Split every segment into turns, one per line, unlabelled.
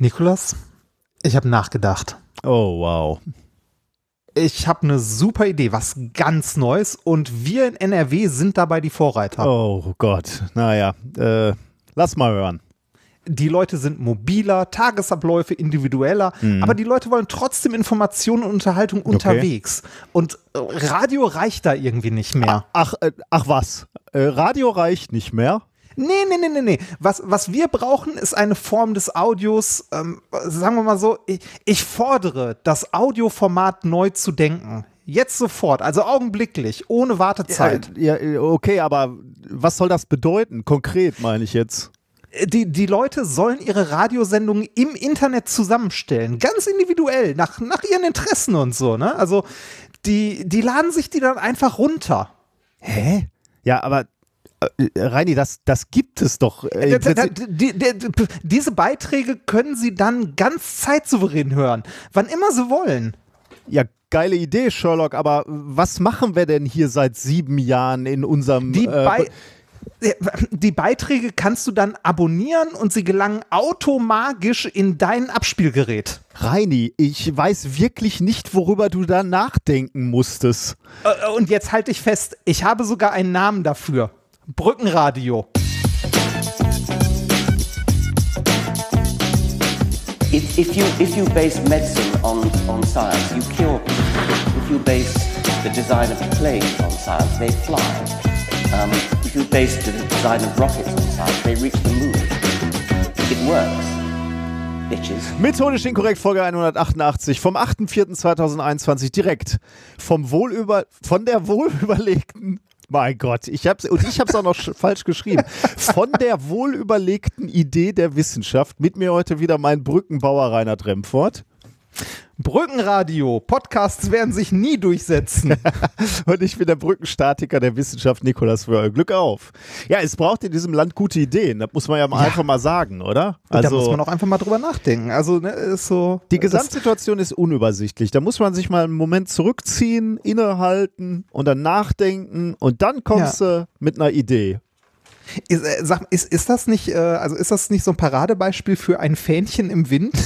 Nikolas, ich habe nachgedacht.
Oh, wow.
Ich habe eine super Idee, was ganz Neues und wir in NRW sind dabei die Vorreiter.
Oh Gott, naja, äh, lass mal hören.
Die Leute sind mobiler, Tagesabläufe individueller, mhm. aber die Leute wollen trotzdem Informationen und Unterhaltung okay. unterwegs. Und äh, Radio reicht da irgendwie nicht mehr.
Ach, ach, äh, ach was? Äh, Radio reicht nicht mehr?
Nee, nee, nee, nee, nee. Was, was wir brauchen, ist eine Form des Audios, ähm, sagen wir mal so, ich, ich fordere, das Audioformat neu zu denken. Jetzt sofort, also augenblicklich, ohne Wartezeit.
Ja, ja, okay, aber was soll das bedeuten? Konkret meine ich jetzt.
Die, die Leute sollen ihre Radiosendungen im Internet zusammenstellen, ganz individuell, nach, nach ihren Interessen und so, ne? Also, die, die laden sich die dann einfach runter.
Hä? Ja, aber Reini, das, das gibt es doch. Äh,
die, die, diese Beiträge können Sie dann ganz zeitsouverän hören, wann immer Sie wollen.
Ja, geile Idee, Sherlock, aber was machen wir denn hier seit sieben Jahren in unserem.
Die, äh, Be die Beiträge kannst du dann abonnieren und sie gelangen automagisch in dein Abspielgerät.
Reini, ich weiß wirklich nicht, worüber du da nachdenken musstest.
Und jetzt halte ich fest, ich habe sogar einen Namen dafür. Brückenradio.
If, if, you, if you base medicine on, on science, you cure people. If you base the design of planes on science, they fly. Um, if you base the design of rockets on science, they reach the moon. It works. Bitches.
Methodisch inkorrekt, Folge 188 vom 8.4.2021 direkt vom wohlüber, von der wohlüberlegten mein Gott, ich hab's, und ich habe es auch noch falsch geschrieben. Von der wohlüberlegten Idee der Wissenschaft mit mir heute wieder mein Brückenbauer Reinhard Remfort.
Brückenradio. Podcasts werden sich nie durchsetzen.
und ich bin der Brückenstatiker der Wissenschaft Nikolas Wörl. Glück auf. Ja, es braucht in diesem Land gute Ideen. Das muss man ja, ja. einfach mal sagen, oder?
Also, da muss man auch einfach mal drüber nachdenken. Also, ne, ist so.
Die Gesamtsituation ist unübersichtlich. Da muss man sich mal einen Moment zurückziehen, innehalten und dann nachdenken und dann kommst ja. du mit einer Idee.
Ist, äh, sag, ist, ist das nicht, äh, also ist das nicht so ein Paradebeispiel für ein Fähnchen im Wind?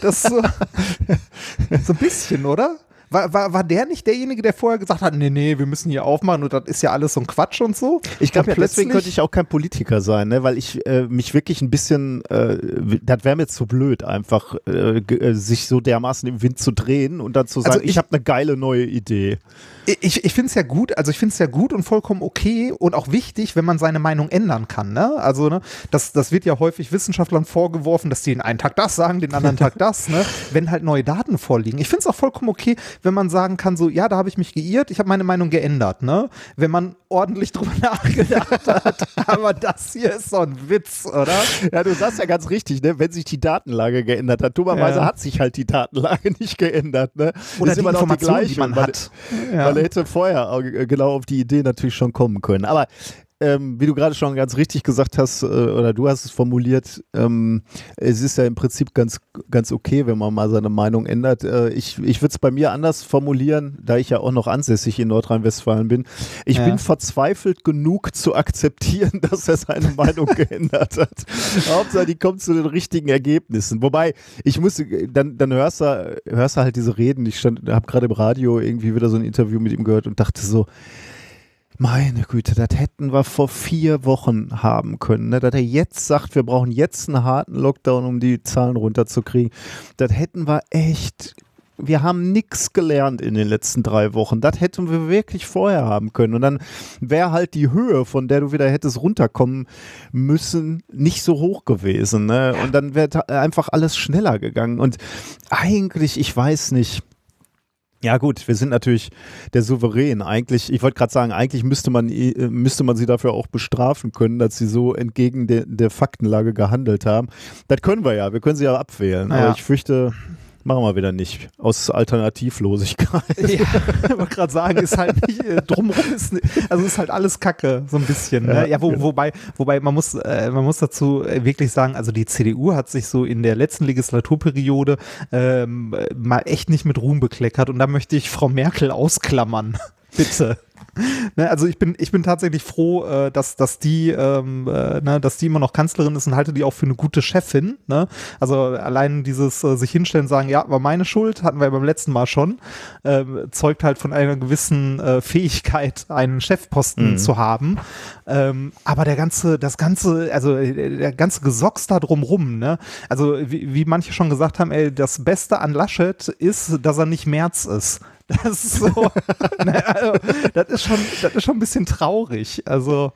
Das so, so ein bisschen, oder? War, war, war der nicht derjenige, der vorher gesagt hat, nee, nee, wir müssen hier aufmachen und das ist ja alles so ein Quatsch und so?
Ich glaube, ja, deswegen könnte ich auch kein Politiker sein, ne? weil ich äh, mich wirklich ein bisschen, äh, das wäre mir zu blöd, einfach äh, äh, sich so dermaßen im Wind zu drehen und dann zu also sagen, also ich, ich habe eine geile neue Idee
ich, ich finde es ja gut, also ich finde es ja gut und vollkommen okay und auch wichtig, wenn man seine Meinung ändern kann. Ne? Also, ne, das, das wird ja häufig Wissenschaftlern vorgeworfen, dass die den einen Tag das sagen, den anderen Tag das, ne? wenn halt neue Daten vorliegen. Ich finde es auch vollkommen okay, wenn man sagen kann, so, ja, da habe ich mich geirrt, ich habe meine Meinung geändert. Ne? Wenn man ordentlich drüber nachgedacht hat. Aber das hier ist so ein Witz, oder?
Ja, du sagst ja ganz richtig, ne? wenn sich die Datenlage geändert hat. Dummerweise ja. hat sich halt die Datenlage nicht geändert. Ne?
Oder die Information, die man hat.
Ja. Weil er hätte vorher genau auf die Idee natürlich schon kommen können. Aber ähm, wie du gerade schon ganz richtig gesagt hast, äh, oder du hast es formuliert, ähm, es ist ja im Prinzip ganz, ganz okay, wenn man mal seine Meinung ändert. Äh, ich ich würde es bei mir anders formulieren, da ich ja auch noch ansässig in Nordrhein-Westfalen bin. Ich ja. bin verzweifelt genug zu akzeptieren, dass er seine Meinung geändert hat. Hauptsache, die kommt zu den richtigen Ergebnissen. Wobei, ich musste, dann, dann hörst du, hörst du halt diese Reden. Ich habe gerade im Radio irgendwie wieder so ein Interview mit ihm gehört und dachte so, meine Güte, das hätten wir vor vier Wochen haben können. Ne? Dass er jetzt sagt, wir brauchen jetzt einen harten Lockdown, um die Zahlen runterzukriegen. Das hätten wir echt. Wir haben nichts gelernt in den letzten drei Wochen. Das hätten wir wirklich vorher haben können. Und dann wäre halt die Höhe, von der du wieder hättest runterkommen müssen, nicht so hoch gewesen. Ne? Und dann wäre einfach alles schneller gegangen. Und eigentlich, ich weiß nicht ja gut, wir sind natürlich der Souverän. Eigentlich, ich wollte gerade sagen, eigentlich müsste man, äh, müsste man sie dafür auch bestrafen können, dass sie so entgegen de, der Faktenlage gehandelt haben. Das können wir ja, wir können sie ja abwählen. Ja. Aber ich fürchte, Machen wir wieder nicht. Aus Alternativlosigkeit. Ja,
ich wollte gerade sagen, ist halt nicht, äh, drumherum ist, also ist halt alles Kacke, so ein bisschen. Ne? Ja, ja wo, genau. wobei, wobei man muss, äh, man muss dazu äh, wirklich sagen, also die CDU hat sich so in der letzten Legislaturperiode ähm, mal echt nicht mit Ruhm bekleckert und da möchte ich Frau Merkel ausklammern. Bitte. Ne, also ich bin, ich bin tatsächlich froh, äh, dass, dass die, ähm, äh, ne, dass die immer noch Kanzlerin ist und halte die auch für eine gute Chefin. Ne? Also allein dieses äh, sich hinstellen, sagen, ja, war meine Schuld, hatten wir ja beim letzten Mal schon, ähm, zeugt halt von einer gewissen äh, Fähigkeit, einen Chefposten
Mhm.
zu haben. Ähm, aber der ganze, das ganze, also äh, der ganze Gesocks da drumrum, ne? Also wie, wie manche schon gesagt haben, ey, das Beste an Laschet ist, dass er nicht März ist. Das ist so, ne, also, das ist schon, das ist schon ein bisschen traurig. Also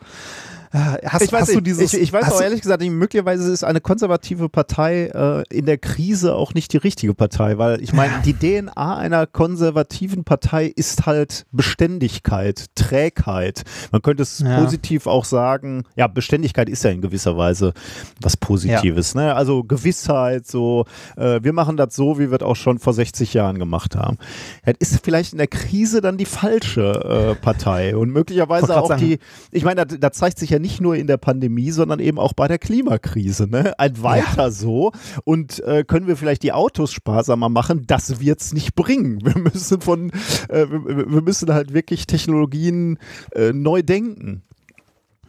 hast,
ich weiß, nicht,
dieses,
ich, ich weiß auch ehrlich gesagt, möglicherweise ist eine konservative Partei äh, in der Krise auch nicht die richtige Partei, weil ich meine, die DNA einer konservativen Partei ist halt Beständigkeit, Trägheit. Man könnte es
Ja.
positiv auch sagen, ja, Beständigkeit ist ja in gewisser Weise was Positives, ne? Also Gewissheit, so, äh, wir machen das so, wie wir es auch schon vor 60 Jahren gemacht haben. Das ist vielleicht in der Krise dann die falsche äh, Partei und möglicherweise auch
sagen.
die, ich meine, da, da zeigt sich ja nicht nur in der Pandemie, sondern eben auch bei der Klimakrise. Ne? Ein weiter so. Und äh, können wir vielleicht die Autos sparsamer machen? Das wird's nicht bringen. Wir müssen von, äh, wir, wir müssen halt wirklich Technologien äh, neu denken.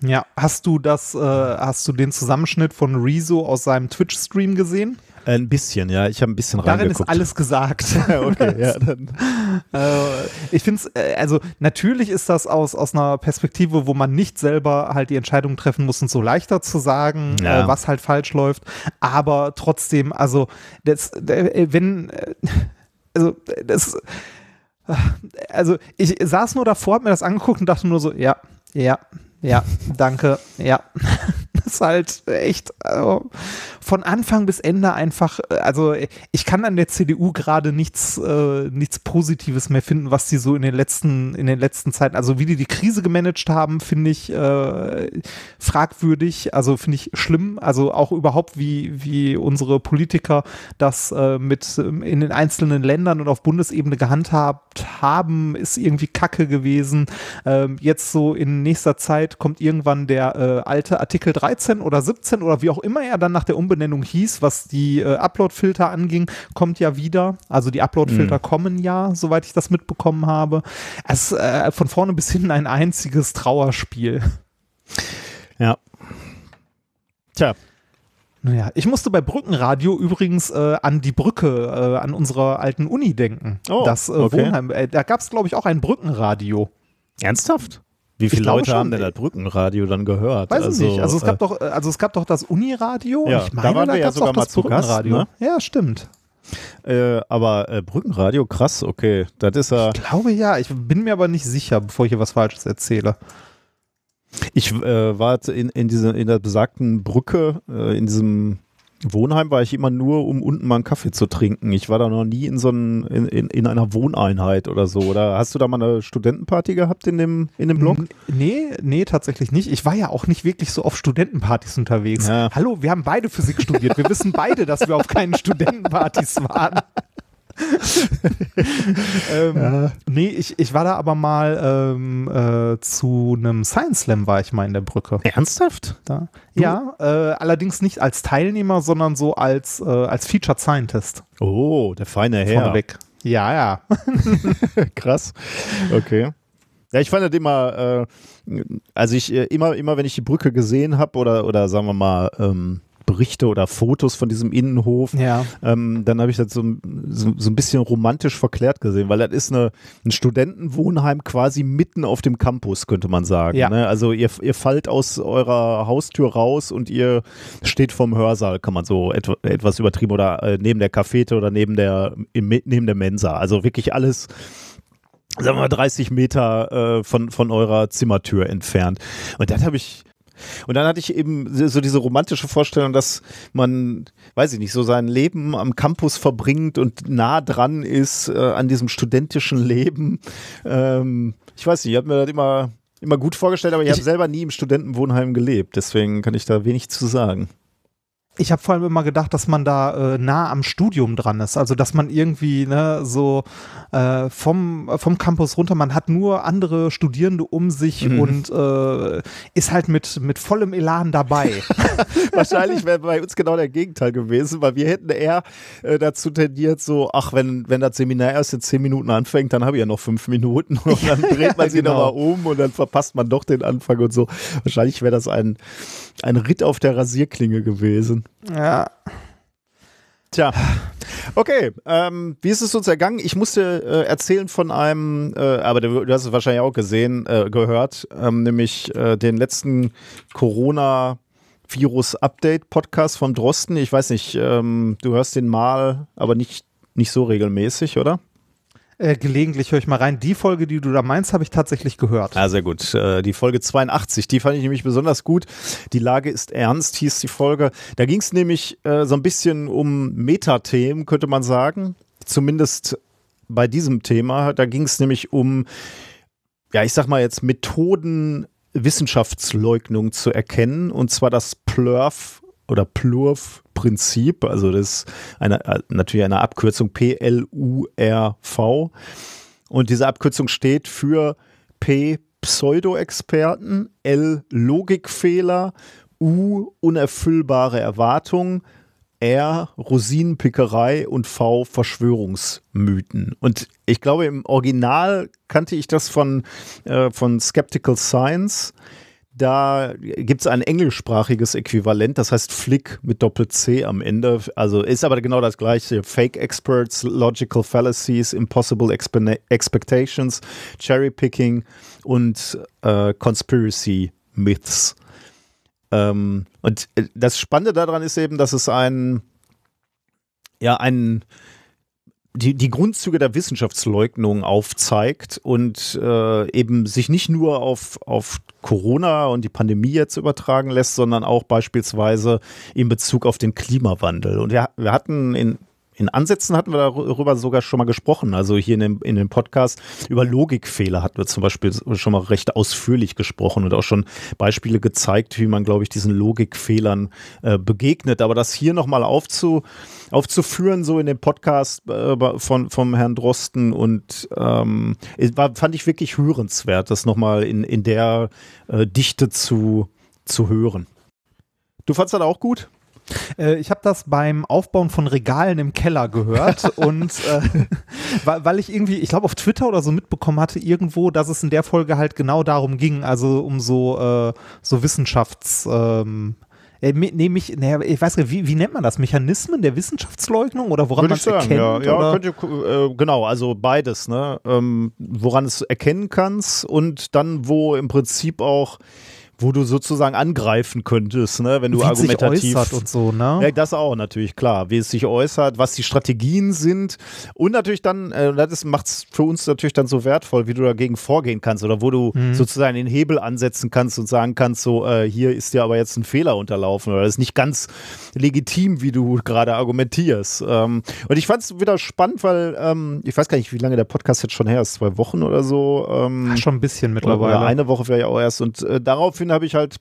ja, hast du das, äh, hast du den Zusammenschnitt von Rezo aus seinem Twitch-Stream gesehen?
Ein bisschen, ja. Ich habe ein bisschen
Darin ist
reingeguckt.
alles gesagt.
Okay, ja, dann.
Äh, ich finde es, äh, also natürlich ist das aus, aus einer Perspektive, wo man nicht selber halt die Entscheidung treffen muss und so leichter zu sagen,
Ja.
äh, was halt falsch läuft. Aber trotzdem, also das, äh, wenn, äh, also das, äh, also ich saß nur davor, hab mir das angeguckt und dachte nur so, ja, ja, ja, danke, ja. Das ist halt echt also von Anfang bis Ende einfach, also ich kann an der CDU gerade nichts, äh, nichts Positives mehr finden, was die so in den letzten, in den letzten Zeiten, also wie die die Krise gemanagt haben, finde ich äh, fragwürdig, also finde ich schlimm, also auch überhaupt wie, wie unsere Politiker das äh, mit ähm, in den einzelnen Ländern und auf Bundesebene gehandhabt haben, ist irgendwie kacke gewesen. Ähm, jetzt so in nächster Zeit kommt irgendwann der äh, alte Artikel 13 oder 17 oder wie auch immer er dann nach der Umbenennung hieß, was die äh, Upload-Filter anging, kommt ja wieder. Also die Upload-Filter kommen ja, soweit ich das mitbekommen habe. Es ist äh, von vorne bis hinten ein einziges Trauerspiel.
Ja. Tja,
Naja, ich musste bei Brückenradio übrigens äh, an die Brücke, äh, an unserer alten Uni denken.
Oh,
das äh,
okay.
Wohnheim, äh, da gab es, glaube ich, auch ein Brückenradio.
ernsthaft? Wie viele Leute
schon.
haben denn das Brückenradio dann gehört?
Weiß ich nicht. Also es
äh,
gab doch, äh, also es gab doch das Uniradio.
Ja,
ich
da
meine,
waren wir ja sogar mal
das
zu Gast,
Brückenradio.
ne?
Ja, stimmt.
Äh, aber äh, Brückenradio, krass, okay. Das ist ja.
Ich glaube ja. Ich bin mir aber nicht sicher, bevor ich hier was Falsches erzähle.
Ich äh, war in, in, diese, in der besagten Brücke, äh, in diesem Wohnheim, war ich immer nur, um unten mal einen Kaffee zu trinken. Ich war da noch nie in so einem, in, in, in einer Wohneinheit oder so. Oder hast du da mal eine Studentenparty gehabt in dem, in dem Blog?
Nee, nee, tatsächlich nicht. Ich war ja auch nicht wirklich so auf Studentenpartys unterwegs.
Ja.
Hallo, wir haben beide Physik studiert. Wir wissen beide, dass wir auf keinen Studentenpartys waren. ähm, Nee, ich, ich war da aber mal ähm, äh, zu einem Science Slam war ich mal in der Brücke.
Ernsthaft?
Da. Ja, äh, allerdings nicht als Teilnehmer, sondern so als, äh, als Featured Scientist
Oh, der feine Herr.
vorneweg. Ja, ja.
Krass. Okay. Ja, ich fand das immer, äh, also ich äh, immer, immer wenn ich die Brücke gesehen habe oder, oder sagen wir mal ähm, Berichte oder Fotos von diesem Innenhof,
Ja.
ähm, dann habe ich das so, so, so ein bisschen romantisch verklärt gesehen, weil das ist eine, ein Studentenwohnheim quasi mitten auf dem Campus, könnte man sagen.
Ja.
Ne? Also ihr, ihr fallt aus eurer Haustür raus und ihr steht vom Hörsaal, kann man so etwa, etwas übertrieben oder äh, neben der Cafete oder neben der, im, neben der Mensa. Also wirklich alles sagen wir mal 30 Meter äh, von, von eurer Zimmertür entfernt. Und das habe ich. Und dann hatte ich eben so diese romantische Vorstellung, dass man, weiß ich nicht, so sein Leben am Campus verbringt und nah dran ist äh, an diesem studentischen Leben. Ähm, ich weiß nicht, ich habe mir das immer, immer gut vorgestellt, aber ich, habe selber nie im Studentenwohnheim gelebt. Deswegen kann ich da wenig zu sagen.
Ich habe vor allem immer gedacht, dass man da äh, nah am Studium dran ist. Also dass man irgendwie ne, so äh, vom, vom Campus runter, man hat nur andere Studierende um sich mhm. und äh, ist halt mit, mit vollem Elan dabei.
Wahrscheinlich wäre bei uns genau der Gegenteil gewesen, weil wir hätten eher äh, dazu tendiert, so, ach, wenn, wenn das Seminar erst in zehn Minuten anfängt, dann habe ich ja noch fünf Minuten und dann dreht man sich genau. nochmal um und dann verpasst man doch den Anfang und so. Wahrscheinlich wäre das ein, ein Ritt auf der Rasierklinge gewesen.
Ja.
Tja, okay. Ähm, wie ist es uns ergangen? Ich musste äh, erzählen von einem, äh, aber du, du, hast es wahrscheinlich auch gesehen, äh, gehört, ähm, nämlich äh, den letzten Corona- Virus-Update-Podcast vom Drosten. Ich weiß nicht, ähm, du hörst den mal, aber nicht, nicht so regelmäßig, oder?
Äh, gelegentlich höre ich mal rein. Die Folge, die du da meinst, habe ich tatsächlich gehört.
Ja, sehr gut. Äh, die Folge 82, die fand ich nämlich besonders gut. Die Lage ist ernst, hieß die Folge. Da ging es nämlich äh, so ein bisschen um Metathemen, könnte man sagen. Zumindest bei diesem Thema. Da ging es nämlich um, ja, ich sag mal jetzt Methoden, Wissenschaftsleugnung zu erkennen. Und zwar das Plurf oder Plurf-Prinzip, also das ist eine, äh, natürlich eine Abkürzung P-L-U-R-V. Und diese Abkürzung steht für P Pseudo-Experten, L Logikfehler, U unerfüllbare Erwartungen, R Rosinenpickerei und V Verschwörungsmythen. Und ich glaube, im Original kannte ich das von, äh, von Skeptical Science. Da gibt es ein englischsprachiges Äquivalent, das heißt Flick mit Doppel-C am Ende. Also ist aber genau das gleiche. Fake Experts, Logical Fallacies, Impossible Expectations, Cherry Picking und äh, Conspiracy Myths. Ähm, und äh, das Spannende daran ist eben, dass es ein, ja, ein, die, die Grundzüge der Wissenschaftsleugnung aufzeigt und äh, eben sich nicht nur auf, auf Corona und die Pandemie jetzt übertragen lässt, sondern auch beispielsweise in Bezug auf den Klimawandel. Und wir, wir hatten in, in Ansätzen hatten wir darüber sogar schon mal gesprochen. Also hier in dem, in dem Podcast über Logikfehler hatten wir zum Beispiel schon mal recht ausführlich gesprochen und auch schon Beispiele gezeigt, wie man, glaube ich, diesen Logikfehlern äh, begegnet. Aber das hier nochmal aufzu, aufzuführen, so in dem Podcast äh, von, vom Herrn Drosten und ähm, war, fand ich wirklich hörenswert, das nochmal in, in der äh, Dichte zu, zu hören. Du fandst das auch gut?
Äh, ich habe das beim Aufbauen von Regalen im Keller gehört und äh, weil ich irgendwie, ich glaube auf Twitter oder so mitbekommen hatte irgendwo, dass es in der Folge halt genau darum ging, also um so äh, so Wissenschafts ähm, äh, nehme ich, naja, ich weiß nicht, wie, wie nennt man das? Mechanismen der Wissenschaftsleugnung oder woran man es erkennt?
Ja, ja ihr, äh, genau, also beides, ne? Ähm, woran es erkennen kannst und dann, wo im Prinzip auch wo du sozusagen angreifen könntest, ne, wenn du wie argumentativ sich
äußert und so, ne?
Ja, das auch natürlich klar, wie es sich äußert, was die Strategien sind und natürlich dann, äh, das macht es für uns natürlich dann so wertvoll, wie du dagegen vorgehen kannst oder wo du mhm. sozusagen den Hebel ansetzen kannst und sagen kannst, so äh, hier ist dir aber jetzt ein Fehler unterlaufen oder das ist nicht ganz legitim, wie du gerade argumentierst. Ähm, und ich fand es wieder spannend, weil ähm, ich weiß gar nicht, wie lange der Podcast jetzt schon her ist, zwei Wochen oder so. Ähm,
Ach, schon ein bisschen mittlerweile.
Oder eine Woche vielleicht auch erst und äh, daraufhin daraufhin habe ich halt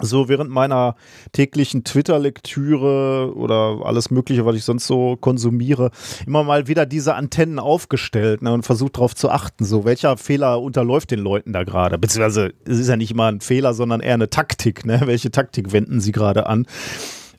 so während meiner täglichen Twitter-Lektüre oder alles Mögliche, was ich sonst so konsumiere, immer mal wieder diese Antennen aufgestellt ne, und versucht darauf zu achten, so welcher Fehler unterläuft den Leuten da gerade. Beziehungsweise es ist ja nicht immer ein Fehler, sondern eher eine Taktik. Ne? Welche Taktik wenden sie gerade an?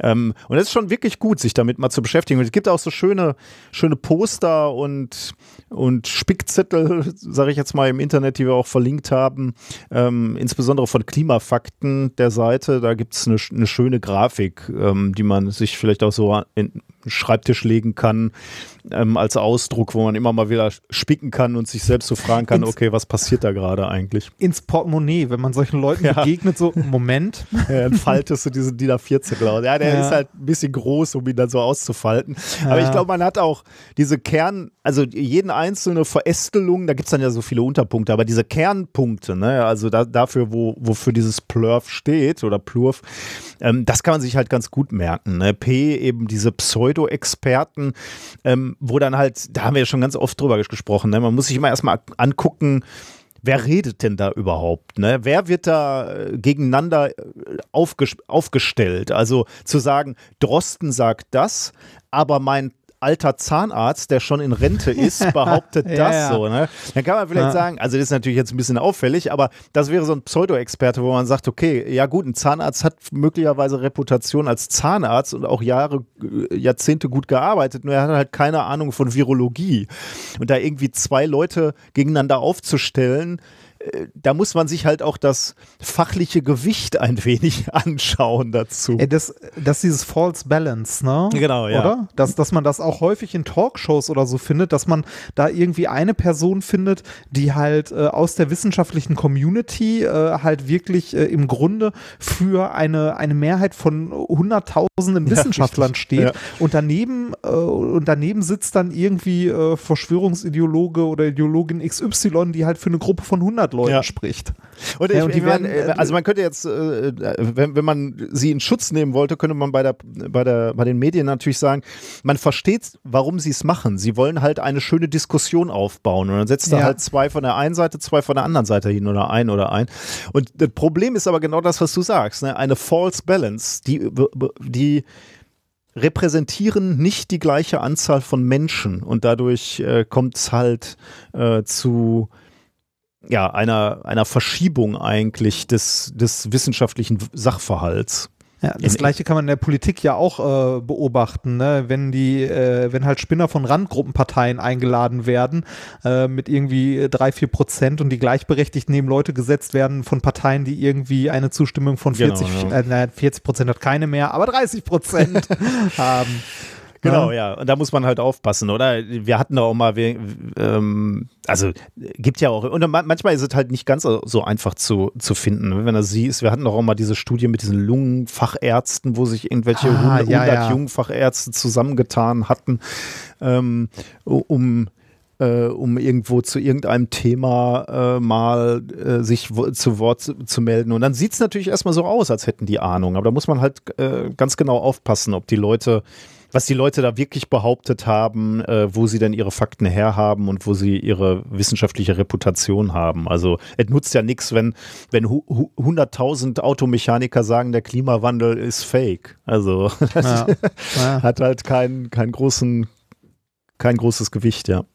Ähm, und es ist schon wirklich gut, sich damit mal zu beschäftigen. Und es gibt auch so schöne, schöne Poster und, und Spickzettel, sage ich jetzt mal im Internet, die wir auch verlinkt haben, ähm, insbesondere von Klimafakten der Seite. Da gibt es eine, eine, schöne Grafik, ähm, die man sich vielleicht auch so in, Schreibtisch legen kann, ähm, als Ausdruck, wo man immer mal wieder spicken kann und sich selbst so fragen kann, ins, okay, was passiert da gerade eigentlich?
Ins Portemonnaie, wenn man solchen Leuten ja. begegnet, so, Moment.
Ja, dann faltest du diesen DIN A4-Zettel aus. Ja, der ja. ist halt ein bisschen groß, um ihn dann so auszufalten. Aber ich glaube, man hat auch diese Kern, also jeden einzelne Verästelung, da gibt es dann ja so viele Unterpunkte, aber diese Kernpunkte, ne, also da, dafür, wo, wofür dieses Plurf steht oder Plurf, ähm, das kann man sich halt ganz gut merken. Ne? P eben diese Pseudo Pseudo-Experten, ähm, wo dann halt, da haben wir ja schon ganz oft drüber gesprochen, ne? man muss sich immer erstmal angucken, wer redet denn da überhaupt? Ne? Wer wird da äh, gegeneinander äh, aufges aufgestellt? Also zu sagen, Drosten sagt das, aber mein alter Zahnarzt, der schon in Rente ist, behauptet
Ja,
das
ja.
so. Ne? Dann kann man vielleicht
Ja.
sagen, also das ist natürlich jetzt ein bisschen auffällig, aber das wäre so ein Pseudo-Experte, wo man sagt, okay, ja gut, ein Zahnarzt hat möglicherweise Reputation als Zahnarzt und auch Jahre, äh, Jahrzehnte gut gearbeitet, nur er hat halt keine Ahnung von Virologie. Und da irgendwie zwei Leute gegeneinander aufzustellen, da muss man sich halt auch das fachliche Gewicht ein wenig anschauen dazu.
Ey, das, das ist dieses False Balance, ne?
Genau, ja.
Oder? Dass, dass man das auch häufig in Talkshows oder so findet, dass man da irgendwie eine Person findet, die halt äh, aus der wissenschaftlichen Community äh, halt wirklich äh, im Grunde für eine, eine Mehrheit von hunderttausenden Wissenschaftlern
richtig.
steht
Ja.
und daneben äh, und daneben sitzt dann irgendwie äh, Verschwörungsideologe oder Ideologin XY, die halt für eine Gruppe von 100 Leuten
Ja.
spricht.
Und
Ja,
ich,
und die werden, äh,
äh, also man könnte jetzt, äh, wenn, wenn man sie in Schutz nehmen wollte, könnte man bei, der, bei, der, bei den Medien natürlich sagen, man versteht, warum sie es machen. Sie wollen halt eine schöne Diskussion aufbauen und dann setzt da
Ja.
halt zwei von der einen Seite, zwei von der anderen Seite hin oder ein oder ein. Und das Problem ist aber genau das, was du sagst, ne? eine false balance, die, die repräsentieren nicht die gleiche Anzahl von Menschen und dadurch äh, kommt es halt äh, zu ja, einer, einer Verschiebung eigentlich des, des wissenschaftlichen Sachverhalts.
Ja, das gleiche kann man in der Politik ja auch äh, beobachten, ne? wenn die, äh, wenn halt Spinner von Randgruppenparteien eingeladen werden äh, mit irgendwie drei, vier Prozent und die gleichberechtigt neben Leute gesetzt werden von Parteien, die irgendwie eine Zustimmung von
Genau,
40,
ja.
äh, naja, 40 Prozent hat keine mehr, aber 30 Prozent haben.
Genau, ja. Und da muss man halt aufpassen, oder? Wir hatten da auch mal, wir, ähm, also gibt ja auch, und ma- manchmal ist es halt nicht ganz so einfach zu, zu finden. Wenn du siehst, wir hatten doch auch mal diese Studie mit diesen Lungenfachärzten, wo sich irgendwelche
Ah,
100
ja, ja.
Lungenfachärzte zusammengetan hatten, ähm, um äh, um irgendwo zu irgendeinem Thema äh, mal äh, sich zu Wort zu, zu melden. Und dann sieht es natürlich erstmal so aus, als hätten die Ahnung. Aber da muss man halt äh, ganz genau aufpassen, ob die Leute, was die Leute da wirklich behauptet haben, äh, wo sie denn ihre Fakten herhaben und wo sie ihre wissenschaftliche Reputation haben. Also es nutzt ja nichts, wenn, wenn hu- hu- 100.000 Automechaniker sagen, der Klimawandel ist fake. Also.
Ja.
hat halt keinen keinen großen, kein großes Gewicht, ja.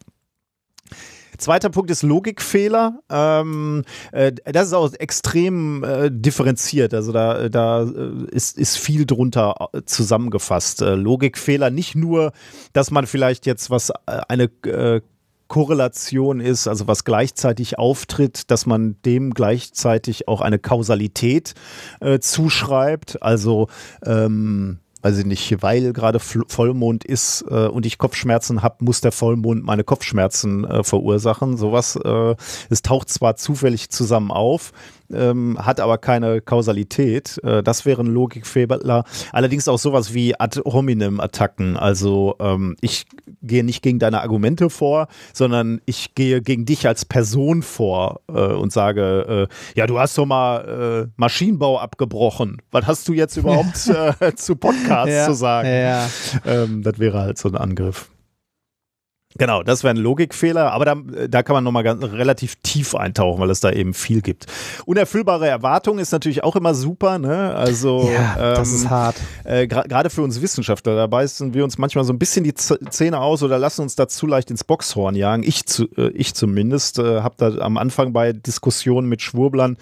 Zweiter Punkt ist Logikfehler. Ähm, äh, das ist auch extrem äh, differenziert. Also da, da äh, ist, ist viel drunter äh, zusammengefasst. Äh, Logikfehler nicht nur, dass man vielleicht jetzt was äh, eine äh, Korrelation ist, also was gleichzeitig auftritt, dass man dem gleichzeitig auch eine Kausalität äh, zuschreibt. Also ähm, weiß ich nicht, weil gerade Vollmond ist äh, und ich Kopfschmerzen habe, muss der Vollmond meine Kopfschmerzen äh, verursachen. Sowas, äh, es taucht zwar zufällig zusammen auf, ähm, hat aber keine Kausalität. Äh, das wären Logikfehler. Allerdings auch sowas wie ad hominem Attacken. Also ähm, ich gehe nicht gegen deine Argumente vor, sondern ich gehe gegen dich als Person vor äh, und sage, äh, ja, du hast doch mal äh, Maschinenbau abgebrochen. Was hast du jetzt überhaupt äh, zu Podcasts
Ja.
zu sagen?
Ja.
Ähm, das wäre halt so ein Angriff. Genau, das wäre ein Logikfehler, aber da, da kann man nochmal ganz relativ tief eintauchen, weil es da eben viel gibt. Unerfüllbare Erwartungen ist natürlich auch immer super, ne? Also
ja, das
ähm,
ist hart.
äh, gra- gerade für uns Wissenschaftler, da beißen wir uns manchmal so ein bisschen die Zähne aus oder lassen uns da zu leicht ins Boxhorn jagen. Ich, zu, äh, ich zumindest äh, habe da am Anfang bei Diskussionen mit Schwurblern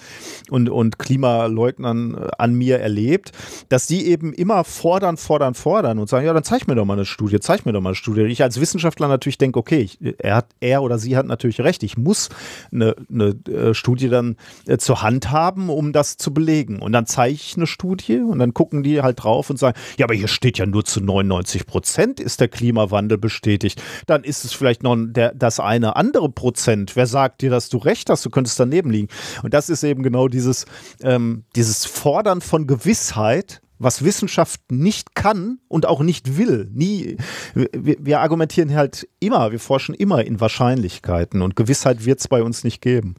und, und Klimaleugnern äh, an mir erlebt, dass die eben immer fordern, fordern, fordern und sagen, ja, dann zeig mir doch mal eine Studie, zeig mir doch mal eine Studie. Ich als Wissenschaftler natürlich denke, okay, ich, er, hat, er oder sie hat natürlich recht, ich muss eine, eine äh, Studie dann äh, zur Hand haben, um das zu belegen. Und dann zeige ich eine Studie und dann gucken die halt drauf und sagen, ja, aber hier steht ja nur zu 99 Prozent ist der Klimawandel bestätigt. Dann ist es vielleicht noch der, das eine andere Prozent. Wer sagt dir, dass du recht hast? Du könntest daneben liegen. Und das ist eben genau dieses, ähm, dieses Fordern von Gewissheit, was Wissenschaft nicht kann und auch nicht will. Nie, wir, wir argumentieren halt immer, wir forschen immer in Wahrscheinlichkeiten und Gewissheit wird es bei uns nicht geben.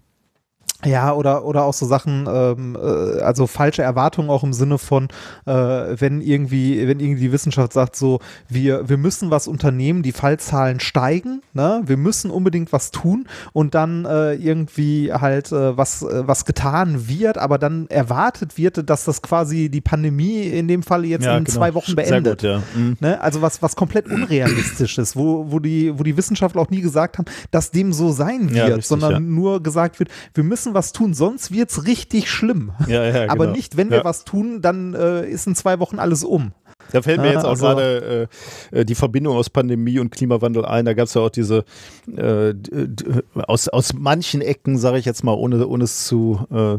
Ja, oder, oder auch so Sachen, ähm, äh, also falsche Erwartungen auch im Sinne von, äh, wenn irgendwie, wenn irgendwie die Wissenschaft sagt, so, wir, wir müssen was unternehmen, die Fallzahlen steigen, ne? wir müssen unbedingt was tun und dann äh, irgendwie halt äh, was, äh, was getan wird, aber dann erwartet wird, dass das quasi die Pandemie in dem Fall jetzt
Ja,
in
genau.
zwei Wochen beendet.
gut, ja. Mhm.
Ne? Also was, was komplett unrealistisch ist, wo, wo, die, wo die Wissenschaftler auch nie gesagt haben, dass dem so sein
Ja,
wird,
richtig,
sondern
ja.
nur gesagt wird, wir müssen was tun, sonst wird's richtig schlimm.
Ja, ja,
Aber
genau.
nicht, wenn wir
Ja.
was tun, dann äh, ist in zwei Wochen alles um.
Da fällt mir jetzt auch
also-
gerade äh, äh, die Verbindung aus Pandemie und Klimawandel ein. Da gab es ja auch diese äh, d- d- aus, aus manchen Ecken, sage ich jetzt mal, ohne, ohne es zu, äh,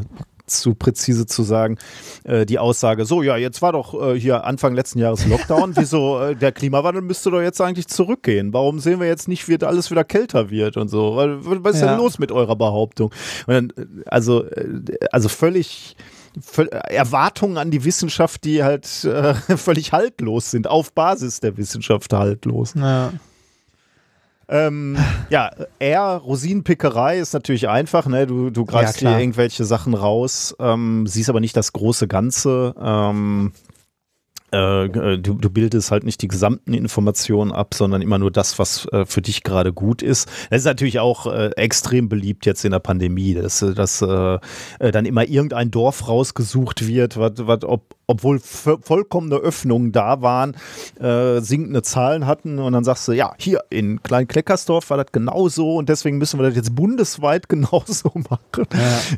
zu präzise zu sagen, äh, die Aussage, so ja, jetzt war doch äh, hier Anfang letzten Jahres Lockdown, wieso äh, der Klimawandel müsste doch jetzt eigentlich zurückgehen. Warum sehen wir jetzt nicht, wie alles wieder kälter wird und so? Was ist
Ja.
denn los mit eurer Behauptung? Und dann, äh, also, äh, also völlig Völ- Erwartungen an die Wissenschaft, die halt äh, völlig haltlos sind, auf Basis der Wissenschaft haltlos.
Ja.
Ähm, ja, eher Rosinenpickerei ist natürlich einfach, ne? Du, du greifst
Ja,
dir irgendwelche Sachen raus, ähm, siehst aber nicht das große Ganze. Ähm, äh, du, du bildest halt nicht die gesamten Informationen ab, sondern immer nur das, was äh, für dich gerade gut ist. Das ist natürlich auch äh, extrem beliebt jetzt in der Pandemie, dass, äh, dass äh, äh, dann immer irgendein Dorf rausgesucht wird, wat, wat, ob, obwohl vo- vollkommene Öffnungen da waren, äh, sinkende Zahlen hatten und dann sagst du, ja, hier in Klein-Kleckersdorf war das genauso und deswegen müssen wir das jetzt bundesweit genauso machen.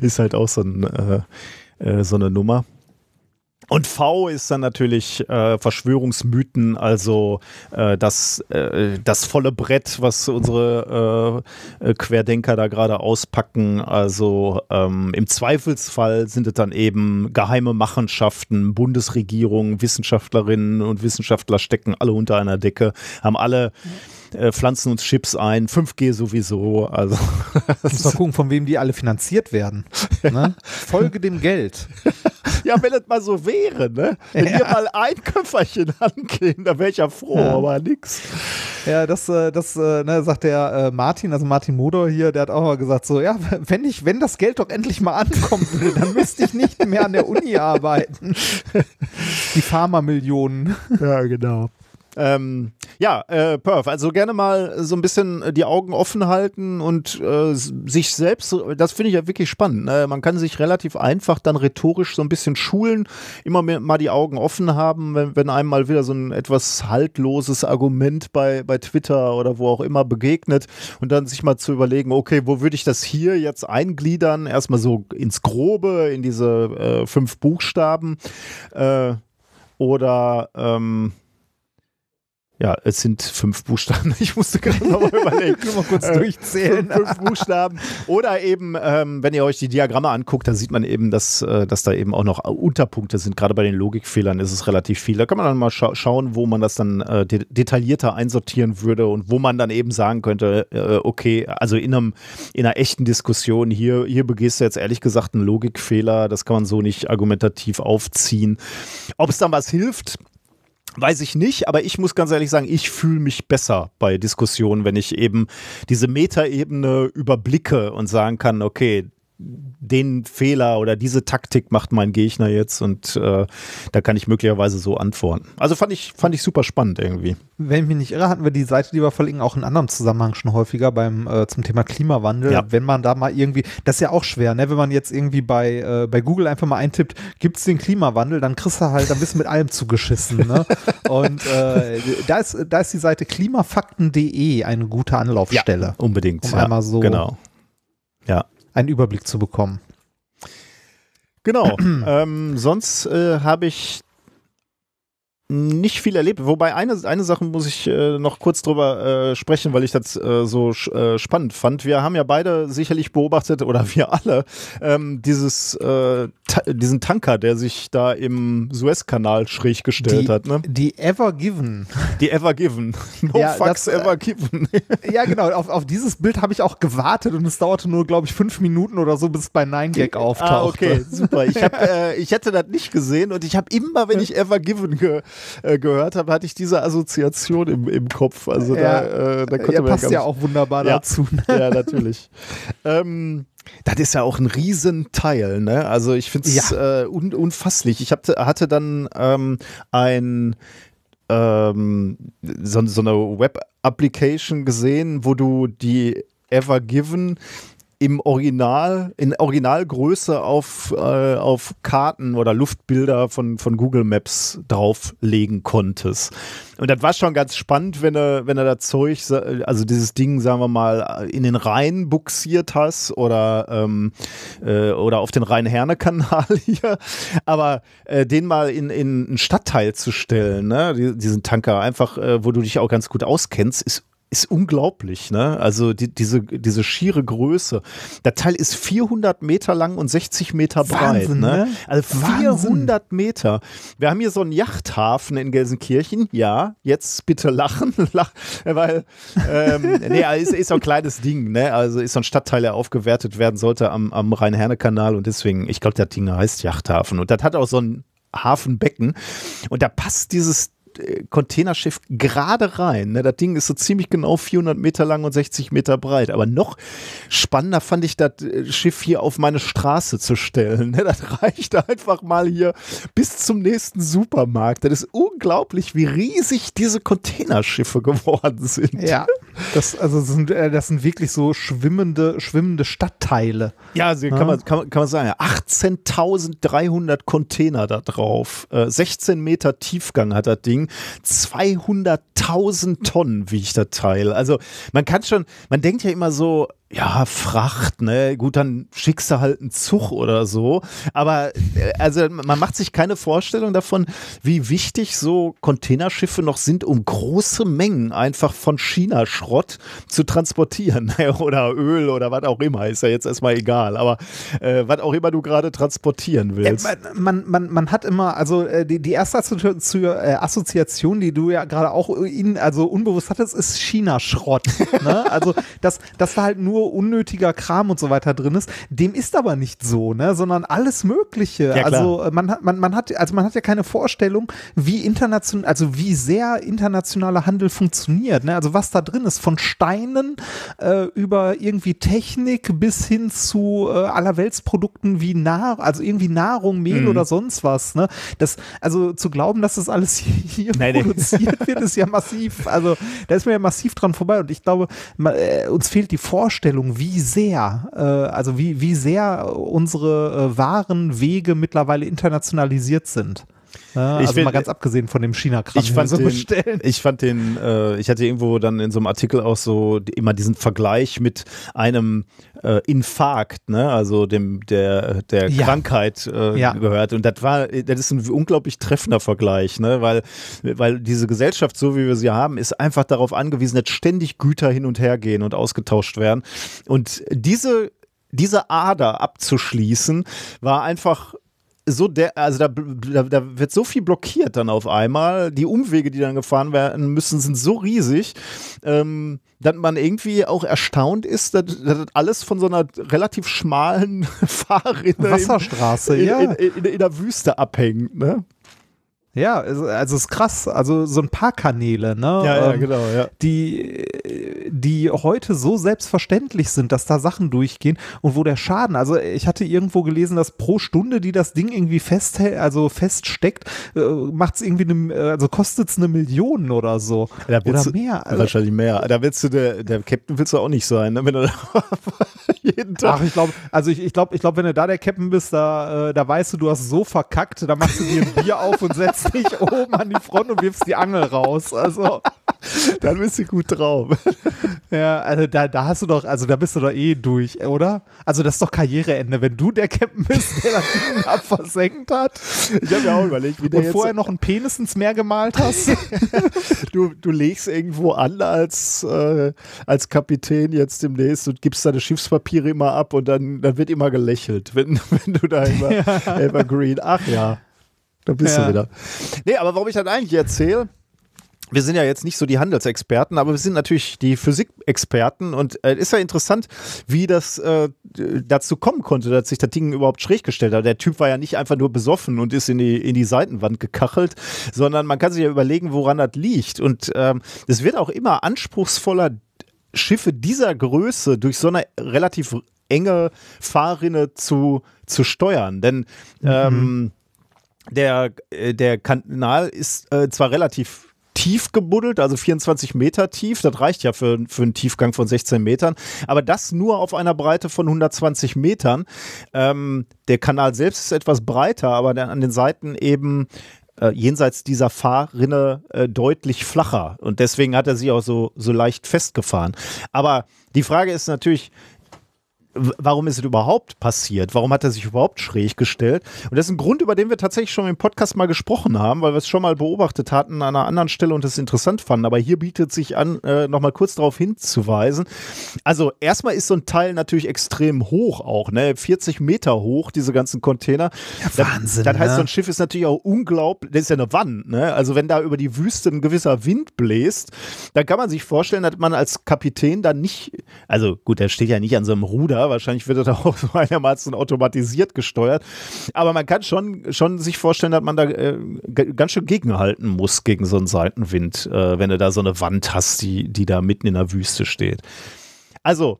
Ist halt auch so, ein, äh, äh, so eine Nummer. Und V ist dann natürlich äh, Verschwörungsmythen, also äh, das, äh, das volle Brett, was unsere äh, äh, Querdenker da gerade auspacken. Also ähm, im Zweifelsfall sind es dann eben geheime Machenschaften, Bundesregierung, Wissenschaftlerinnen und Wissenschaftler stecken alle unter einer Decke, haben alle äh, pflanzen uns Chips ein, 5G sowieso. Also
mal gucken, von wem die alle finanziert werden. Ne? Folge dem Geld.
Ja, wenn es mal so wäre, ne? Wenn
Ja.
hier mal ein Köfferchen angehen, da wäre ich ja froh,
Ja.
aber nix.
Ja, das, äh, das äh, ne, sagt der Martin, also Martin Modor hier, der hat auch mal gesagt, so, ja, wenn ich, wenn das Geld doch endlich mal ankommen würde, dann müsste ich nicht mehr an der Uni arbeiten. Die Pharma-Millionen.
Ja, genau. Ähm, ja, äh, Perf, also gerne mal so ein bisschen die Augen offen halten und äh, sich selbst, das finde ich ja wirklich spannend. Ne? Man kann sich relativ einfach dann rhetorisch so ein bisschen schulen, immer mehr, mal die Augen offen haben, wenn, wenn einem mal wieder so ein etwas haltloses Argument bei, bei Twitter oder wo auch immer begegnet und dann sich mal zu überlegen, okay, wo würde ich das hier jetzt eingliedern? Erstmal so ins Grobe, in diese äh, fünf Buchstaben. Äh, oder ähm, ja, es sind fünf Buchstaben. Ich musste gerade noch mal überlegen.
Nur mal kurz
Äh,
durchzählen.
Fünf, fünf Buchstaben. Oder eben, ähm, wenn ihr euch die Diagramme anguckt, dann sieht man eben, dass, äh, dass da eben auch noch Unterpunkte sind. Gerade bei den Logikfehlern ist es relativ viel. Da kann man dann mal scha schauen, wo man das dann äh, de detaillierter einsortieren würde und wo man dann eben sagen könnte, äh, okay, also in, einem, in einer echten Diskussion, hier, hier begehst du jetzt ehrlich gesagt einen Logikfehler, das kann man so nicht argumentativ aufziehen. Ob es dann was hilft, Weiß ich nicht, aber ich muss ganz ehrlich sagen, ich fühle mich besser bei Diskussionen, wenn ich eben diese Metaebene überblicke und sagen kann, okay, den Fehler oder diese Taktik macht mein Gegner jetzt und äh, da kann ich möglicherweise so antworten. Also fand ich, fand ich super spannend irgendwie.
Wenn ich mich nicht irre, hatten wir die Seite, die wir verlinken, auch in anderem Zusammenhang schon häufiger beim äh, zum Thema Klimawandel.
Ja.
Wenn man da mal irgendwie, das ist ja auch schwer, ne? Wenn man jetzt irgendwie bei, äh, bei Google einfach mal eintippt, gibt es den Klimawandel, dann kriegst du halt, dann bist du mit allem zugeschissen. Ne? Und äh, da ist, da ist die Seite klimafakten.de eine gute Anlaufstelle,
Unbedingt.
Um
ja,
einmal so-
Genau. Ja.
Einen Überblick zu bekommen.
Genau. ähm, sonst äh, habe ich nicht viel erlebt. Wobei eine, eine Sache muss ich äh, noch kurz drüber äh, sprechen, weil ich das äh, so äh, spannend fand. Wir haben ja beide sicherlich beobachtet, oder wir alle, ähm, dieses, äh, ta diesen Tanker, der sich da im Suezkanal schräg gestellt
Die,
hat. Ne?
die Ever Given.
Die Ever Given. No
Ja,
fucks
das, äh,
ever given.
Ja, genau. Auf, auf dieses Bild habe ich auch gewartet und es dauerte nur, glaube ich, fünf Minuten oder so, bis es bei Nine Gag auftauchte.
Ah, okay, super. Ich, hab, ich hätte das nicht gesehen und ich habe immer, wenn ich Ever Given ge äh, gehört habe, hatte ich diese Assoziation im, im Kopf. Also ja. da, äh, da konnte
ja, man passt ja auch wunderbar
ja.
dazu.
Ne? Ja, natürlich. ähm, das ist ja auch ein Riesenteil, ne? Also ich finde es ja. äh, un unfasslich. Ich hab, hatte dann ähm, ein ähm, so, so eine Web-Application gesehen, wo du die Ever Given im Original, in Originalgröße auf, äh, auf Karten oder Luftbilder von, von Google Maps drauflegen konntest. Und das war schon ganz spannend, wenn du, wenn du das Zeug, also dieses Ding, sagen wir mal, in den Rhein buxiert hast oder, ähm, äh, oder auf den Rhein-Herne-Kanal hier. Aber äh, den mal in, in einen Stadtteil zu stellen, ne? diesen Tanker, einfach, äh, wo du dich auch ganz gut auskennst, ist ist unglaublich, ne? Also die, diese, diese schiere Größe. Der Teil ist 400 Meter lang und 60 Meter breit, ne? ne? Also 400 Wahnsinn. Meter. Wir haben hier so einen Yachthafen in Gelsenkirchen. Ja, jetzt bitte lachen, Lach, weil ähm, nee, ist, ist so ein kleines Ding, ne? Also ist so ein Stadtteil, der aufgewertet werden sollte am, am Rhein-Herne-Kanal und deswegen, ich glaube, der Ding heißt Yachthafen und das hat auch so ein Hafenbecken und da passt dieses Containerschiff gerade rein. Ne? Das Ding ist so ziemlich genau 400 Meter lang und 60 Meter breit. Aber noch spannender fand ich das äh, Schiff hier auf meine Straße zu stellen. Ne? Das reicht einfach mal hier bis zum nächsten Supermarkt. Das ist unglaublich, wie riesig diese Containerschiffe geworden sind.
Ja, das, also das sind, äh, das sind wirklich so schwimmende, schwimmende Stadtteile.
Ja, also kann, Man, kann, kann man sagen. 18.300 Container da drauf. 16 äh, Meter Tiefgang hat das Ding. Ding. 200.000 Tonnen wiegt das Teil. Also man kann schon, man denkt ja immer so, ja, Fracht, ne? Gut, dann schickst du halt einen Zug oder so. Aber äh, also man macht sich keine Vorstellung davon, wie wichtig so Containerschiffe noch sind, um große Mengen einfach von China-Schrott zu transportieren. oder Öl oder was auch immer. Ist ja jetzt erstmal egal. Aber äh, was auch immer du gerade transportieren willst.
Ja, man, man, man hat immer, also äh, die, die erste äh, Assoziation, die du ja gerade auch in, also unbewusst hattest, ist China-Schrott. ne? Also, dass, dass da halt nur unnötiger Kram und so weiter drin ist. Dem ist aber nicht so, ne, sondern alles Mögliche. Ja, also man hat, man, man hat, also man hat ja keine Vorstellung, wie international, also wie sehr internationaler Handel funktioniert. Ne? Also was da drin ist, von Steinen äh, über irgendwie Technik bis hin zu äh, allerweltsprodukten wie Nahrung, also irgendwie Nahrung, Mehl mhm. oder sonst was. Ne? Das, also zu glauben, dass das alles hier, Nein, produziert nee. wird, ist ja massiv. Also da ist man ja massiv dran vorbei. Und ich glaube, man, äh, uns fehlt die Vorstellung Vorstellung, wie sehr, äh, also wie, wie sehr unsere äh, Warenwege mittlerweile internationalisiert sind. Ja, also find, mal ganz abgesehen von dem China-Kram.
Ich, fand so den, bestellen. ich fand den, äh, ich hatte irgendwo dann in so einem Artikel auch so immer diesen Vergleich mit einem äh, Infarkt, ne, also dem der der ja. Krankheit äh, ja. gehört. Und das war, das ist ein unglaublich treffender Vergleich, ne, weil weil diese Gesellschaft, so wie wir sie haben, ist einfach darauf angewiesen, dass ständig Güter hin und her gehen und ausgetauscht werden. Und diese diese Ader abzuschließen, war einfach so der, also da, da, da, wird so viel blockiert dann auf einmal. Die Umwege, die dann gefahren werden müssen, sind so riesig, ähm, dass man irgendwie auch erstaunt ist, dass, dass alles von so einer relativ schmalen Fahrrinne
Wasserstraße,
in,
ja.
in, in, in, der Wüste abhängt, ne?
Ja, also, also ist krass. Also so ein paar Kanäle, ne?
Ja, ja, ähm, genau, ja.
Die, die heute so selbstverständlich sind, dass da Sachen durchgehen und wo der Schaden, also ich hatte irgendwo gelesen, dass pro Stunde, die das Ding irgendwie festhält, also feststeckt, äh, macht es irgendwie eine, also kostet es eine Million oder so.
Da oder mehr. Also, wahrscheinlich mehr. Da willst du der, der Captain willst du auch nicht sein, ne? Wenn du
jeden Tag. Ach, ich glaube, also ich, ich glaube, ich glaube, wenn du da der Captain bist, da, äh, da weißt du, du hast so verkackt, da machst du dir ein Bier auf und setzt dich oben an die Front und wirfst die Angel raus. Also.
Dann bist du gut drauf.
Ja, also da, da hast du doch, also da bist du doch eh durch, oder? Also das ist doch Karriereende, wenn du der Captain bist, der das Ding abversenkt hat.
Ich habe ja auch überlegt, wie
der Und vorher noch einen Penis ins Meer gemalt hast.
du, du legst irgendwo an als, äh, als Kapitän jetzt demnächst und gibst deine Schiffspapiere immer ab und dann, dann wird immer gelächelt, wenn, wenn du da immer ja. Evergreen, ach ja, da bist ja. du wieder. Nee, aber warum ich das eigentlich erzähle, wir sind ja jetzt nicht so die Handelsexperten, aber wir sind natürlich die Physikexperten und äh, ist ja interessant, wie das äh, dazu kommen konnte, dass sich das Ding überhaupt schräg gestellt hat. Der Typ war ja nicht einfach nur besoffen und ist in die, in die Seitenwand gekachelt, sondern man kann sich ja überlegen, woran das liegt. Und ähm, es wird auch immer anspruchsvoller, Schiffe dieser Größe durch so eine relativ enge Fahrrinne zu, zu steuern. Denn mhm. ähm, der, äh, der Kanal ist äh, zwar relativ tief gebuddelt, also 24 Meter tief. Das reicht ja für, für einen Tiefgang von 16 Metern. Aber das nur auf einer Breite von 120 Metern. Ähm, der Kanal selbst ist etwas breiter, aber an den Seiten eben äh, jenseits dieser Fahrrinne äh, deutlich flacher. Und deswegen hat er sie auch so, so leicht festgefahren. Aber die Frage ist natürlich, warum ist es überhaupt passiert? Warum hat er sich überhaupt schräg gestellt? Und das ist ein Grund, über den wir tatsächlich schon im Podcast mal gesprochen haben, weil wir es schon mal beobachtet hatten an einer anderen Stelle und es interessant fanden. Aber hier bietet sich an, äh, nochmal kurz darauf hinzuweisen. Also erstmal ist so ein Teil natürlich extrem hoch auch, ne? 40 Meter hoch, diese ganzen Container.
Ja, Wahnsinn.
Das, das heißt, ne? so ein Schiff ist natürlich auch unglaublich, das ist ja eine Wand, ne? Also wenn da über die Wüste ein gewisser Wind bläst, dann kann man sich vorstellen, dass man als Kapitän dann nicht, also gut, der steht ja nicht an so einem Ruder, Wahrscheinlich wird er da auch so einigermaßen automatisiert gesteuert. Aber man kann schon, schon sich vorstellen, dass man da äh, ganz schön gegenhalten muss gegen so einen Seitenwind, äh, wenn du da so eine Wand hast, die, die da mitten in der Wüste steht. Also,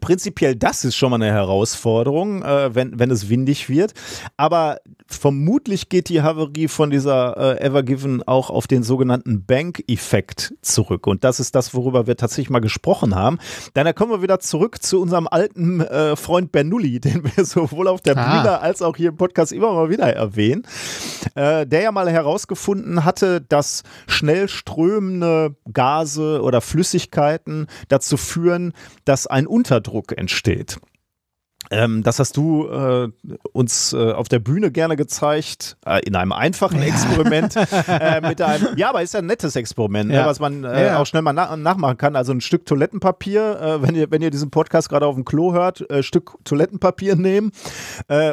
Prinzipiell, das ist schon mal eine Herausforderung, äh, wenn, wenn es windig wird. Aber vermutlich geht die Havarie von dieser äh, Evergiven auch auf den sogenannten Bank-Effekt zurück. Und das ist das, worüber wir tatsächlich mal gesprochen haben. Dann kommen wir wieder zurück zu unserem alten äh, Freund Bernoulli, den wir sowohl auf der ah. Bühne als auch hier im Podcast immer mal wieder erwähnen. Äh, der ja mal herausgefunden hatte, dass schnell strömende Gase oder Flüssigkeiten dazu führen, dass ein Unter Unterdruck entsteht. Ähm, das hast du äh, uns äh, auf der Bühne gerne gezeigt, äh, in einem einfachen Experiment. Äh, mit einem, ja, aber ist ja ein nettes Experiment, ne, ja. ne, was man äh, ja. auch schnell mal na nachmachen kann. Also ein Stück Toilettenpapier, äh, wenn, ihr, wenn ihr diesen Podcast gerade auf dem Klo hört, Stück Toilettenpapier nehmen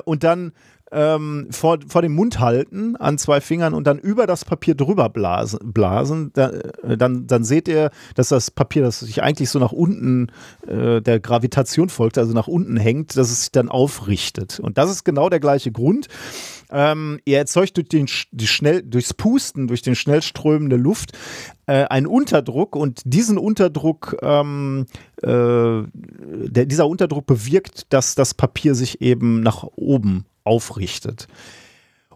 und dann ähm, vor, vor dem Mund halten an zwei Fingern und dann über das Papier drüber blasen. blasen da, äh, dann, dann seht ihr, dass das Papier, das sich eigentlich so nach unten äh, der Gravitation folgt, also nach unten hängt, dass es sich dann aufrichtet. Und das ist genau der gleiche Grund. Ähm, ihr erzeugt durch den, die schnell, durchs Pusten, durch den schnell strömende Luft äh, einen Unterdruck und diesen Unterdruck, ähm, äh, der, dieser Unterdruck bewirkt, dass das Papier sich eben nach oben aufrichtet.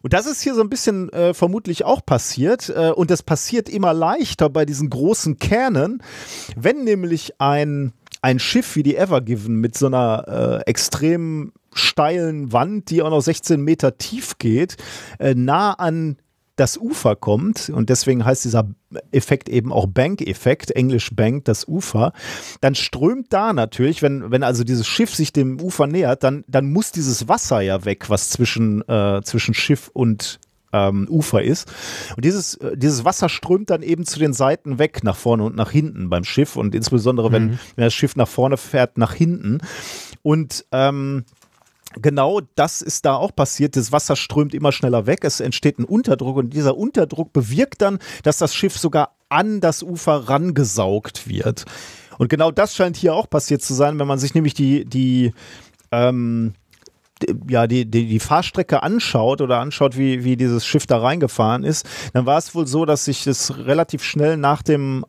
Und das ist hier so ein bisschen äh, vermutlich auch passiert. Äh, und das passiert immer leichter bei diesen großen Kernen, wenn nämlich ein, ein Schiff wie die Evergiven mit so einer äh, extrem steilen Wand, die auch noch 16 Meter tief geht, äh, nah an das Ufer kommt, und deswegen heißt dieser Effekt eben auch Bank-Effekt, Englisch Bank, das Ufer, dann strömt da natürlich, wenn, wenn also dieses Schiff sich dem Ufer nähert, dann, dann muss dieses Wasser ja weg, was zwischen, äh, zwischen Schiff und ähm, Ufer ist. Und dieses, äh, dieses Wasser strömt dann eben zu den Seiten weg, nach vorne und nach hinten beim Schiff und insbesondere, mhm. wenn, wenn das Schiff nach vorne fährt, nach hinten. Und ähm, genau das ist da auch passiert. Das Wasser strömt immer schneller weg. Es entsteht ein Unterdruck und dieser Unterdruck bewirkt dann, dass das Schiff sogar an das Ufer rangesaugt wird. Und genau das scheint hier auch passiert zu sein, wenn man sich nämlich die, die, ähm, ja, die, die, die Fahrstrecke anschaut oder anschaut, wie, wie dieses Schiff da reingefahren ist, dann war es wohl so, dass sich das relativ schnell nach dem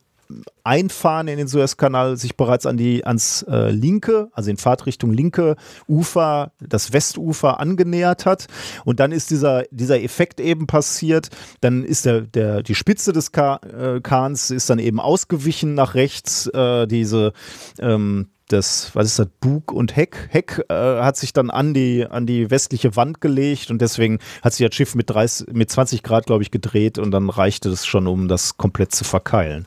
Einfahren in den Suezkanal sich bereits an die, ans äh, linke, also in Fahrtrichtung linke Ufer, das Westufer angenähert hat. Und dann ist dieser, dieser Effekt eben passiert. Dann ist der, der, die Spitze des Ka äh, Kahns ist dann eben ausgewichen nach rechts. Äh, diese, ähm, das, was ist das, Bug und Heck. Heck äh, hat sich dann an die, an die westliche Wand gelegt und deswegen hat sich das Schiff mit, 30, mit 20 Grad, glaube ich, gedreht und dann reichte es schon, um das komplett zu verkeilen.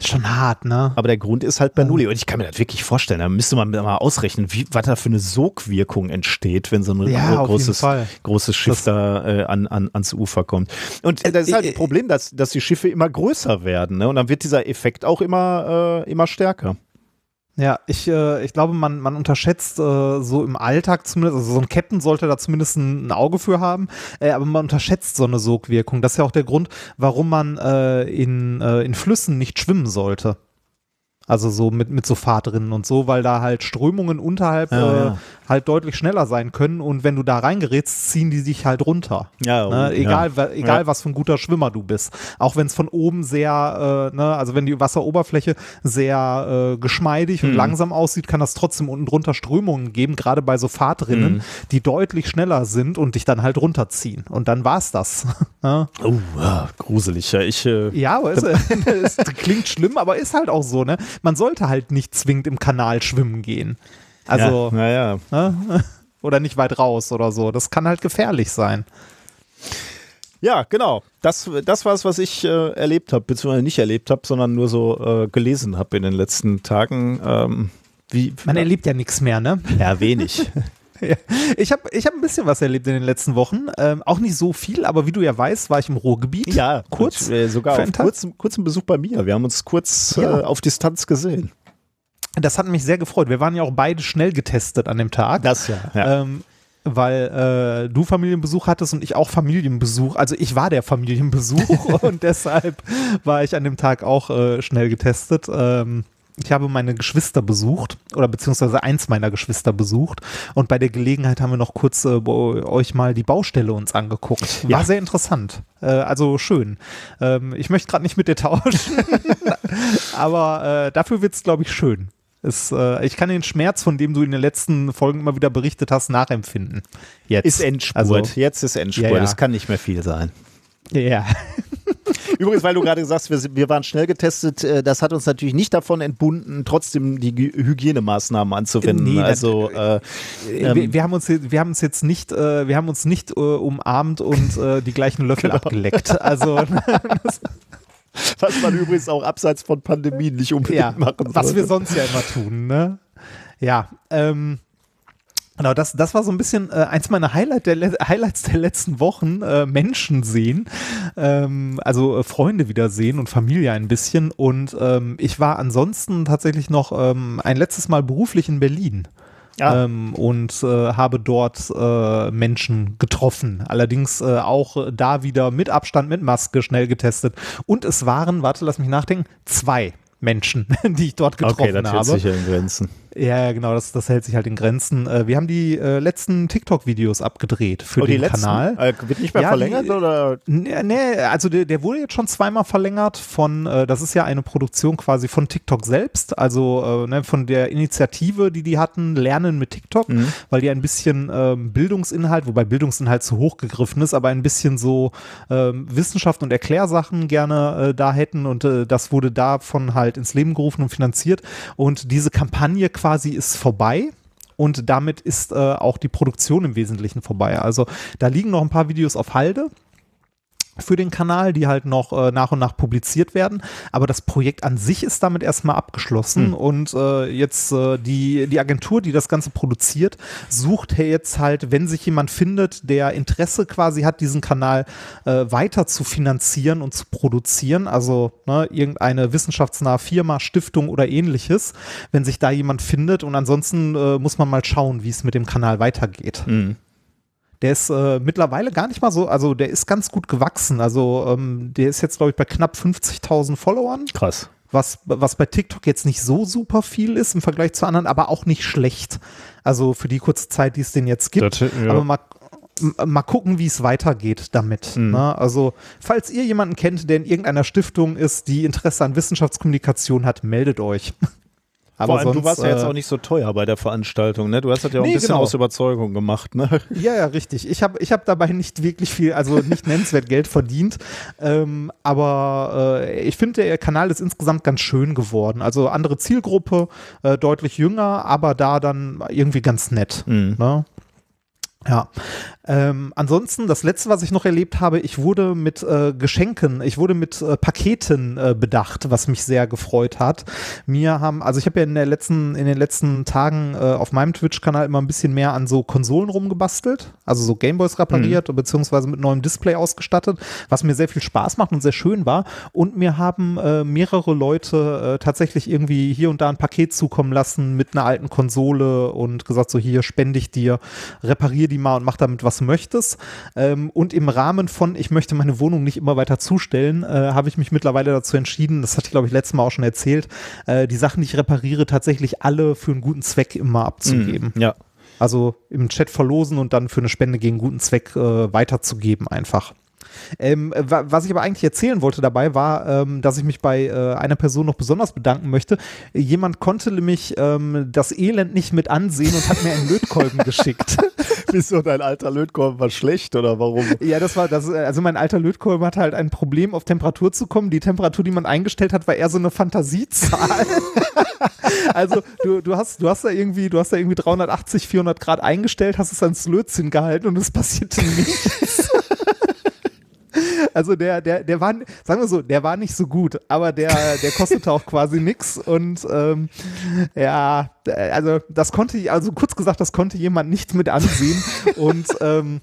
Schon hart, ne?
Aber der Grund ist halt Bernoulli. Und ich kann mir das wirklich vorstellen. Da müsste man mal ausrechnen, wie, was da für eine Sogwirkung entsteht, wenn so ein
ja,
großes, großes Schiff das da äh, an, an, ans Ufer kommt. Und äh, das ist halt ein Problem, dass, dass die Schiffe immer größer werden. Ne? Und dann wird dieser Effekt auch immer, äh, immer stärker.
Ja, ich, äh, ich glaube, man, man unterschätzt äh, so im Alltag zumindest, also so ein Captain sollte da zumindest ein, ein Auge für haben, äh, aber man unterschätzt so eine Sogwirkung. Das ist ja auch der Grund, warum man äh, in, äh, in Flüssen nicht schwimmen sollte. Also so mit, mit so Fahrtrinnen und so, weil da halt Strömungen unterhalb
Ja,
äh,
ja.
Halt deutlich schneller sein können und wenn du da reingerätst, ziehen die dich halt runter.
Ja,
Ne?
oh,
Egal,
ja.
egal
Ja.
was für ein guter Schwimmer du bist. Auch wenn es von oben sehr, äh, ne, also wenn die Wasseroberfläche sehr äh, geschmeidig
Mhm.
und langsam aussieht, kann das trotzdem unten drunter Strömungen geben, gerade bei so Fahrtrinnen,
Mhm.
die deutlich schneller sind und dich dann halt runterziehen. Und dann war's das. Ne?
Oh, ah, gruselig. Ja, ich, äh,
Ja, aber es, es klingt schlimm, aber ist halt auch so, ne? Man sollte halt nicht zwingend im Kanal schwimmen gehen. Also,
ja, naja.
ne? oder nicht weit raus oder so. Das kann halt gefährlich sein.
Ja, genau. Das, das war es, was ich äh, erlebt habe, beziehungsweise nicht erlebt habe, sondern nur so äh, gelesen habe in den letzten Tagen. Ähm, wie,
Man erlebt ja nichts mehr, ne?
ja, wenig.
Ja. Ich habe ich hab ein bisschen was erlebt in den letzten Wochen. Ähm, auch nicht so viel, aber wie du ja weißt, war ich im Ruhrgebiet.
ja,
kurz.
und, äh, sogar auf kurzem, kurzem Besuch bei mir. Wir haben uns kurz
Ja.
äh, auf Distanz gesehen.
Das hat mich sehr gefreut. Wir waren ja auch beide schnell getestet an dem Tag.
Das ja. ja.
Ähm, weil äh, du Familienbesuch hattest und ich auch Familienbesuch. Also ich war der Familienbesuch und deshalb war ich an dem Tag auch äh, schnell getestet. Ähm, ich habe meine Geschwister besucht oder beziehungsweise eins meiner Geschwister besucht und bei der Gelegenheit haben wir noch kurz äh, bei euch mal die Baustelle uns angeguckt. War
Ja.
sehr interessant. Äh, also schön. Ähm, ich möchte gerade nicht mit dir tauschen, aber äh, dafür wird es, glaube ich, schön. Es, äh, ich kann den Schmerz, von dem du in den letzten Folgen immer wieder berichtet hast, nachempfinden. Jetzt.
ist Endspurt.
Also,
Jetzt ist Endspurt.
Ja, ja.
Es kann nicht mehr viel sein.
ja.
Übrigens, weil du gerade gesagt hast, wir, waren schnell getestet, äh, das hat uns natürlich nicht davon entbunden, trotzdem die Hygienemaßnahmen anzuwenden.
Nee,
also äh,
wir, wir, haben uns, jetzt- wir haben uns jetzt nicht, äh, wir haben uns nicht äh, umarmt und äh, die gleichen Löffel abgeleckt. Also
was man übrigens auch abseits von Pandemien nicht unbedingt
ja,
machen
was wir
sollte.
sonst ja immer tun, ne? Ja, ähm, Genau, das, das war so ein bisschen äh, eins meiner Highlight der, Highlights der letzten Wochen, äh, Menschen sehen, ähm, also äh, Freunde wiedersehen und Familie ein bisschen. Und ähm, ich war ansonsten tatsächlich noch ähm, ein letztes Mal beruflich in Berlin.
Ah.
Ähm, und äh, habe dort äh, Menschen getroffen. Allerdings äh, auch da wieder mit Abstand, mit Maske schnell getestet. Und es waren, warte, lass mich nachdenken, zwei Menschen, die ich dort getroffen
Okay, das
habe.
sich ja in Grenzen.
Ja, genau, das, das hält sich halt in Grenzen. Äh, wir haben die äh, letzten TikTok-Videos abgedreht für
Oh,
den? Kanal.
Äh, wird nicht mehr
Ja,
verlängert
die-
oder?
Nee, also der, der wurde jetzt schon zweimal verlängert von, äh, das ist ja eine Produktion quasi von TikTok selbst, also äh, ne, von der Initiative, die die hatten, Lernen mit TikTok,
Mhm.
weil die ein bisschen ähm, Bildungsinhalt, wobei Bildungsinhalt zu hoch gegriffen ist, aber ein bisschen so ähm, Wissenschaft und Erklärsachen gerne äh, da hätten und äh, das wurde davon halt ins Leben gerufen und finanziert und diese Kampagne quasi ist vorbei. Und damit ist äh, auch die Produktion im Wesentlichen vorbei. Also da liegen noch ein paar Videos auf Halde für den Kanal, die halt noch äh, nach und nach publiziert werden. Aber das Projekt an sich ist damit erstmal abgeschlossen und äh, jetzt äh, die, die Agentur, die das Ganze produziert, sucht jetzt halt, wenn sich jemand findet, der Interesse quasi hat, diesen Kanal äh, weiter zu finanzieren und zu produzieren, also ne, irgendeine wissenschaftsnahe Firma, Stiftung oder ähnliches, wenn sich da jemand findet und ansonsten äh, muss man mal schauen, wie es mit dem Kanal weitergeht.
Mhm.
Der ist äh, mittlerweile gar nicht mal so, also der ist ganz gut gewachsen. Also ähm, der ist jetzt, glaube ich, bei knapp 50.000 Followern,
Krass.
was, was bei TikTok jetzt nicht so super viel ist im Vergleich zu anderen, aber auch nicht schlecht. Also für die kurze Zeit, die es den jetzt gibt.
Das, ja.
Aber mal, mal gucken, wie es weitergeht damit.
Mhm.
Ne? Also, falls ihr jemanden kennt, der in irgendeiner Stiftung ist, die Interesse an Wissenschaftskommunikation hat, meldet euch. Aber
Vor allem, du
sonst,
warst ja jetzt
äh,
auch nicht so teuer bei der Veranstaltung, ne? Du hast das ja auch
Nee,
ein bisschen
genau.
aus Überzeugung gemacht, ne?
Ja, ja, richtig. Ich habe ich hab dabei nicht wirklich viel, also nicht nennenswert Geld verdient. Ähm, aber äh, ich finde, der Kanal ist insgesamt ganz schön geworden. Also andere Zielgruppe, äh, deutlich jünger, aber da dann irgendwie ganz nett.
Mhm.
Ne? Ja. Ähm, ansonsten, das letzte, was ich noch erlebt habe, ich wurde mit äh, Geschenken, ich wurde mit äh, Paketen äh, bedacht, was mich sehr gefreut hat. Mir haben, also ich habe ja in der letzten, in den letzten Tagen äh, auf meinem Twitch-Kanal immer ein bisschen mehr an so Konsolen rumgebastelt, also so Gameboys repariert, mhm. beziehungsweise mit neuem Display ausgestattet, was mir sehr viel Spaß macht und sehr schön war. Und mir haben äh, mehrere Leute äh, tatsächlich irgendwie hier und da ein Paket zukommen lassen mit einer alten Konsole und gesagt, so hier spende ich dir, reparier die mal und mach damit, was du möchtest. Ähm, und im Rahmen von, ich möchte meine Wohnung nicht immer weiter zustellen, äh, habe ich mich mittlerweile dazu entschieden, das hatte ich glaube ich letztes Mal auch schon erzählt, äh, die Sachen, die ich repariere, tatsächlich alle für einen guten Zweck immer abzugeben.
Mm, ja.
Also im Chat verlosen und dann für eine Spende gegen guten Zweck äh, weiterzugeben einfach. Ähm, was ich aber eigentlich erzählen wollte dabei war, ähm, dass ich mich bei äh, einer Person noch besonders bedanken möchte. Jemand konnte nämlich ähm, das Elend nicht mit ansehen und hat mir einen Lötkolben geschickt.
Wieso dein alter Lötkolben war schlecht oder warum?
Ja, das war das. Also mein alter Lötkolben hatte halt ein Problem, auf Temperatur zu kommen. Die Temperatur, die man eingestellt hat, war eher so eine Fantasiezahl. also du, du hast du hast da irgendwie du hast da irgendwie 380 400 Grad eingestellt, hast es ans Lötzinn gehalten und es passierte nichts. Also der, der, der war, sagen wir so, der war nicht so gut, aber der, der kostete auch quasi nichts und ähm, ja, also das konnte, also kurz gesagt, das konnte jemand nicht mit ansehen und ähm,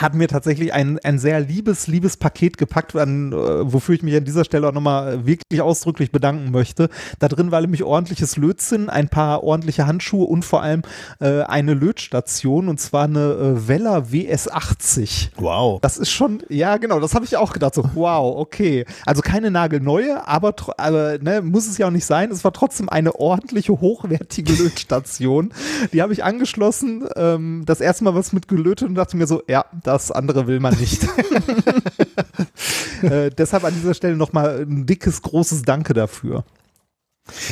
hat mir tatsächlich ein, ein sehr liebes, liebes Paket gepackt, an, äh, wofür ich mich an dieser Stelle auch nochmal wirklich ausdrücklich bedanken möchte. Da drin war nämlich ordentliches Lötzinn, ein paar ordentliche Handschuhe und vor allem äh, eine Lötstation und zwar eine äh, Weller WS80.
Wow.
Das ist schon, ja genau, das habe ich auch gedacht, so wow, okay. Also keine nagelneue, aber, aber ne, muss es ja auch nicht sein. Es war trotzdem eine ordentliche, hochwertige Lötstation. Die habe ich angeschlossen, ähm, das erste Mal was mit gelötet und dachte mir so, ja, das andere will man nicht. äh, deshalb an dieser Stelle nochmal ein dickes, großes Danke dafür.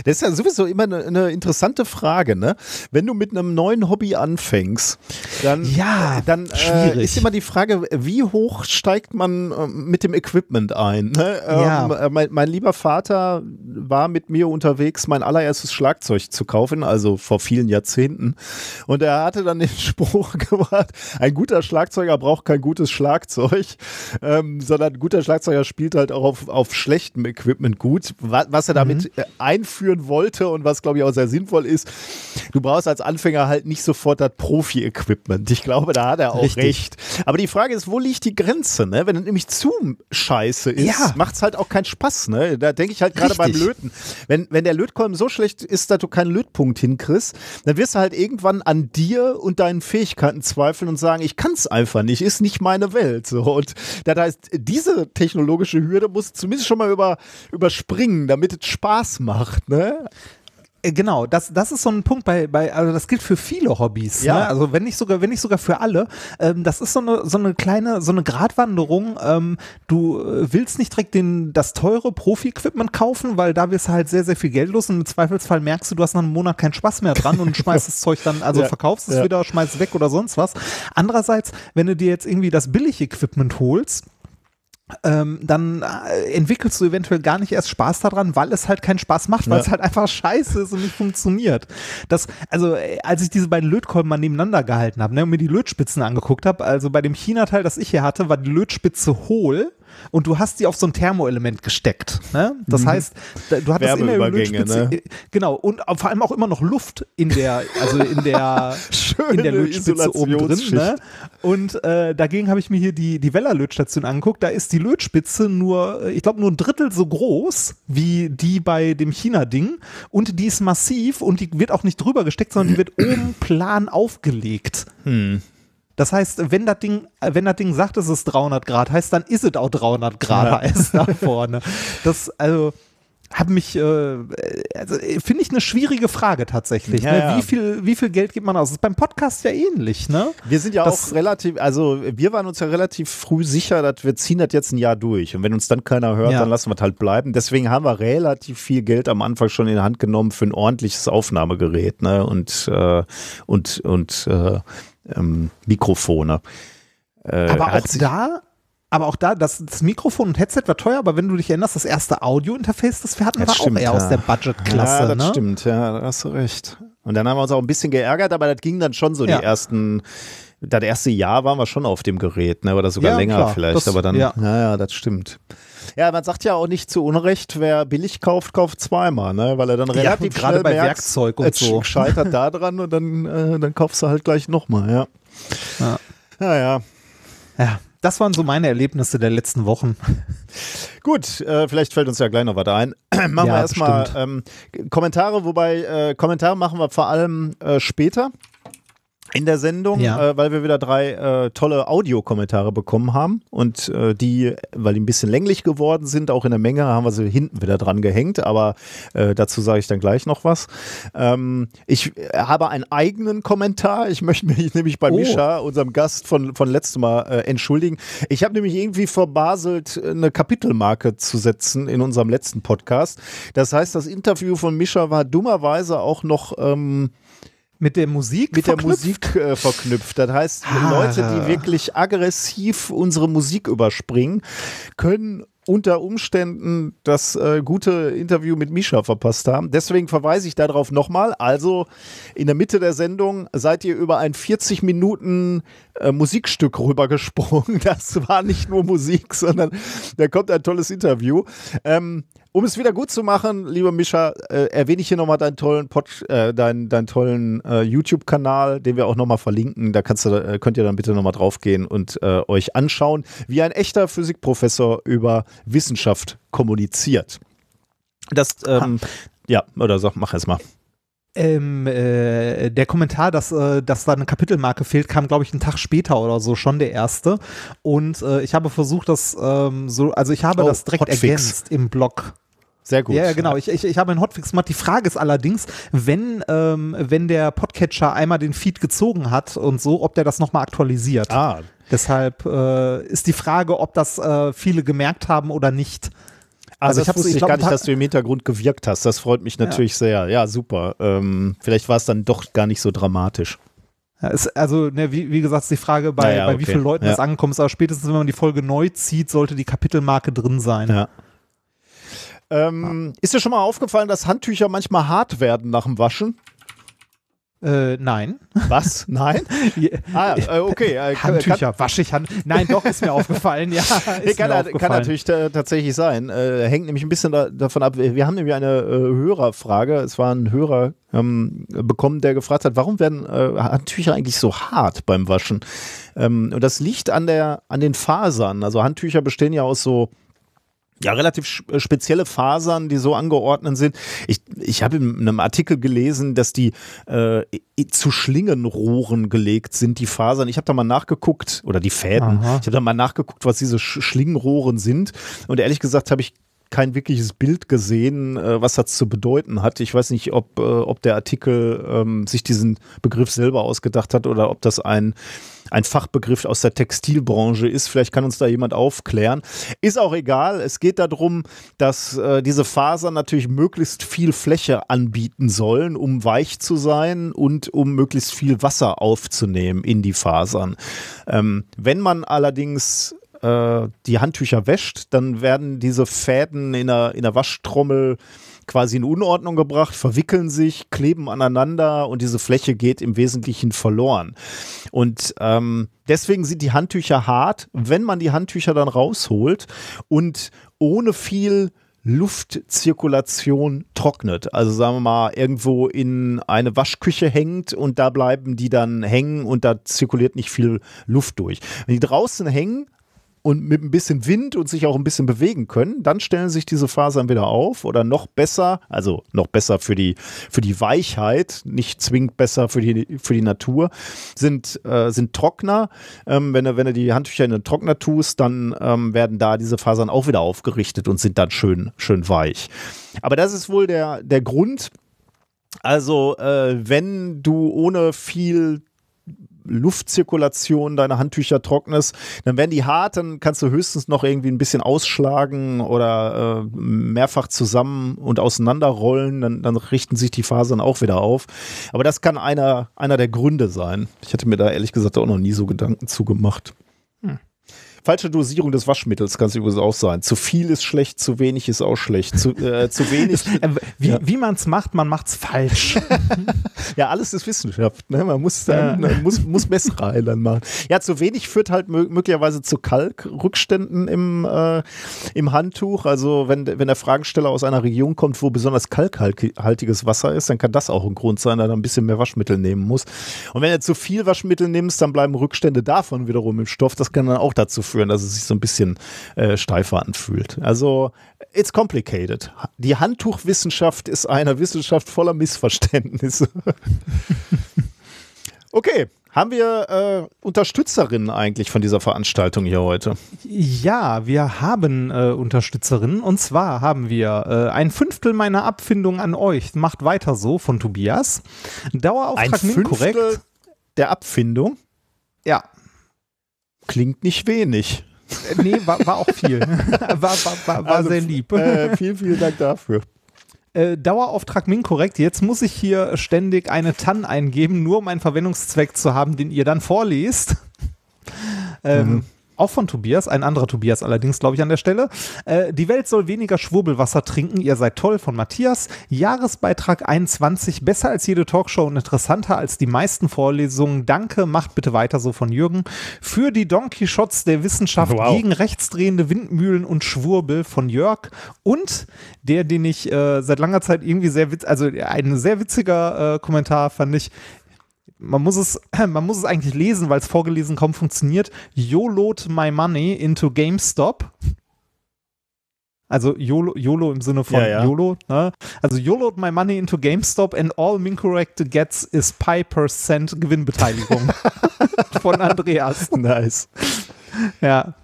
Das ist ja sowieso immer eine, eine, interessante Frage, ne? Wenn du mit einem neuen Hobby anfängst, dann,
ja,
äh, dann äh, ist immer die Frage, wie hoch steigt man äh, mit dem Equipment ein? Ne?
Ja.
Ähm, äh, mein, mein, lieber Vater war mit mir unterwegs, mein allererstes Schlagzeug zu kaufen, also vor vielen Jahrzehnten. Und er hatte dann den Spruch gemacht, ein guter Schlagzeuger braucht kein gutes Schlagzeug, ähm, sondern ein guter Schlagzeuger spielt halt auch auf, auf schlechtem Equipment gut. Was, was er damit mhm. ein einführen wollte und was, glaube ich, auch sehr sinnvoll ist. Du brauchst als Anfänger halt nicht sofort das Profi-Equipment. Ich glaube, da hat er auch Richtig. recht. Aber die Frage ist, wo liegt die Grenze? Ne? Wenn es nämlich zu scheiße ist, ja. macht es halt auch keinen Spaß. Ne? Da denke ich halt gerade beim Löten. Wenn, wenn der Lötkolben so schlecht ist, dass du keinen Lötpunkt hinkriegst, dann wirst du halt irgendwann an dir und deinen Fähigkeiten zweifeln und sagen, ich kann es einfach nicht, ist nicht meine Welt. So. Und da heißt, diese technologische Hürde muss zumindest schon mal über, überspringen, damit es Spaß macht macht, ne?
Äh, genau, das, das ist so ein Punkt bei, bei, also das gilt für viele Hobbys, ja. Ne? Also wenn nicht sogar, wenn nicht sogar für alle. Ähm, das ist so eine, so eine kleine, so eine Gratwanderung. Ähm, du äh, willst nicht direkt den, das teure Profi-Equipment kaufen, weil da wirst du halt sehr, sehr viel Geld los und im Zweifelsfall merkst du, du hast nach einem Monat keinen Spaß mehr dran und schmeißt das Zeug dann, also ja. verkaufst es ja. wieder, schmeißt es weg oder sonst was. Andererseits, wenn du dir jetzt irgendwie das Billig-Equipment holst, ähm, dann äh, entwickelst du eventuell gar nicht erst Spaß daran, weil es halt keinen Spaß macht, weil ja. es halt einfach scheiße ist und nicht funktioniert. Das, also, äh, als ich diese beiden Lötkolben mal nebeneinander gehalten habe ne, und mir die Lötspitzen angeguckt habe, also bei dem China-Teil, das ich hier hatte, war die Lötspitze hohl und du hast sie auf so ein Thermoelement gesteckt. Ne? Das mhm. heißt, du hattest in der Lötspitze, ne? genau, und vor allem auch immer noch Luft in der, also in der, in der Lötspitze oben drin. Ne? Und äh, dagegen habe ich mir hier die, die Weller-Lötstation angeguckt. Da ist die Lötspitze nur, ich glaube, nur ein Drittel so groß wie die bei dem China-Ding. Und die ist massiv und die wird auch nicht drüber gesteckt, sondern die wird oben plan aufgelegt. Hm. Das heißt, wenn das Ding, wenn das Ding sagt, es ist 300 Grad, heißt dann ist es auch 300 Grad ja. heißt da vorne. Das, also, hat mich, äh, also, finde ich eine schwierige Frage tatsächlich. Ja, ne? ja. Wie, viel, wie viel Geld gibt man aus? Das ist beim Podcast ja ähnlich, ne?
Wir sind ja das, auch relativ, also wir waren uns ja relativ früh sicher, dass wir ziehen das jetzt ein Jahr durch. Und wenn uns dann keiner hört, ja. dann lassen wir es halt bleiben. Deswegen haben wir relativ viel Geld am Anfang schon in die Hand genommen für ein ordentliches Aufnahmegerät, ne? Und, äh, und, und äh, ähm, Mikrofone.
Äh, aber auch da, aber auch da, das, das, Mikrofon und Headset war teuer, aber wenn du dich erinnerst, das erste Audio-Interface, das wir hatten, das war stimmt, auch eher ja. aus der Budget-Klasse.
Ja, das
ne?
stimmt, ja, da hast du recht. Und dann haben wir uns auch ein bisschen geärgert, aber das ging dann schon so ja. die ersten das erste Jahr waren wir schon auf dem Gerät, ne? oder sogar
Ja,
länger
klar,
vielleicht,
das-
aber dann,
ja.
ja. ja, das stimmt. Ja, man sagt ja auch nicht zu Unrecht, wer billig kauft, kauft zweimal, ne? weil er dann relativ
und gerade bei
merkt,
Werkzeug und so.
scheitert da dran und dann, äh, dann kaufst du halt gleich nochmal, ja.
Ja.
Ja, ja.
Ja, das waren so meine Erlebnisse der letzten Wochen.
Gut, äh, vielleicht fällt uns ja gleich noch was ein. machen
Ja,
wir erstmal ähm, Kommentare, wobei äh, Kommentare machen wir vor allem äh, später in der Sendung,
Ja.
äh, weil wir wieder drei äh, tolle Audiokommentare bekommen haben und äh, die, weil die ein bisschen länglich geworden sind, auch in der Menge, haben wir sie hinten wieder dran gehängt, aber äh, dazu sage ich dann gleich noch was. Ähm, ich habe einen eigenen Kommentar, ich möchte mich nämlich bei
Oh.
Mischa, unserem Gast von, von letztem Mal, äh, entschuldigen. Ich habe nämlich irgendwie verbaselt, eine Kapitelmarke zu setzen in unserem letzten Podcast. Das heißt, das Interview von Mischa war dummerweise auch noch ähm,
Mit der Musik?
mit der
verknüpft?
Musik äh, verknüpft. Das heißt,
Ah.
Leute, die wirklich aggressiv unsere Musik überspringen, können unter Umständen das äh, gute Interview mit Misha verpasst haben. Deswegen verweise ich darauf nochmal. Also in der Mitte der Sendung seid ihr über ein 40 Minuten äh, Musikstück rübergesprungen. Das war nicht nur Musik, sondern da kommt ein tolles Interview. Ähm, um es wieder gut zu machen, lieber Mischa, äh, erwähne ich hier nochmal deinen tollen, Pod, äh, deinen, deinen tollen äh, YouTube-Kanal, den wir auch nochmal verlinken. Da kannst du, äh, könnt ihr dann bitte nochmal draufgehen und äh, euch anschauen, wie ein echter Physikprofessor über Wissenschaft kommuniziert. Das, ähm, ja, oder sag, mach erst mal.
Ähm, äh, der Kommentar, dass, äh, dass da eine Kapitelmarke fehlt, kam, glaube ich, einen Tag später oder so, schon der erste. Und äh, ich habe versucht, das ähm, so, also ich habe
Oh,
das direkt
Hotfix.
ergänzt im Blog.
Sehr gut.
Ja, ja, genau. Ich, ich, ich habe einen Hotfix gemacht. Die Frage ist allerdings, wenn, ähm, wenn der Podcatcher einmal den Feed gezogen hat und so, ob der das nochmal aktualisiert.
Ah,
Deshalb äh, ist die Frage, ob das äh, viele gemerkt haben oder nicht.
Also,
Also
ich
hab's-
ich
glaub,
gar nicht, dass du im Hintergrund gewirkt hast. Das freut mich natürlich sehr. Ja, super. Ähm, vielleicht war es dann doch gar nicht so dramatisch.
Ja, ist, also, ne, wie, wie gesagt, ist die Frage, bei,
Ja, ja,
bei wie
okay.
vielen Leuten
Ja.
das angekommen ist, aber spätestens, wenn man die Folge neu zieht, sollte die Kapitelmarke drin sein.
Ja. Ähm, Ist dir schon mal aufgefallen, dass Handtücher manchmal hart werden nach dem Waschen?
Äh, nein.
Was? Nein? Ah, äh, okay. Äh, kann-
Handtücher, wasche ich Hand. Nein, doch, ist mir aufgefallen, ja.
Nee,
Ist
kann,
mir
kann
aufgefallen.
natürlich tatsächlich sein. Äh, hängt nämlich ein bisschen da, davon ab. Wir haben nämlich eine äh, Hörerfrage. Es war ein Hörer ähm, bekommen, der gefragt hat, warum werden äh, Handtücher eigentlich so hart beim Waschen? Ähm, und das liegt an, der, an den Fasern. Also Handtücher bestehen ja aus so ja, relativ äh, spezielle Fasern, die so angeordnet sind. Ich, ich habe in einem Artikel gelesen, dass die äh, zu Schlingenrohren gelegt sind, die Fasern. Ich habe da mal nachgeguckt, oder die Fäden.
Aha.
Ich habe da mal nachgeguckt, was diese Sch Schlingenrohren sind. Und ehrlich gesagt habe ich kein wirkliches Bild gesehen, äh, was das zu bedeuten hat. Ich weiß nicht, ob, äh, ob der Artikel ähm, sich diesen Begriff selber ausgedacht hat oder ob das ein, ein Fachbegriff aus der Textilbranche ist. Vielleicht kann uns da jemand aufklären. Ist auch egal. Es geht darum, dass äh, diese Fasern natürlich möglichst viel Fläche anbieten sollen, um weich zu sein und um möglichst viel Wasser aufzunehmen in die Fasern. Ähm, wenn man allerdings äh, die Handtücher wäscht, dann werden diese Fäden in der, in der Waschtrommel quasi in Unordnung gebracht, verwickeln sich, kleben aneinander und diese Fläche geht im Wesentlichen verloren. Und ähm, deswegen sind die Handtücher hart, wenn man die Handtücher dann rausholt und ohne viel Luftzirkulation trocknet. Also sagen wir mal, irgendwo in eine Waschküche hängt und da bleiben die dann hängen und da zirkuliert nicht viel Luft durch. Wenn die draußen hängen, und mit ein bisschen Wind und sich auch ein bisschen bewegen können, dann stellen sich diese Fasern wieder auf oder noch besser, also noch besser für die, für die Weichheit, nicht zwingend besser für die, für die Natur, sind, äh, sind Trockner. Ähm, wenn, du, wenn du die Handtücher in den Trockner tust, dann ähm, werden da diese Fasern auch wieder aufgerichtet und sind dann schön, schön weich. Aber das ist wohl der, der Grund. Also, äh, wenn du ohne viel Luftzirkulation deine Handtücher trocknest, dann werden die hart, dann kannst du höchstens noch irgendwie ein bisschen ausschlagen oder äh, mehrfach zusammen und auseinanderrollen, dann, dann richten sich die Fasern auch wieder auf. Aber das kann einer, einer der Gründe sein. Ich hatte mir da ehrlich gesagt auch noch nie so Gedanken zugemacht. Falsche Dosierung des Waschmittels kann es übrigens auch sein. Zu viel ist schlecht, zu wenig ist auch schlecht. Zu, äh, zu wenig.
Äh, wie
Ja.
wie man es macht, man macht es falsch.
ja, alles ist Wissenschaft. Ne? Man muss, dann, man muss, muss Messreihen dann machen. Ja, zu wenig führt halt mö möglicherweise zu Kalkrückständen im, äh, im Handtuch. Also wenn, wenn der Fragesteller aus einer Region kommt, wo besonders kalkhaltiges Wasser ist, dann kann das auch ein Grund sein, dass er ein bisschen mehr Waschmittel nehmen muss. Und wenn er zu viel Waschmittel nimmst, dann bleiben Rückstände davon wiederum im Stoff. Das kann dann auch dazu führen, dass es sich so ein bisschen äh, steifer anfühlt. Also, it's complicated. Die Handtuchwissenschaft ist eine Wissenschaft voller Missverständnisse. okay. Haben wir äh, Unterstützerinnen eigentlich von dieser Veranstaltung hier heute?
Ja, wir haben äh, Unterstützerinnen und zwar haben wir äh, ein Fünftel meiner Abfindung an euch. Macht weiter so von Tobias. Dauerauftrag
Ein
korrekt.
Fünftel der Abfindung
Ja.
Klingt nicht wenig.
Äh, Nee, war, war auch viel. war war, war, war
Also,
sehr lieb.
Äh, vielen, vielen Dank dafür.
Äh, Dauerauftrag Minkorrekt. Jetzt muss ich hier ständig eine TAN eingeben, nur um einen Verwendungszweck zu haben, den ihr dann vorliest. ähm, Auch von Tobias, ein anderer Tobias allerdings, glaube ich, an der Stelle. Äh, die Welt soll weniger Schwurbelwasser trinken. Ihr seid toll von Matthias. Jahresbeitrag 21. Besser als jede Talkshow und interessanter als die meisten Vorlesungen. Danke, macht bitte weiter so von Jürgen. Für die Donkey Shots der Wissenschaft
Wow.
gegen rechtsdrehende Windmühlen und Schwurbel von Jörg. Und der, den ich äh, seit langer Zeit irgendwie sehr witz, also ein sehr witziger äh, Kommentar fand ich. Man muss es, man muss es eigentlich lesen, weil es vorgelesen kaum funktioniert. YOLOed my money into GameStop. Also YOLO, YOLO im Sinne von
Ja, ja.
YOLO. Ne? Also YOLOed my money into GameStop and all Mincorrect gets is Pi Percent Gewinnbeteiligung. von Andreas.
Nice.
Ja.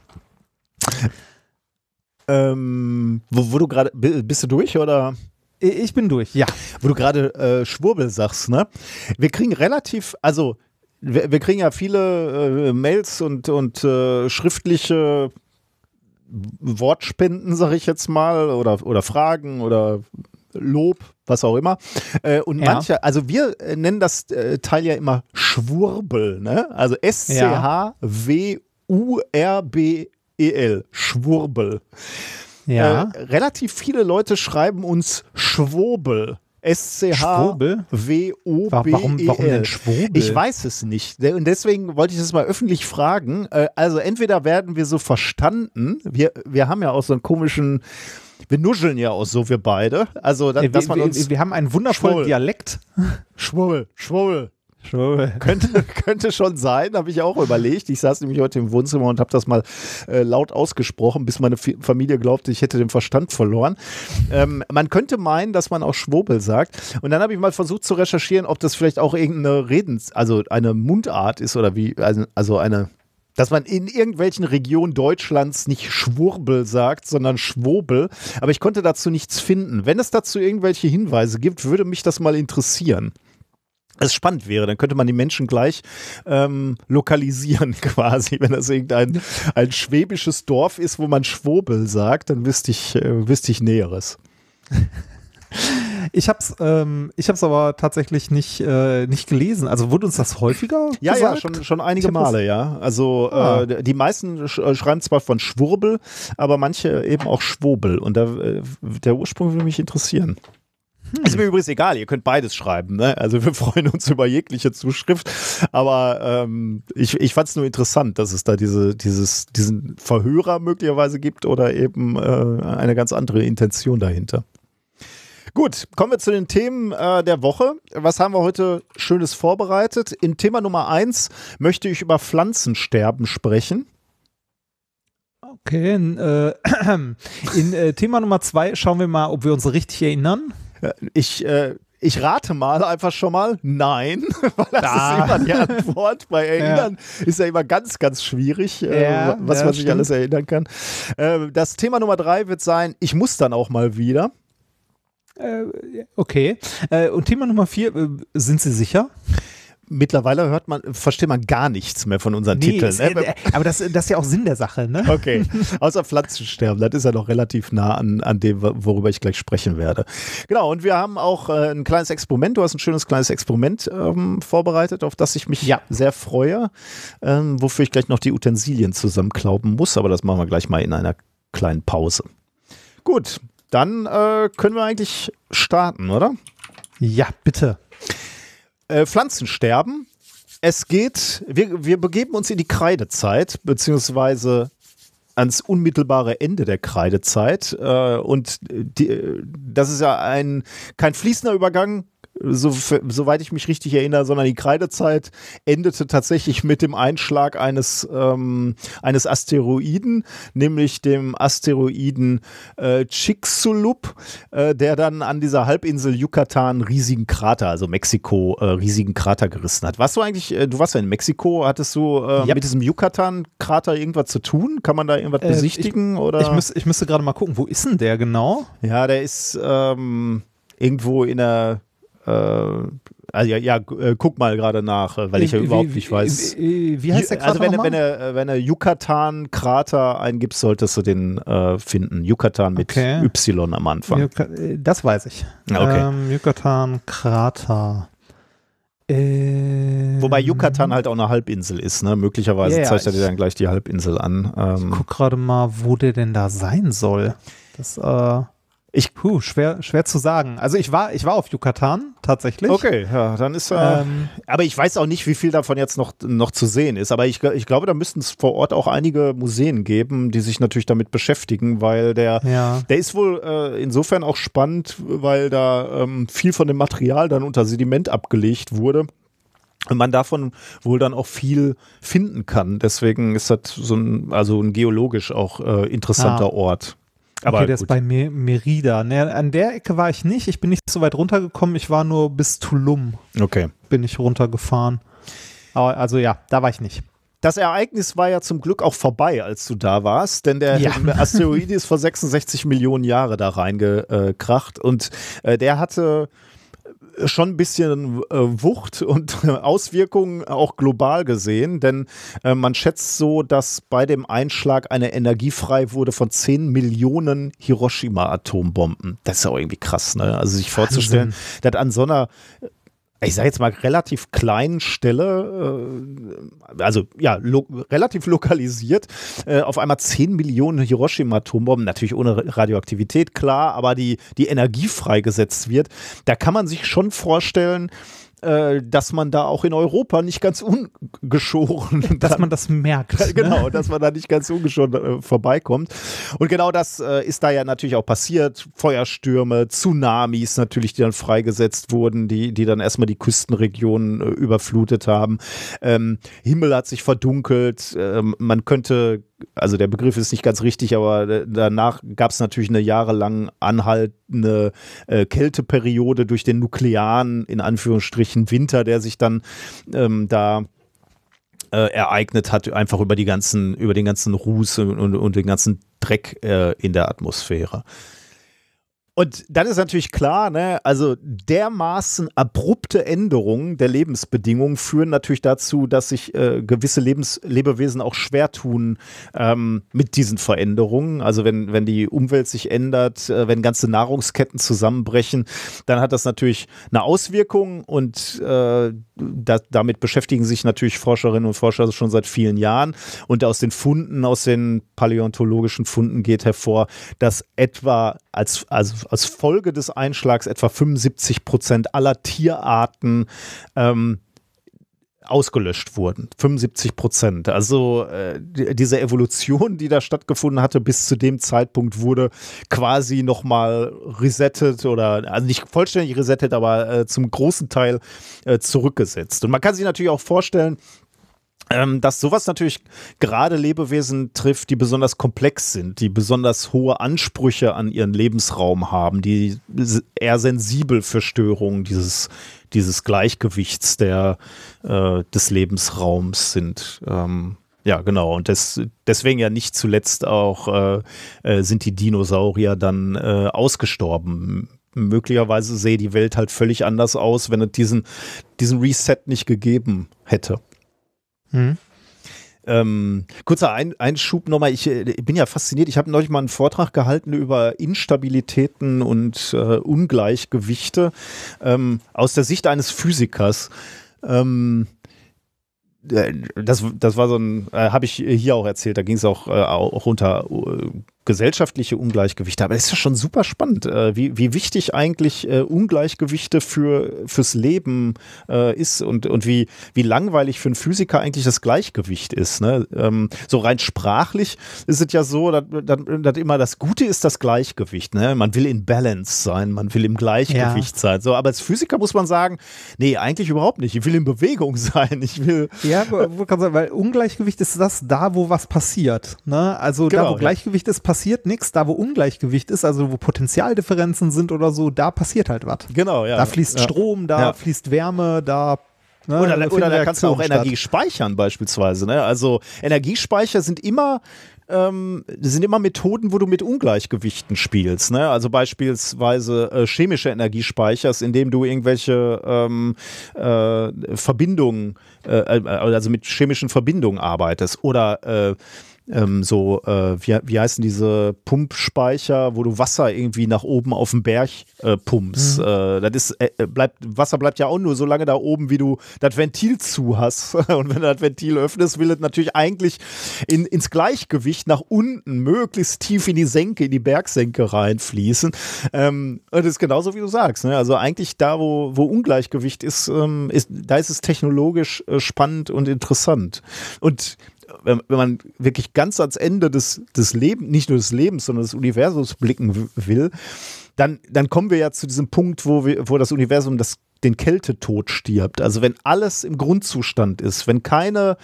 Ähm, wo, wo du gerade, bi- bist du durch oder?
Ich bin durch, ja.
Wo du gerade äh, Schwurbel sagst, ne? Wir kriegen relativ, also wir, wir kriegen ja viele äh, Mails und, und äh, schriftliche Wortspenden, sag ich jetzt mal, oder, oder Fragen oder Lob, was auch immer. Äh, und
Ja.
manche, also wir äh, nennen das äh, Teil ja immer Schwurbel, ne? Also S-C-H-W-U-R-B-E-L. Schwurbel.
Ja.
Äh, relativ viele Leute schreiben uns Schwobel.
Schwobel?
S-C-H-W-O-B-E-L.
Warum, warum denn Schwobel?
Ich weiß es nicht. Und deswegen wollte ich das mal öffentlich fragen. Äh, Also entweder werden wir so verstanden, wir, wir haben ja auch so einen komischen, wir nuscheln ja auch so, wir beide. Also,
Äh,
dass
wir,
man
wir,
uns
wir haben einen wundervollen
Schwurbel.
Dialekt.
Schwurbel, Schwurbel.
Schwurbel.
Könnte, könnte schon sein, habe ich auch überlegt. Ich saß nämlich heute im Wohnzimmer und habe das mal äh, laut ausgesprochen, bis meine Fi- Familie glaubte, ich hätte den Verstand verloren. Ähm, man könnte meinen, dass man auch Schwobel sagt. Und dann habe ich mal versucht zu recherchieren, ob das vielleicht auch irgendeine Redens-, also eine Mundart ist oder wie, also, also eine. Dass man in irgendwelchen Regionen Deutschlands nicht Schwurbel sagt, sondern Schwobel. Aber ich konnte dazu nichts finden. Wenn es dazu irgendwelche Hinweise gibt, würde mich das mal interessieren es spannend wäre, dann könnte man die Menschen gleich ähm, lokalisieren quasi. Wenn das irgendein ein schwäbisches Dorf ist, wo man Schwobel sagt, dann wüsste ich, äh, wüsste ich Näheres.
Ich hab's, ähm, ich hab's aber tatsächlich nicht, äh, nicht gelesen. Also wurde uns das häufiger
Ja,
gesagt?
ja, schon, schon einige Male, ja. Also
Ah.
äh, die meisten sch äh, schreiben zwar von Schwurbel, aber manche eben auch Schwobel. Und da, äh, der Ursprung würde mich interessieren. Ist mir übrigens egal, ihr könnt beides schreiben. Ne? Also wir freuen uns über jegliche Zuschrift. Aber ähm, ich, ich fand es nur interessant, dass es da diese, dieses, diesen Verhörer möglicherweise gibt oder eben äh, eine ganz andere Intention dahinter. Gut, kommen wir zu den Themen äh, der Woche. Was haben wir heute Schönes vorbereitet? In Thema Nummer eins möchte ich über Pflanzensterben sprechen.
Okay, in, äh, in äh, Thema Nummer zwei schauen wir mal, ob wir uns richtig erinnern.
Ich, äh, ich rate mal einfach schon mal, nein, weil das
Ah.
ist immer die Antwort. Bei Erinnern ist ja immer ganz, ganz schwierig, äh,
Ja,
was
ja,
man sich
stimmt.
alles erinnern kann. Äh, das Thema Nummer drei wird sein, ich muss dann auch mal wieder.
Äh, okay. Äh, und Thema Nummer vier, sind Sie sicher?
Mittlerweile hört man, versteht man gar nichts mehr von unseren
Nee,
Titeln. Ne?
äh, aber das, das ist ja auch Sinn der Sache, ne?
Okay, außer Pflanzensterben, das ist ja noch relativ nah an, an dem, worüber ich gleich sprechen werde. Genau, und wir haben auch äh, ein kleines Experiment, du hast ein schönes kleines Experiment ähm, vorbereitet, auf das ich mich
Ja.
sehr freue, ähm, wofür ich gleich noch die Utensilien zusammenklauben muss, aber das machen wir gleich mal in einer kleinen Pause. Gut, dann äh, können wir eigentlich starten, oder?
Ja, bitte.
Äh, Pflanzensterben. Es geht, wir, wir begeben uns in die Kreidezeit, beziehungsweise ans unmittelbare Ende der Kreidezeit. Äh, und die, das ist ja ein kein fließender Übergang, so, soweit ich mich richtig erinnere, sondern die Kreidezeit endete tatsächlich mit dem Einschlag eines, ähm, eines Asteroiden, nämlich dem Asteroiden äh, Chicxulub, äh, der dann an dieser Halbinsel Yucatan riesigen Krater, also Mexiko, äh, riesigen Krater gerissen hat. Warst du eigentlich, äh, du warst ja in Mexiko, hattest du äh,
Ja.
mit diesem Yucatan-Krater irgendwas zu tun? Kann man da irgendwas
Äh,
besichtigen? oder?
Ich, müß, ich müsste gerade mal gucken, wo ist denn der genau?
Ja, der ist ähm, irgendwo in der. Äh, also ja, ja äh, guck mal gerade nach, äh, weil ich ja überhaupt
wie-
nicht weiß.
Wie, wie heißt der
also
Krater
wenn,
nochmal?
wenn du äh, wenn du Yucatan-Krater eingibst, solltest du den äh, finden. Yucatan mit
Okay.
Y am Anfang.
Das weiß ich.
Okay.
Ähm, Yucatan Krater. Ähm,
Wobei Yucatan halt auch eine Halbinsel ist, ne? Möglicherweise
ja,
zeigt er dir
ich-
dann gleich die Halbinsel an. Ähm,
Guck gerade mal, wo der denn da sein soll. Das, äh,
Ich-
puh, schwer, schwer zu sagen. Also ich war, ich war auf Yucatan tatsächlich.
okay, ja, dann ist er.
Ähm,
Aber ich weiß auch nicht, wie viel davon jetzt noch, noch zu sehen ist. Aber ich, ich glaube, da müssten es vor Ort auch einige Museen geben, die sich natürlich damit beschäftigen, weil der,
ja.
der ist wohl äh, insofern auch spannend, weil da ähm, viel von dem Material dann unter Sediment abgelegt wurde. Und man davon wohl dann auch viel finden kann. Deswegen ist das so ein, also ein geologisch auch äh, interessanter
Ah.
Ort. Aber
okay, der ist
gut.
bei Me Merida. Ne, an der Ecke war ich nicht. Ich bin nicht so weit runtergekommen. Ich war nur bis Tulum
okay.
bin ich runtergefahren. Aber, also ja, da war ich nicht.
Das Ereignis war ja zum Glück auch vorbei, als du da warst, denn der
Ja.
Asteroid ist vor 66 Millionen Jahre da reingekracht und äh, der hatte schon ein bisschen äh, Wucht und Auswirkungen auch global gesehen, denn äh, man schätzt so, dass bei dem Einschlag eine Energie frei wurde von 10 Millionen Hiroshima-Atombomben. Das ist ja auch irgendwie krass, ne? Also sich vorzustellen, dass an so einer ich sage jetzt mal relativ kleinen Stelle, äh, also ja, lo relativ lokalisiert, äh, auf einmal 10 Millionen Hiroshima-Atombomben, natürlich ohne Radioaktivität, klar, aber die, die Energie freigesetzt wird, da kann man sich schon vorstellen, äh, dass man da auch in Europa nicht ganz ungeschoren
Dass man das merkt. Ne?
genau, dass man da nicht ganz ungeschoren äh, vorbeikommt. Und genau das äh, ist da ja natürlich auch passiert. Feuerstürme, Tsunamis natürlich, die dann freigesetzt wurden, die, die dann erstmal die Küstenregionen äh, überflutet haben. Ähm, Himmel hat sich verdunkelt. Ähm, man könnte, also der Begriff ist nicht ganz richtig, aber äh, danach gab es natürlich eine jahrelang anhaltende äh, Kälteperiode durch den nuklearen, in Anführungsstrichen, Winter, der sich dann ähm, da äh, ereignet hat, einfach über die ganzen, über den ganzen Ruß und, und, und den ganzen Dreck äh, in der Atmosphäre. Und dann ist natürlich klar, ne, also dermaßen abrupte Änderungen der Lebensbedingungen führen natürlich dazu, dass sich äh, gewisse Lebens Lebewesen auch schwer tun ähm, mit diesen Veränderungen. Also wenn, wenn die Umwelt sich ändert, äh, wenn ganze Nahrungsketten zusammenbrechen, dann hat das natürlich eine Auswirkung und äh, da, damit beschäftigen sich natürlich Forscherinnen und Forscher schon seit vielen Jahren. Und aus den Funden, aus den paläontologischen Funden geht hervor, dass etwa als, also als Folge des Einschlags etwa 75 Prozent aller Tierarten ähm, ausgelöscht wurden. 75 Prozent. Also äh, die, diese Evolution, die da stattgefunden hatte, bis zu dem Zeitpunkt wurde quasi nochmal resettet oder also nicht vollständig resettet, aber äh, zum großen Teil äh, zurückgesetzt. Und man kann sich natürlich auch vorstellen, ähm, dass sowas natürlich gerade Lebewesen trifft, die besonders komplex sind, die besonders hohe Ansprüche an ihren Lebensraum haben, die eher sensibel für Störungen dieses, dieses Gleichgewichts der, äh, des Lebensraums sind. Ähm, ja, genau. Und des, deswegen ja nicht zuletzt auch äh, äh, sind die Dinosaurier dann äh, ausgestorben möglicherweise sähe die Welt halt völlig anders aus, wenn es diesen, diesen Reset nicht gegeben hätte. Mhm. Ähm, kurzer Ein Einschub nochmal, ich äh, bin ja fasziniert. Ich habe neulich mal einen Vortrag gehalten über Instabilitäten und äh, Ungleichgewichte ähm, aus der Sicht eines Physikers. Ähm, äh, das, das war so ein, äh, habe ich hier auch erzählt, da ging es auch, äh, auch unter äh, gesellschaftliche Ungleichgewichte. Aber es ist ja schon super spannend, äh, wie, wie wichtig eigentlich äh, Ungleichgewichte für, fürs Leben äh, ist und, und wie, wie langweilig für einen Physiker eigentlich das Gleichgewicht ist. Ne? Ähm, so rein sprachlich ist es ja so, dass, dass, dass, immer das Gute ist das Gleichgewicht. Ne? Man will in Balance sein, man will im Gleichgewicht ja. sein. So, aber als Physiker muss man sagen, nee, eigentlich überhaupt nicht. Ich will in Bewegung sein. Ich will.
Ja, weil Ungleichgewicht ist das da, wo was passiert. Ne? Also genau, da, wo ja. Gleichgewicht ist, passiert passiert nichts. Da, wo Ungleichgewicht ist, also wo Potentialdifferenzen sind oder so, da passiert halt was.
Genau, ja.
Da fließt ja. Strom, da ja. fließt Wärme, da
Ne, oder, oder da kannst du auch Energie speichern beispielsweise. Ne? Also Energiespeicher sind immer ähm, sind immer Methoden, wo du mit Ungleichgewichten spielst. Ne? Also beispielsweise äh, chemische Energiespeichers, indem du irgendwelche ähm, äh, Verbindungen, äh, äh also mit chemischen Verbindungen arbeitest. Oder äh, ähm, so, äh, wie, wie heißen diese Pumpspeicher, wo du Wasser irgendwie nach oben auf den Berg äh, pumpst. Mhm. Äh, das ist, äh, bleibt, Wasser bleibt ja auch nur so lange da oben, wie du das Ventil zu hast. Und wenn du das Ventil öffnest, will es natürlich eigentlich in, ins Gleichgewicht nach unten, möglichst tief in die Senke, in die Bergsenke reinfließen. Ähm, und das ist genauso, wie du sagst. Ne? Also eigentlich da, wo, wo Ungleichgewicht ist, ähm, ist, da ist es technologisch äh, spannend und interessant. Und wenn, wenn man wirklich ganz ans Ende des, des Lebens, nicht nur des Lebens, sondern des Universums blicken will, dann, dann kommen wir ja zu diesem Punkt, wo, wir, wo das Universum das, den Kältetod stirbt. Also wenn alles im Grundzustand ist, wenn keine,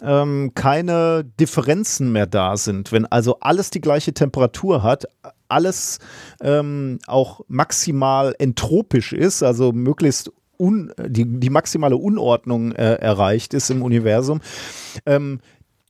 ähm, keine Differenzen mehr da sind, wenn also alles die gleiche Temperatur hat, alles ähm, auch maximal entropisch ist, also möglichst Un, die, die maximale Unordnung äh, erreicht ist im Universum, ähm,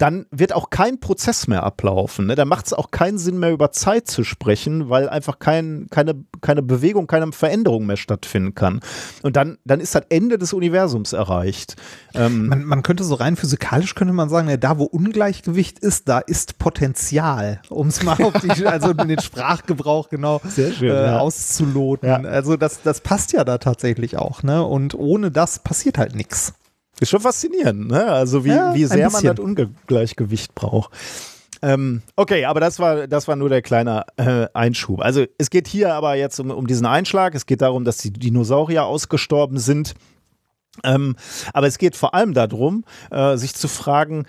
dann wird auch kein Prozess mehr ablaufen. Ne? Da macht es auch keinen Sinn mehr über Zeit zu sprechen, weil einfach kein, keine, keine Bewegung, keine Veränderung mehr stattfinden kann. Und dann, dann ist das Ende des Universums erreicht.
Ähm man, man, könnte so rein physikalisch könnte man sagen, ja, da wo Ungleichgewicht ist, da ist Potenzial, um es mal auf die, also den Sprachgebrauch genau schön, äh, ja. auszuloten. Ja. Also das, das passt ja da tatsächlich auch. Ne? Und ohne das passiert halt nichts.
Ist schon faszinierend, ne? Also wie, ja, wie sehr man das Ungleichgewicht braucht. Ähm, okay, aber das war, das war nur der kleine äh, Einschub. Also es geht hier aber jetzt um, um diesen Einschlag. Es geht darum, dass die Dinosaurier ausgestorben sind. Ähm, aber es geht vor allem darum, äh, sich zu fragen,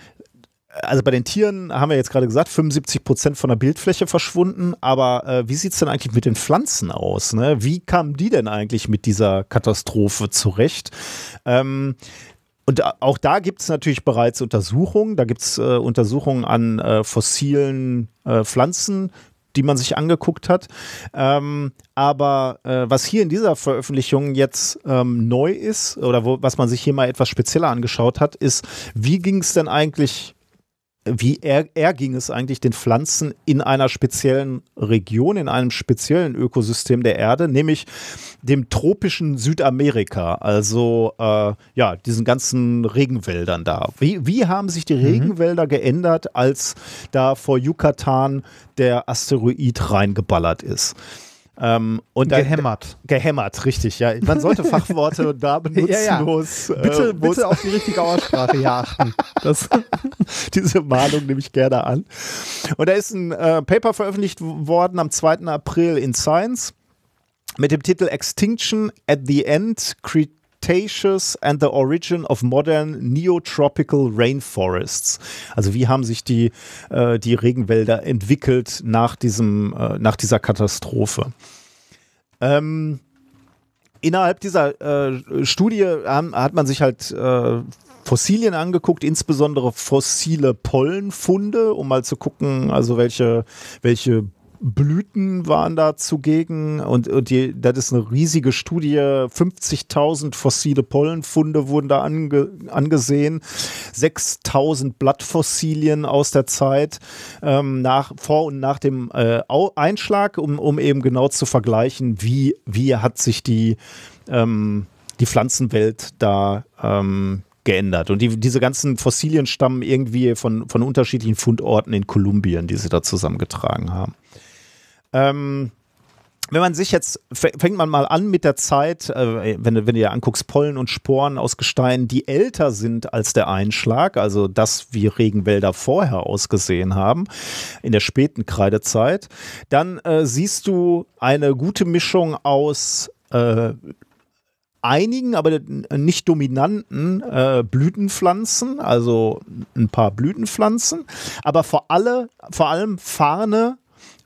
also bei den Tieren haben wir jetzt gerade gesagt, 75 Prozent von der Bildfläche verschwunden, aber äh, wie sieht es denn eigentlich mit den Pflanzen aus? Ne? Wie kamen die denn eigentlich mit dieser Katastrophe zurecht? Ähm, und auch da gibt es natürlich bereits Untersuchungen. Da gibt es äh, Untersuchungen an äh, fossilen äh, Pflanzen, die man sich angeguckt hat. Ähm, aber äh, was hier in dieser Veröffentlichung jetzt ähm, neu ist oder wo, was man sich hier mal etwas spezieller angeschaut hat, ist, wie ging es denn eigentlich wie er, er ging es eigentlich den Pflanzen in einer speziellen Region, in einem speziellen Ökosystem der Erde, nämlich dem tropischen Südamerika, also äh, ja, diesen ganzen Regenwäldern da. Wie, wie haben sich die mhm. Regenwälder geändert, als da vor Yucatan der Asteroid reingeballert ist?
Ähm, und gehämmert.
Da, gehämmert, richtig, ja. Man sollte Fachworte da benutzen, ja, ja.
bitte, äh, bitte auf die richtige Aussprache hier achten.
Das, diese Mahnung nehme ich gerne an. Und da ist ein äh, Paper veröffentlicht worden am 2. April in Science mit dem Titel Extinction at the End Cretaceous and the Origin of Modern Neotropical Rainforests. Also wie haben sich die, äh, die Regenwälder entwickelt nach, diesem, äh, nach dieser Katastrophe? Ähm, innerhalb dieser äh, Studie haben, hat man sich halt äh, Fossilien angeguckt, insbesondere fossile Pollenfunde, um mal zu gucken, also welche, welche Blüten waren da zugegen und, und die, das ist eine riesige Studie. 50.000 fossile Pollenfunde wurden da ange, angesehen. 6.000 Blattfossilien aus der Zeit ähm, nach, vor und nach dem äh, Einschlag, um, um eben genau zu vergleichen, wie, wie hat sich die, ähm, die Pflanzenwelt da ähm, geändert. Und die, diese ganzen Fossilien stammen irgendwie von, von unterschiedlichen Fundorten in Kolumbien, die sie da zusammengetragen haben. Ähm, wenn man sich jetzt, fängt man mal an mit der Zeit, äh, wenn, du, wenn du dir anguckst, Pollen und Sporen aus Gesteinen, die älter sind als der Einschlag, also das, wie Regenwälder vorher ausgesehen haben, in der späten Kreidezeit, dann äh, siehst du eine gute Mischung aus äh, einigen, aber nicht dominanten äh, Blütenpflanzen, also ein paar Blütenpflanzen, aber vor, alle, vor allem Farne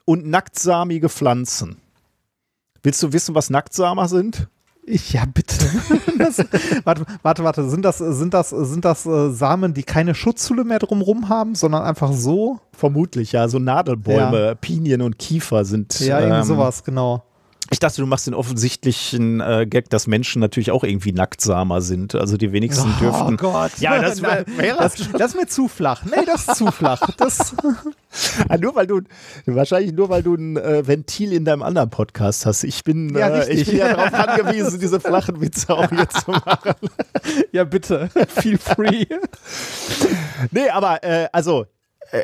und nacktsamige Pflanzen. Willst du wissen, was Nacktsamer sind?
Ja, bitte. das, warte, warte, warte. Sind das, sind das, sind das äh, Samen, die keine Schutzhülle mehr drumrum haben, sondern einfach so?
Vermutlich, ja. So Nadelbäume, ja. Pinien und Kiefer sind.
Ja, irgendwie ähm, sowas, genau.
Ich dachte, du machst den offensichtlichen äh, Gag, dass Menschen natürlich auch irgendwie nacktsamer sind. Also die wenigsten
oh
dürften.
Oh Gott.
Ja, das, wär,
das, das ist mir zu flach. Nee, das ist zu flach. Das
ah, nur weil du, wahrscheinlich nur weil du ein äh, Ventil in deinem anderen Podcast hast. Ich bin ja, äh, ich bin ja darauf angewiesen, diese flachen Witze auch hier zu machen.
ja, bitte. Feel free.
nee, aber äh, also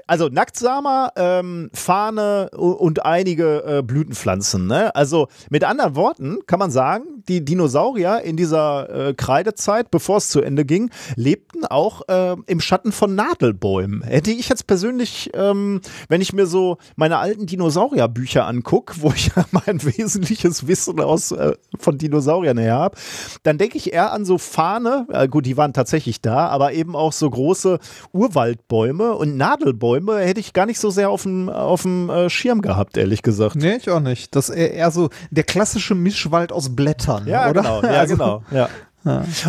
also Nacktsamer, ähm, Fahne und einige äh, Blütenpflanzen. Ne? Also mit anderen Worten kann man sagen, die Dinosaurier in dieser äh, Kreidezeit, bevor es zu Ende ging, lebten auch äh, im Schatten von Nadelbäumen. Hätte ich jetzt persönlich, ähm, wenn ich mir so meine alten Dinosaurierbücher angucke, wo ich ja mein wesentliches Wissen aus, äh, von Dinosauriern her habe, dann denke ich eher an so Fahne, äh, gut, die waren tatsächlich da, aber eben auch so große Urwaldbäume und Nadelbäume Nadelbäume hätte ich gar nicht so sehr auf dem, auf dem äh, Schirm gehabt, ehrlich gesagt.
Nee, ich auch nicht. Das ist eher so der klassische Mischwald aus Blättern,
ja,
oder?
Genau, ja, also, genau. Ja.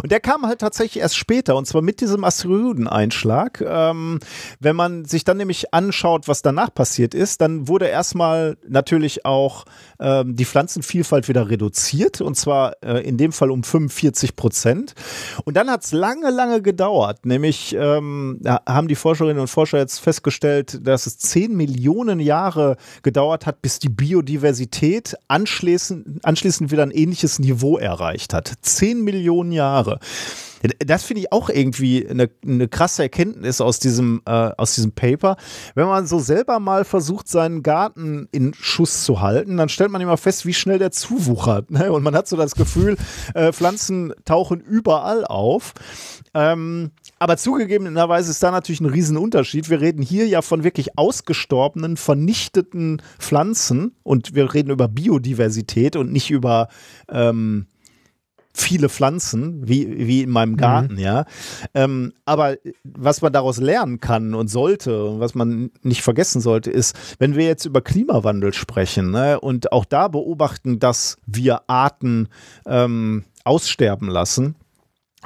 Und der kam halt tatsächlich erst später, und zwar mit diesem Asteroideneinschlag. Ähm, wenn man sich dann nämlich anschaut, was danach passiert ist, dann wurde erstmal natürlich auch ähm, die Pflanzenvielfalt wieder reduziert, und zwar äh, in dem Fall um 45 Prozent. Und dann hat es lange, lange gedauert, nämlich ähm, haben die Forscherinnen und Forscher jetzt festgestellt, dass es 10 Millionen Jahre gedauert hat, bis die Biodiversität anschließend, anschließend wieder ein ähnliches Niveau erreicht hat. 10 Millionen Millionen Jahre. Das finde ich auch irgendwie eine, eine krasse Erkenntnis aus diesem, äh, aus diesem Paper. Wenn man so selber mal versucht, seinen Garten in Schuss zu halten, dann stellt man immer fest, wie schnell der zuwuchert. Ne? Und man hat so das Gefühl, äh, Pflanzen tauchen überall auf. Ähm, aber zugegebenerweise ist da natürlich ein Riesenunterschied. Wir reden hier ja von wirklich ausgestorbenen, vernichteten Pflanzen und wir reden über Biodiversität und nicht über ähm, viele Pflanzen, wie, wie in meinem mhm. Garten, mhm. ja. Ähm, aber was man daraus lernen kann und sollte und was man nicht vergessen sollte, ist, wenn wir jetzt über Klimawandel sprechen ne, und auch da beobachten, dass wir Arten ähm, aussterben lassen,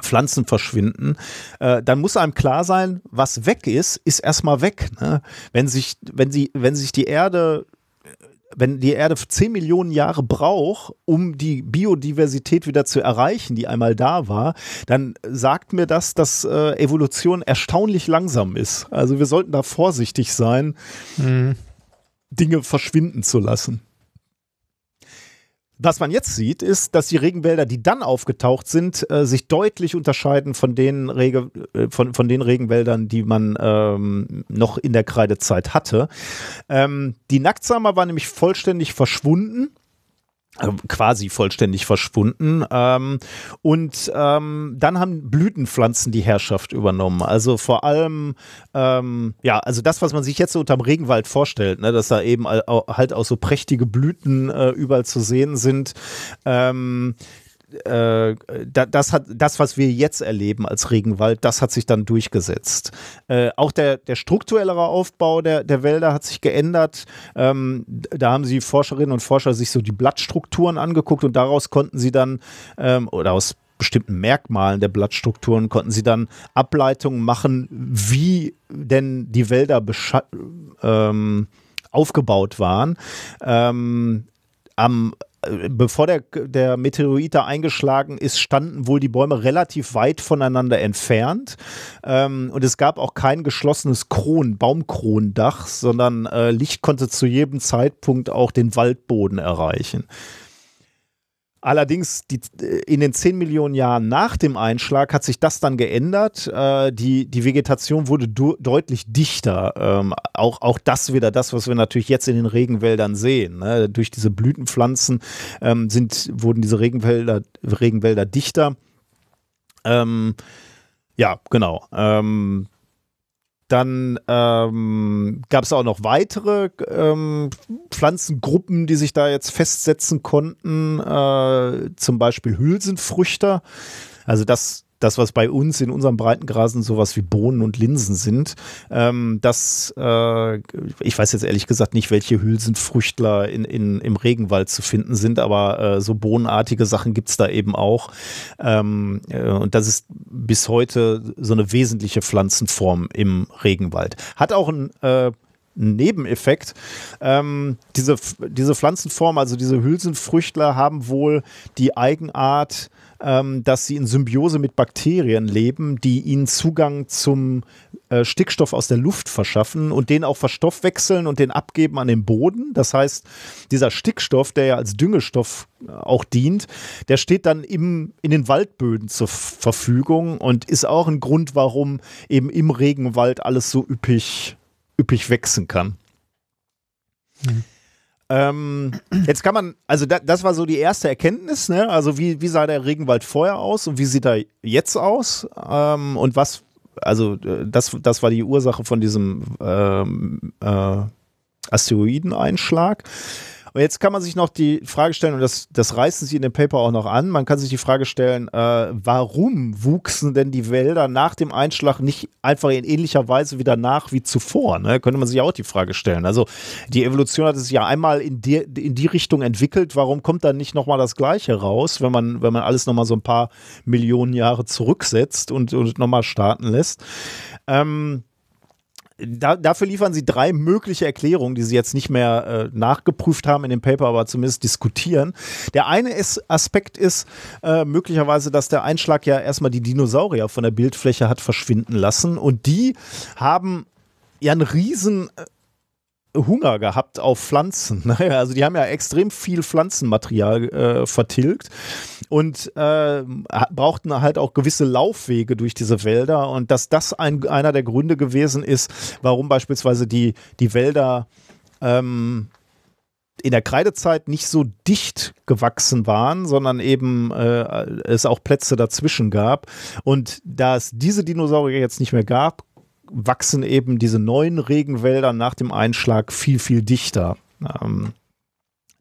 Pflanzen verschwinden, äh, dann muss einem klar sein, was weg ist, ist erstmal weg. Ne? Wenn sich, wenn sie, wenn sich die Erde wenn die Erde 10 Millionen Jahre braucht, um die Biodiversität wieder zu erreichen, die einmal da war, dann sagt mir das, dass äh, Evolution erstaunlich langsam ist. Also wir sollten da vorsichtig sein, mhm. Dinge verschwinden zu lassen. Was man jetzt sieht, ist, dass die Regenwälder, die dann aufgetaucht sind, äh, sich deutlich unterscheiden von den, Rege, äh, von, von den Regenwäldern, die man ähm, noch in der Kreidezeit hatte. Ähm, die Nacktsamer war nämlich vollständig verschwunden quasi vollständig verschwunden. Ähm, und ähm, dann haben Blütenpflanzen die Herrschaft übernommen. Also vor allem, ähm, ja, also das, was man sich jetzt so unterm Regenwald vorstellt, ne, dass da eben halt auch so prächtige Blüten äh, überall zu sehen sind. Ähm, äh, das hat das, was wir jetzt erleben als Regenwald, das hat sich dann durchgesetzt. Äh, auch der, der strukturellere Aufbau der, der Wälder hat sich geändert. Ähm, da haben sie Forscherinnen und Forscher sich so die Blattstrukturen angeguckt und daraus konnten sie dann ähm, oder aus bestimmten Merkmalen der Blattstrukturen konnten sie dann Ableitungen machen, wie denn die Wälder ähm, aufgebaut waren. Ähm, am bevor der, der Meteorit da eingeschlagen ist, standen wohl die Bäume relativ weit voneinander entfernt. Ähm, und es gab auch kein geschlossenes Kron, Baumkronendach, sondern äh, Licht konnte zu jedem Zeitpunkt auch den Waldboden erreichen. Allerdings die, äh, in den 10 Millionen Jahren nach dem Einschlag hat sich das dann geändert. Äh, die, die Vegetation wurde deutlich dichter. Ähm, auch, auch das wieder das, was wir natürlich jetzt in den Regenwäldern sehen. Ne? Durch diese Blütenpflanzen ähm, sind, wurden diese Regenwälder, Regenwälder dichter. Ähm, ja, genau. Ähm, dann ähm, gab es auch noch weitere ähm, Pflanzengruppen, die sich da jetzt festsetzen konnten, äh, zum Beispiel Hülsenfrüchter. Also das das, was bei uns in unserem Breitengrasen sowas wie Bohnen und Linsen sind, ähm, das, äh, ich weiß jetzt ehrlich gesagt nicht, welche Hülsenfrüchtler in, in, im Regenwald zu finden sind, aber äh, so bohnenartige Sachen gibt es da eben auch. Ähm, äh, und das ist bis heute so eine wesentliche Pflanzenform im Regenwald. Hat auch ein äh, Nebeneffekt. Ähm, diese, diese Pflanzenform, also diese Hülsenfrüchtler, haben wohl die Eigenart, ähm, dass sie in Symbiose mit Bakterien leben, die ihnen Zugang zum äh, Stickstoff aus der Luft verschaffen und den auch verstoffwechseln und den abgeben an den Boden. Das heißt, dieser Stickstoff, der ja als Düngestoff äh, auch dient, der steht dann im, in den Waldböden zur Verfügung und ist auch ein Grund, warum eben im Regenwald alles so üppig, üppig wachsen kann. Mhm. Ähm, jetzt kann man, also da, das war so die erste Erkenntnis, ne? Also wie, wie sah der Regenwald vorher aus und wie sieht er jetzt aus? Ähm, und was, also äh, das, das war die Ursache von diesem ähm, äh, Asteroideneinschlag. Und jetzt kann man sich noch die Frage stellen, und das, das reißen sie in dem Paper auch noch an, man kann sich die Frage stellen, äh, warum wuchsen denn die Wälder nach dem Einschlag nicht einfach in ähnlicher Weise wieder nach wie zuvor? Ne? Könnte man sich auch die Frage stellen. Also die Evolution hat es ja einmal in die, in die Richtung entwickelt, warum kommt dann nicht nochmal das Gleiche raus, wenn man, wenn man alles nochmal so ein paar Millionen Jahre zurücksetzt und, und nochmal starten lässt? Ähm, da, dafür liefern sie drei mögliche Erklärungen, die sie jetzt nicht mehr äh, nachgeprüft haben in dem Paper, aber zumindest diskutieren. Der eine ist, Aspekt ist äh, möglicherweise, dass der Einschlag ja erstmal die Dinosaurier von der Bildfläche hat verschwinden lassen und die haben ja einen riesen äh, Hunger gehabt auf Pflanzen. Ne? Also die haben ja extrem viel Pflanzenmaterial äh, vertilgt und äh, brauchten halt auch gewisse Laufwege durch diese Wälder und dass das ein, einer der Gründe gewesen ist, warum beispielsweise die, die Wälder ähm, in der Kreidezeit nicht so dicht gewachsen waren, sondern eben äh, es auch Plätze dazwischen gab. Und da es diese Dinosaurier jetzt nicht mehr gab, wachsen eben diese neuen Regenwälder nach dem Einschlag viel, viel dichter. Ähm,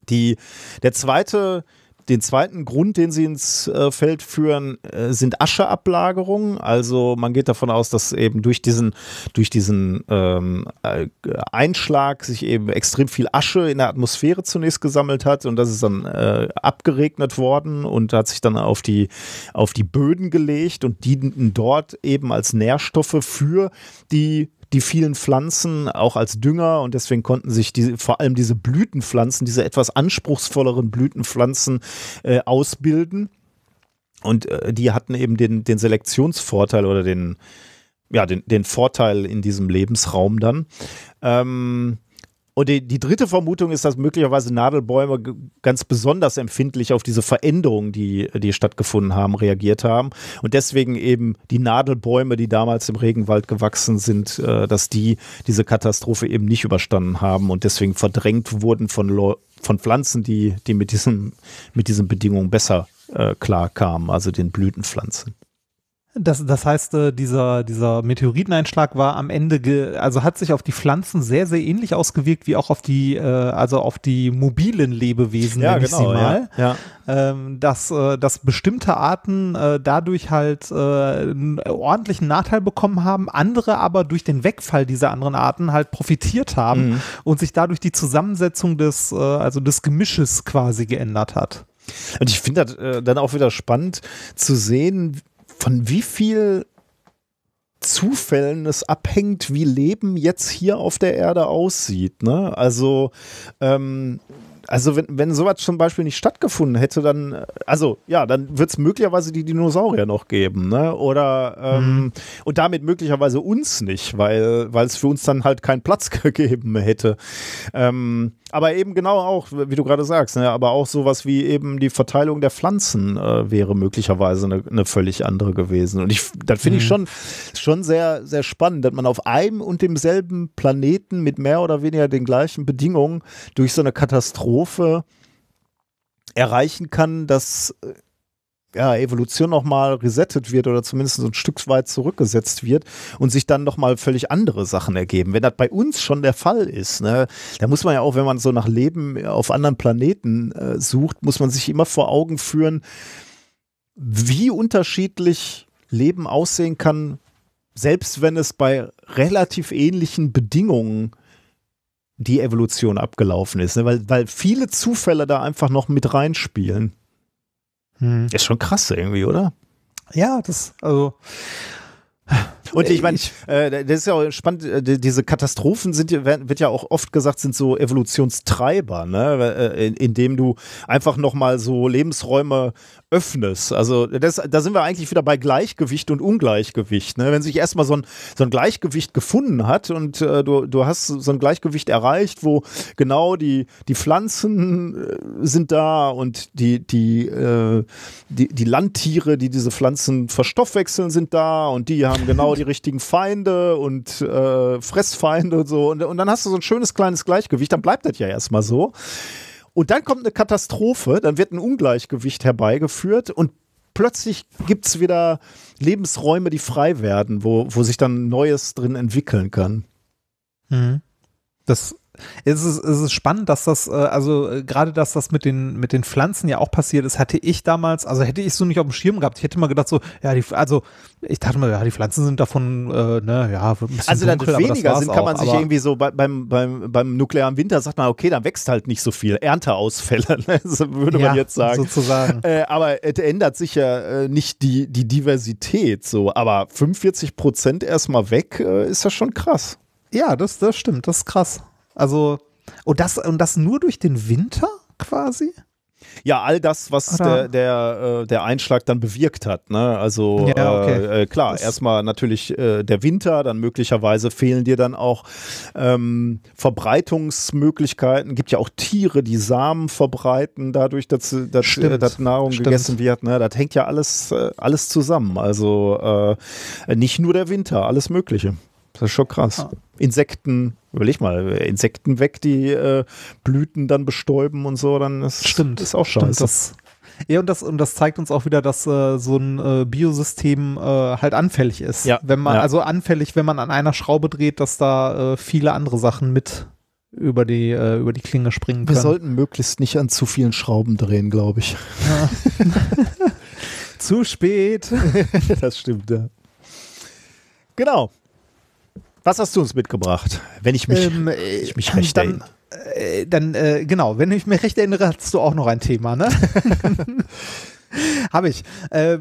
die, der zweite den zweiten Grund, den sie ins äh, Feld führen, äh, sind Ascheablagerungen. Also man geht davon aus, dass eben durch diesen, durch diesen ähm, äh, Einschlag sich eben extrem viel Asche in der Atmosphäre zunächst gesammelt hat und das ist dann äh, abgeregnet worden und hat sich dann auf die, auf die Böden gelegt und dienten dort eben als Nährstoffe für die die vielen Pflanzen auch als Dünger und deswegen konnten sich die, vor allem diese Blütenpflanzen, diese etwas anspruchsvolleren Blütenpflanzen äh, ausbilden. Und äh, die hatten eben den, den Selektionsvorteil oder den, ja, den, den Vorteil in diesem Lebensraum dann. Ähm, und die, die, dritte Vermutung ist, dass möglicherweise Nadelbäume ganz besonders empfindlich auf diese Veränderungen, die, die stattgefunden haben, reagiert haben. Und deswegen eben die Nadelbäume, die damals im Regenwald gewachsen sind, äh, dass die diese Katastrophe eben nicht überstanden haben und deswegen verdrängt wurden von, von Pflanzen, die, die mit, diesem, mit diesen Bedingungen besser äh, klarkamen, also den Blütenpflanzen.
Das, das heißt, äh, dieser, dieser Meteoriteneinschlag war am Ende, ge, also hat sich auf die Pflanzen sehr, sehr ähnlich ausgewirkt wie auch auf die, äh, also auf die mobilen Lebewesen,
ja, genau, sie mal.
Ja, ja. Ähm, dass, äh, dass bestimmte Arten äh, dadurch halt äh, einen ordentlichen Nachteil bekommen haben, andere aber durch den Wegfall dieser anderen Arten halt profitiert haben mhm. und sich dadurch die Zusammensetzung des, äh, also des Gemisches quasi geändert hat.
Und ich finde das äh, dann auch wieder spannend zu sehen, von wie viel Zufällen es abhängt, wie Leben jetzt hier auf der Erde aussieht. Ne? Also ähm, also wenn, wenn sowas zum Beispiel nicht stattgefunden hätte, dann, also ja, dann wird es möglicherweise die Dinosaurier noch geben, ne? Oder ähm, mhm. und damit möglicherweise uns nicht, weil weil es für uns dann halt keinen Platz gegeben hätte. Ähm, aber eben genau auch, wie du gerade sagst, ne? aber auch sowas wie eben die Verteilung der Pflanzen äh, wäre möglicherweise eine, eine, völlig andere gewesen. Und ich, das finde mhm. ich schon, schon sehr, sehr spannend, dass man auf einem und demselben Planeten mit mehr oder weniger den gleichen Bedingungen durch so eine Katastrophe erreichen kann, dass äh, ja, Evolution nochmal resettet wird oder zumindest ein Stück weit zurückgesetzt wird und sich dann nochmal völlig andere Sachen ergeben. Wenn das bei uns schon der Fall ist, ne, da muss man ja auch, wenn man so nach Leben auf anderen Planeten äh, sucht, muss man sich immer vor Augen führen, wie unterschiedlich Leben aussehen kann, selbst wenn es bei relativ ähnlichen Bedingungen die Evolution abgelaufen ist, ne? weil, weil viele Zufälle da einfach noch mit reinspielen. Hm. Ist schon krass irgendwie, oder?
Ja, das, also.
Und ich meine, äh, das ist ja auch spannend, äh, diese Katastrophen sind, wird ja auch oft gesagt, sind so Evolutionstreiber, ne? Äh, indem du einfach nochmal so Lebensräume öffnest. Also das, da sind wir eigentlich wieder bei Gleichgewicht und Ungleichgewicht. Ne? Wenn sich erstmal so ein, so ein Gleichgewicht gefunden hat und äh, du, du hast so ein Gleichgewicht erreicht, wo genau die, die Pflanzen äh, sind da und die, die, äh, die, die Landtiere, die diese Pflanzen verstoffwechseln, sind da und die haben genau die richtigen Feinde und äh, Fressfeinde und so. Und, und dann hast du so ein schönes kleines Gleichgewicht, dann bleibt das ja erstmal so. Und dann kommt eine Katastrophe, dann wird ein Ungleichgewicht herbeigeführt und plötzlich gibt es wieder Lebensräume, die frei werden, wo, wo sich dann Neues drin entwickeln kann.
Mhm. Das es ist, es ist spannend, dass das, äh, also äh, gerade, dass das mit den, mit den Pflanzen ja auch passiert ist, hatte ich damals, also hätte ich so nicht auf dem Schirm gehabt. Ich hätte mal gedacht, so, ja, die, also ich dachte mal, ja, die Pflanzen sind davon, äh, ne, ja,
Also dann dunkel, weniger sind, kann man auch, sich irgendwie so bei, beim, beim, beim nuklearen Winter sagt man, okay, dann wächst halt nicht so viel. Ernteausfälle, ne? würde ja, man jetzt sagen.
Sozusagen.
Äh, aber es ändert sich ja äh, nicht die, die Diversität so. Aber 45 Prozent erstmal weg, äh, ist ja schon krass.
Ja, das, das stimmt, das ist krass. Also, und das, und das nur durch den Winter quasi?
Ja, all das, was der, der, äh, der Einschlag dann bewirkt hat. Ne? Also ja, okay. äh, äh klar, das erstmal natürlich äh, der Winter, dann möglicherweise fehlen dir dann auch ähm, Verbreitungsmöglichkeiten. Gibt ja auch Tiere, die Samen verbreiten, dadurch, dass, dass, äh, dass Nahrung Stimmt. gegessen wird. Ne? Das hängt ja alles, äh, alles zusammen. Also nicht nur der Winter, alles Mögliche. Das ist schon krass. Ah. Insekten, überleg mal, Insekten weg, die äh, Blüten dann bestäuben und so, dann ist,
Stimmt.
ist auch scheiße.
Stimmt, ja, und das, und das zeigt uns auch wieder, dass äh, so ein äh, Biosystem äh, halt anfällig ist.
Ja.
Wenn man,
ja.
also anfällig, wenn man an einer Schraube dreht, dass da äh, viele andere Sachen mit über die, äh, über die Klinge springen können.
Wir sollten möglichst nicht an zu vielen Schrauben drehen, glaube ich. Ja.
zu spät.
das stimmt, ja. Genau. Was hast du uns mitgebracht, wenn ich mich, ähm, ich mich recht
dann, erinnere? Äh, dann, äh, genau, wenn ich mich recht erinnere, hast du auch noch ein Thema, ne? Habe ich. Äh,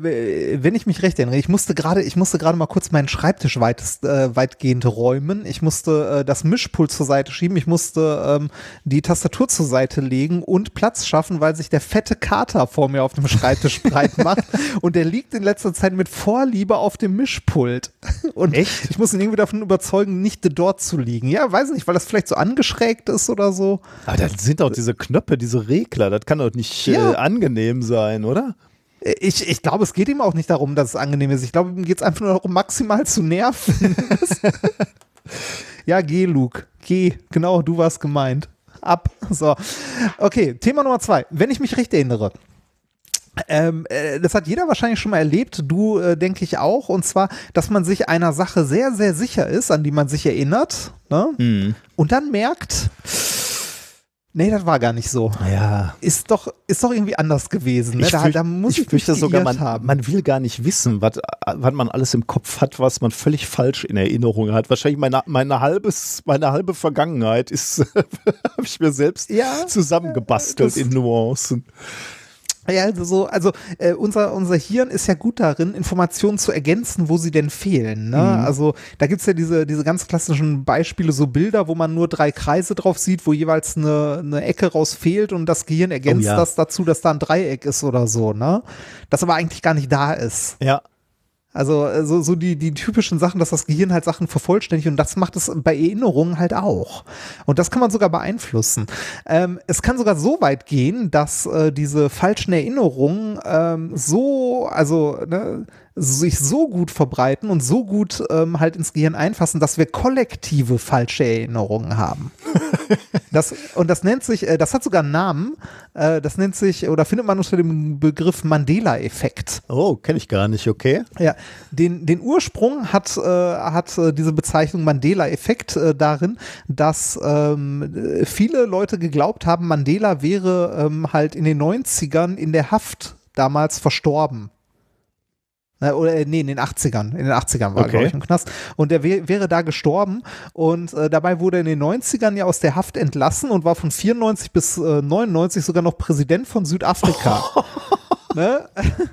wenn ich mich recht erinnere, ich musste gerade, ich musste gerade mal kurz meinen Schreibtisch weitest, äh, weitgehend räumen. Ich musste äh, das Mischpult zur Seite schieben. Ich musste ähm, die Tastatur zur Seite legen und Platz schaffen, weil sich der fette Kater vor mir auf dem Schreibtisch breit macht. Und der liegt in letzter Zeit mit Vorliebe auf dem Mischpult. Und Echt? ich muss ihn irgendwie davon überzeugen, nicht dort zu liegen. Ja, weiß nicht, weil das vielleicht so angeschrägt ist oder so.
Aber da sind doch diese Knöpfe, diese Regler. Das kann doch nicht ja. äh, angenehm sein, oder?
Ich, ich glaube, es geht ihm auch nicht darum, dass es angenehm ist. Ich glaube, ihm geht es einfach nur darum, maximal zu nerven. ja, geh, Luke. Geh. Genau, du warst gemeint. Ab. So. Okay, Thema Nummer zwei. Wenn ich mich recht erinnere. Ähm, äh, das hat jeder wahrscheinlich schon mal erlebt, du äh, denke ich auch, und zwar, dass man sich einer Sache sehr, sehr sicher ist, an die man sich erinnert, ne? Mhm. und dann merkt, Nee, das war gar nicht so.
Ja.
Ist doch, ist doch irgendwie anders gewesen. Ne?
Da, fürcht, da muss ich, ich fürchte sogar, man, haben. man will gar nicht wissen, was, was man alles im Kopf hat, was man völlig falsch in Erinnerung hat. Wahrscheinlich meine, meine, halbes, meine halbe Vergangenheit ist, habe ich mir selbst ja, zusammengebastelt in Nuancen.
Ja, also so, also äh, unser, unser Hirn ist ja gut darin, Informationen zu ergänzen, wo sie denn fehlen. Ne?
Mhm.
Also da gibt's ja diese, diese ganz klassischen Beispiele, so Bilder, wo man nur drei Kreise drauf sieht, wo jeweils eine, eine Ecke raus fehlt und das Gehirn ergänzt
Oh ja.
das dazu, dass da ein Dreieck ist oder so, ne? Das aber eigentlich gar nicht da ist.
Ja.
Also äh, so, so die, die typischen Sachen, dass das Gehirn halt Sachen vervollständigt und das macht es bei Erinnerungen halt auch. Und das kann man sogar beeinflussen. Ähm, es kann sogar so weit gehen, dass äh, diese falschen Erinnerungen ähm, so, also ne, sich so gut verbreiten und so gut ähm, halt ins Gehirn einfassen, dass wir kollektive falsche Erinnerungen haben. Das, und das nennt sich, äh, das hat sogar einen Namen, äh, das nennt sich, oder findet man unter dem Begriff Mandela-Effekt.
Oh, kenne ich gar nicht, okay.
Ja, den, den Ursprung hat, äh, hat äh, diese Bezeichnung Mandela-Effekt äh, darin, dass ähm, viele Leute geglaubt haben, Mandela wäre ähm, halt in den 90ern in der Haft damals verstorben. Na, Oder äh, nee, in den 80ern. In den 80ern war er,
Okay.
glaube ich, im Knast. Und er wär, wäre da gestorben. Und äh, dabei wurde er in den 90ern ja aus der Haft entlassen und war von 94 bis äh, 99 sogar noch Präsident von Südafrika. ne?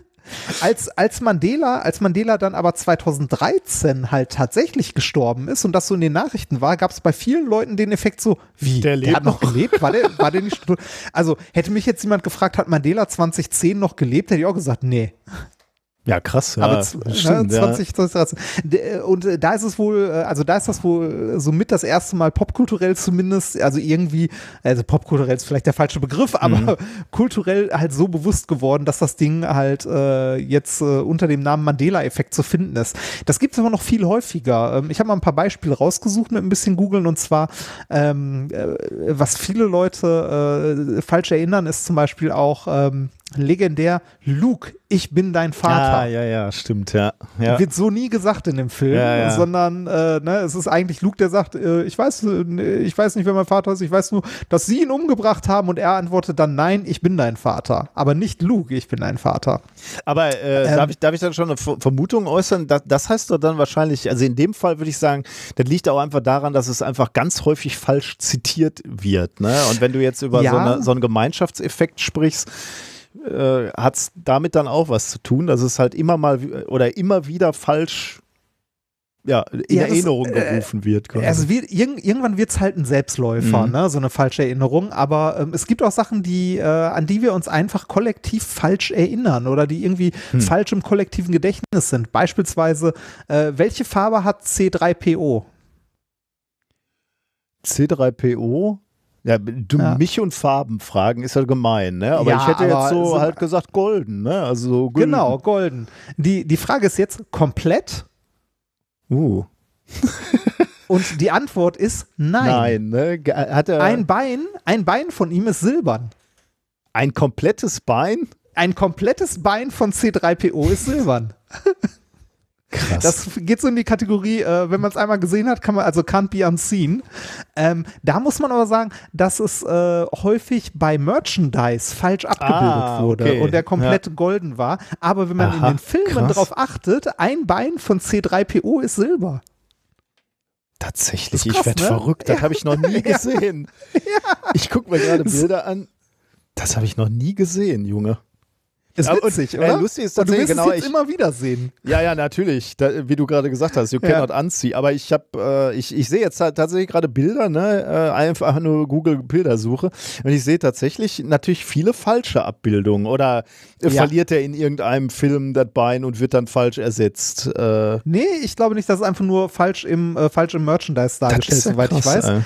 Als, als Mandela, als Mandela dann aber 2013 halt tatsächlich gestorben ist und das so in den Nachrichten war, gab es bei vielen Leuten den Effekt so, wie,
Der lebt
hat noch gelebt? War der, war der nicht? Also hätte mich jetzt jemand gefragt, hat Mandela 2010 noch gelebt, hätte ich auch gesagt, nee.
Ja, krass. Ja,
Aber z-
stimmt,
ne, 20, 2013. D- Und äh, da ist es wohl, äh, also da ist das wohl so mit das erste Mal popkulturell zumindest, also irgendwie, also popkulturell ist vielleicht der falsche Begriff, aber
Mhm.
kulturell halt so bewusst geworden, dass das Ding halt äh, jetzt äh, unter dem Namen Mandela-Effekt zu finden ist. Das gibt es aber noch viel häufiger. Ähm, ich habe mal ein paar Beispiele rausgesucht mit ein bisschen googeln und zwar, ähm, äh, was viele Leute äh, falsch erinnern, ist zum Beispiel auch ähm, legendär Luke, ich bin dein Vater.
Ah, ja, ja, stimmt, ja. ja.
Wird so nie gesagt in dem Film,
Ja, ja.
sondern äh, ne, es ist eigentlich Luke, der sagt, äh, ich weiß, äh, ich weiß nicht, wer mein Vater ist, ich weiß nur, dass sie ihn umgebracht haben und er antwortet dann, nein, ich bin dein Vater. Aber nicht Luke, ich bin dein Vater.
Aber äh,
Ähm,
darf, ich, darf ich dann schon eine Ver- Vermutung äußern? Das, das heißt doch dann wahrscheinlich, also in dem Fall würde ich sagen, das liegt auch einfach daran, dass es einfach ganz häufig falsch zitiert wird. Ne? Und wenn du jetzt über
Ja.
so, eine, so einen Gemeinschaftseffekt sprichst, äh, hat es damit dann auch was zu tun, dass es halt immer mal oder immer wieder falsch ja, in
Ja, das,
Erinnerung
äh,
gerufen wird. quasi.
Also wird, irg irgendwann wird es halt ein Selbstläufer,
Mhm.
ne? so eine falsche Erinnerung. Aber ähm, es gibt auch Sachen, die, äh, an die wir uns einfach kollektiv falsch erinnern oder die irgendwie
Hm.
falsch im kollektiven Gedächtnis sind. Beispielsweise, äh, welche Farbe hat C3PO?
C3PO. Ja, du
Ja.
mich und Farben fragen ist ja gemein, ne? Aber
Ja,
ich hätte
aber
jetzt so
so-
halt gesagt golden, ne? Also so gülden.
Genau, golden. Die, die Frage ist jetzt komplett
Uh,
und die Antwort ist nein.
nein, ne? Ge- Hat er
Ein Bein, ein Bein von ihm ist silbern.
ein komplettes Bein?
Ein komplettes Bein von C3PO ist silbern.
Krass.
Das geht so in die Kategorie, äh, wenn man es einmal gesehen hat, kann man, also can't be unseen. Ähm, da muss man aber sagen, dass es äh, häufig bei Merchandise falsch abgebildet
Ah,
wurde
okay.
und der komplett golden war. Aber wenn man
Aha,
in den Filmen
krass.
drauf achtet, ein Bein von C3PO ist Silber.
Tatsächlich,
ist
ich
krass,
werde
ne?
verrückt. Das
Ja.
habe ich noch nie
Ja.
gesehen. Ich gucke mir gerade Bilder an. Das habe ich noch nie gesehen, Junge.
Ist
Aber-
witzig,
und, äh,
oder?
lustig ist
und du
tatsächlich,
wirst
genau,
es
ich-
immer wieder sehen.
Ja, ja, natürlich. Da, wie du gerade gesagt hast, you
Ja.
cannot unsee. Aber ich habe, äh, ich, ich sehe jetzt tatsächlich gerade Bilder, ne? Äh, einfach nur Google Bildersuche. Und ich sehe tatsächlich natürlich viele falsche Abbildungen. Oder äh,
Ja.
verliert er in irgendeinem Film das Bein und wird dann falsch ersetzt. Äh,
Nee, ich glaube nicht, dass es einfach nur falsch im, äh, falsch im Merchandise dargestellt,
ist ja
soweit ich
krass,
weiß.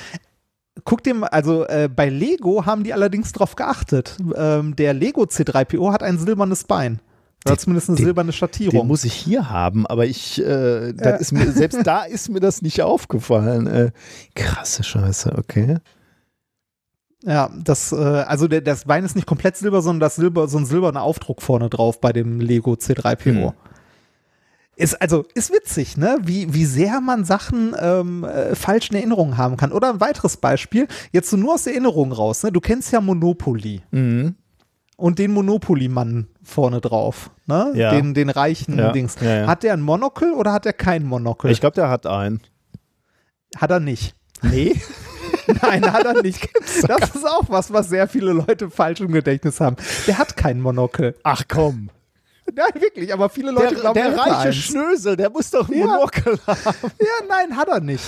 Guck dir mal, also äh, bei Lego haben die allerdings drauf geachtet. Ähm, der Lego C3PO hat ein silbernes Bein. Oder
Den-
zumindest eine
den-
silberne
Den
Schattierung.
muss ich hier haben, aber ich, äh,
Ja.
ist mir, selbst da ist mir das nicht aufgefallen. Äh, krasse Scheiße, okay.
Ja, das, äh, also der, das Bein ist nicht komplett silber, sondern das Silber, so ein silberner Aufdruck vorne drauf bei dem Lego C3PO.
Hm.
Ist, also, ist witzig, ne? Wie, wie sehr man Sachen ähm, äh, falsch in Erinnerung haben kann. Oder ein weiteres Beispiel, jetzt so nur aus der Erinnerung raus, ne? Du kennst ja Monopoly
Mhm.
und den Monopoly-Mann vorne drauf, ne?
Ja.
Den, den reichen
Ja,
Dings.
ja, ja.
Hat der ein Monokel oder hat er kein Monokel?
Ich glaube, der hat einen.
hat er nicht.
Nee.
Nein, hat er nicht. Das ist auch was, was sehr viele Leute falsch im Gedächtnis haben. Der hat kein Monokel.
Ach komm.
Nein, wirklich, aber viele Leute
Der,
glauben,
der
er hätte
reiche
eins.
Schnösel, der muss doch ein
Ja.
Monokel haben.
Ja, nein, hat er nicht.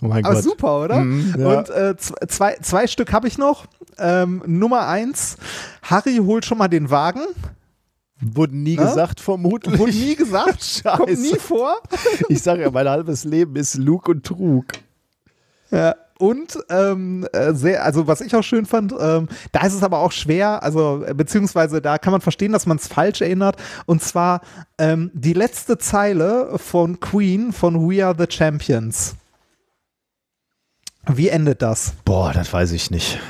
Oh mein
Aber
Gott.
super, oder?
Mhm, ja.
Und äh, zwei, zwei Stück habe ich noch. Ähm, Nummer eins, Harry holt schon mal den Wagen.
Wurde nie
Ne?
gesagt, vermutlich.
Wurde nie gesagt, kommt
Scheiße.
nie vor.
Ich sage ja, mein halbes Leben ist Lug und Trug.
Ja. Und ähm, äh, sehr, also was ich auch schön fand, ähm, da ist es aber auch schwer, also äh, beziehungsweise da kann man verstehen, dass man es falsch erinnert. Und zwar ähm, die letzte Zeile von Queen von We Are the Champions. Wie endet das?
Boah, das weiß ich nicht.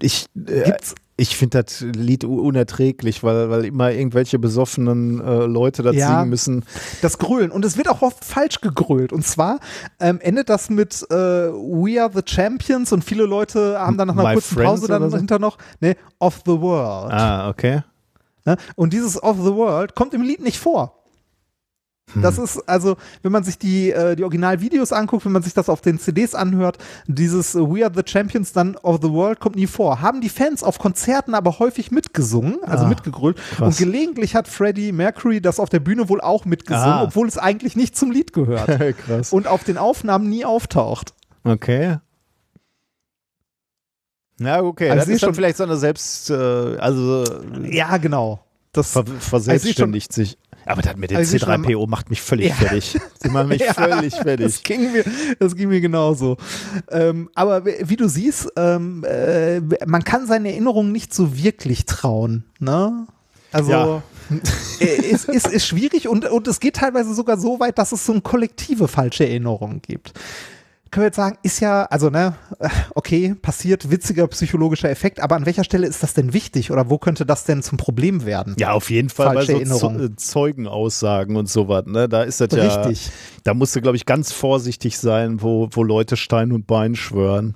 Ich, äh,
Gibt's,
ich finde das Lied unerträglich, weil, weil immer irgendwelche besoffenen äh, Leute das
Ja.
singen müssen.
das Grölen. Und es wird auch oft falsch gegrölt. Und zwar ähm, endet das mit äh, We Are the Champions und viele Leute haben dann nach einer
My
kurzen
Friends
Pause dann
so?
hinter noch, ne, Of the World.
Ah, okay.
Ne? Und dieses Of the World kommt im Lied nicht vor. Das
Hm.
ist also, wenn man sich die, äh, die Originalvideos anguckt, wenn man sich das auf den CDs anhört, dieses We Are the Champions, dann Of the World kommt nie vor. Haben die Fans auf Konzerten aber häufig mitgesungen, also
Ah,
mitgegrölt. Und gelegentlich hat Freddie Mercury das auf der Bühne wohl auch mitgesungen,
Ah.
obwohl es eigentlich nicht zum Lied gehört.
Krass.
und auf den Aufnahmen nie auftaucht.
Okay. Na, okay.
Also
das ist
schon-
vielleicht so eine Selbst, äh, also
Ja, genau. Das,
ver verselbstständigt sich. Aber das mit dem
Also sie schon am-
C3PO macht mich völlig
Ja.
fertig. Sie machen mich
Ja,
völlig
Das
fertig.
ging mir, das ging mir genauso. Ähm, aber wie du siehst, ähm, äh, man kann seinen Erinnerungen nicht so wirklich trauen. Ne? Also
Ja.
äh, ist, ist, ist schwierig und, und es geht teilweise sogar so weit, dass es so eine kollektive falsche Erinnerung gibt. Können wir jetzt sagen, ist ja, also ne, äh, okay, passiert, witziger psychologischer Effekt, aber an welcher Stelle ist das denn wichtig oder wo könnte das denn zum Problem werden?
Ja, auf jeden Fall bei
Falsche
so
Erinnerung.
Ze- äh, Zeugenaussagen und sowas. Ne? Da ist das ja.
Richtig.
Da musst du, glaube ich, ganz vorsichtig sein, wo, wo Leute Stein und Bein schwören.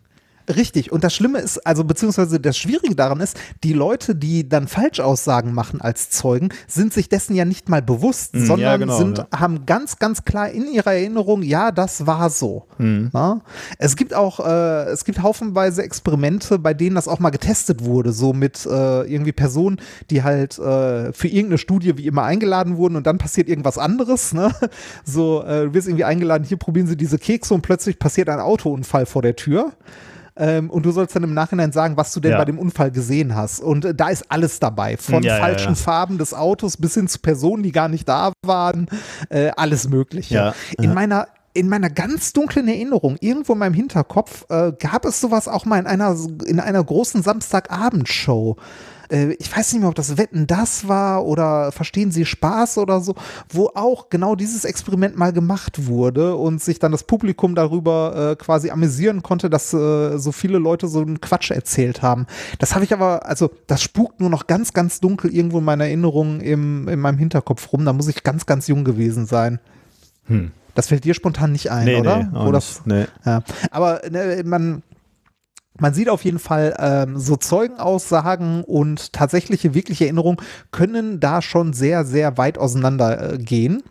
Richtig. Und das Schlimme ist, also beziehungsweise das Schwierige daran ist, die Leute, die dann Falschaussagen machen als Zeugen, sind sich dessen ja nicht mal bewusst,
ja,
sondern
genau,
sind,
ja.
haben ganz, ganz klar in ihrer Erinnerung, ja, das war so.
Mm.
Na? Es gibt auch, äh, es gibt haufenweise Experimente, bei denen das auch mal getestet wurde, so mit äh, irgendwie Personen, die halt äh, für irgendeine Studie wie immer eingeladen wurden und dann passiert irgendwas anderes. Ne? So, äh, du wirst irgendwie eingeladen, hier probieren sie diese Kekse und plötzlich passiert ein Autounfall vor der Tür. Ähm, und du sollst dann im Nachhinein sagen, was du denn
Ja.
bei dem Unfall gesehen hast. Und äh, da ist alles dabei. Von
Ja,
falschen
ja.
Farben des Autos bis hin zu Personen, die gar nicht da waren. Äh, alles Mögliche. In meiner in meiner ganz dunklen Erinnerung, irgendwo in meinem Hinterkopf, äh, gab es sowas auch mal in einer, in einer großen Samstagabendshow. Äh, ich weiß nicht mehr, ob das Wetten das war oder Verstehen Sie Spaß oder so, wo auch genau dieses Experiment mal gemacht wurde und sich dann das Publikum darüber äh, quasi amüsieren konnte, dass äh, so viele Leute so einen Quatsch erzählt haben. Das habe ich aber, also das spukt nur noch ganz, ganz dunkel irgendwo in meiner Erinnerung im, in meinem Hinterkopf rum. Da muss ich ganz, ganz jung gewesen sein.
Hm.
Das fällt dir spontan nicht ein,
Nee,
oder?
nee,
Wo das,
nee.
ja. Aber ne, man, man sieht auf jeden Fall, ähm, so Zeugenaussagen und tatsächliche, wirkliche Erinnerungen können da schon sehr, sehr weit auseinander äh, gehen.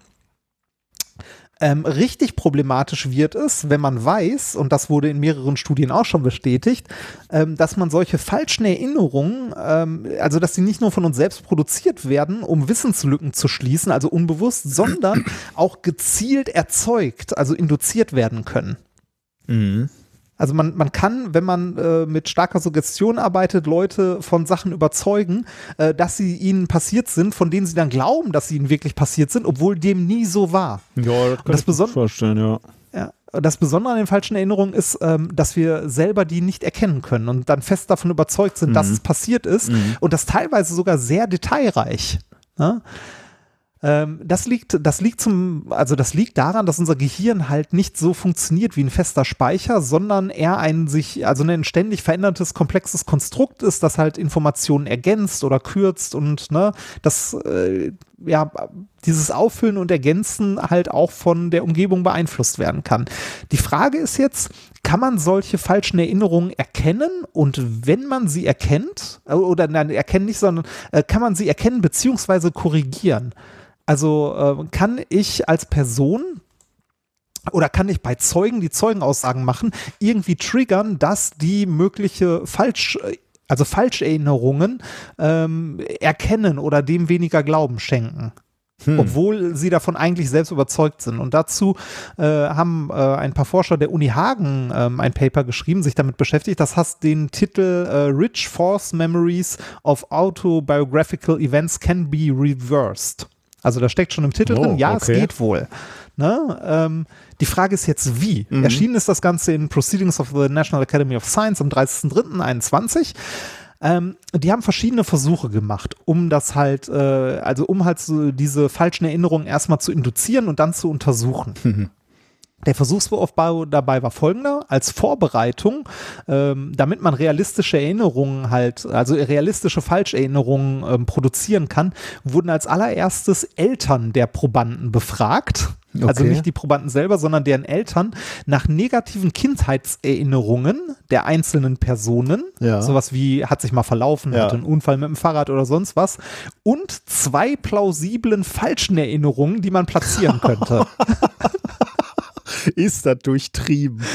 Ähm, richtig problematisch wird es, wenn man weiß, und das wurde in mehreren Studien auch schon bestätigt, ähm, dass man solche falschen Erinnerungen, ähm, also dass sie nicht nur von uns selbst produziert werden, um Wissenslücken zu schließen, also unbewusst, sondern auch gezielt erzeugt, also induziert werden können.
Mhm.
Also man, man kann, wenn man äh, mit starker Suggestion arbeitet, Leute von Sachen überzeugen, äh, dass sie ihnen passiert sind, von denen sie dann glauben, dass sie ihnen wirklich passiert sind, obwohl dem nie so war.
Ja, das kann
das
ich mir vorstellen, ja.
Ja. Das Besondere an den falschen Erinnerungen ist, ähm, dass wir selber die nicht erkennen können und dann fest davon überzeugt sind, dass
Mhm.
es passiert ist
Mhm.
und das teilweise sogar sehr detailreich. Ne? Ähm, das liegt, das liegt zum, also das liegt daran, dass unser Gehirn halt nicht so funktioniert wie ein fester Speicher, sondern eher ein sich, also ein ständig verändertes, komplexes Konstrukt ist, das halt Informationen ergänzt oder kürzt und ne, das äh, ja, dieses Auffüllen und Ergänzen halt auch von der Umgebung beeinflusst werden kann. Die Frage ist jetzt, kann man solche falschen Erinnerungen erkennen und wenn man sie erkennt, äh, oder nein, erkennen nicht, sondern äh, kann man sie erkennen beziehungsweise korrigieren? Also äh, kann ich als Person oder kann ich bei Zeugen, die Zeugenaussagen machen, irgendwie triggern, dass die mögliche falsch also Falscherinnerungen ähm, erkennen oder dem weniger Glauben schenken. Hm. Obwohl sie davon eigentlich selbst überzeugt sind. Und dazu äh, haben äh, ein paar Forscher der Uni Hagen ähm, ein Paper geschrieben, sich damit beschäftigt. Das hat den Titel äh, Rich Force Memories of Autobiographical Events Can Be Reversed. Also da steckt schon im Titel oh, drin, ja, okay. es geht wohl. Ne? Ähm, die Frage ist jetzt, wie? Mhm. Erschienen ist das Ganze in Proceedings of the National Academy of Science am 30.03.21. Ähm, die haben verschiedene Versuche gemacht, um das halt, äh, also um halt so diese falschen Erinnerungen erstmal zu induzieren und dann zu untersuchen. Mhm. Der Versuchsaufbau dabei war folgender. Als Vorbereitung, ähm, damit man realistische Erinnerungen halt, also realistische Falscherinnerungen ähm, produzieren kann, wurden als allererstes Eltern der Probanden befragt. Also okay. Also nicht die Probanden selber, sondern deren Eltern nach negativen Kindheitserinnerungen der einzelnen Personen, ja. sowas wie hat sich mal verlaufen, ja. hatte einen Unfall mit dem Fahrrad oder sonst was, und zwei plausiblen falschen Erinnerungen, die man platzieren könnte.
ist das durchtrieben.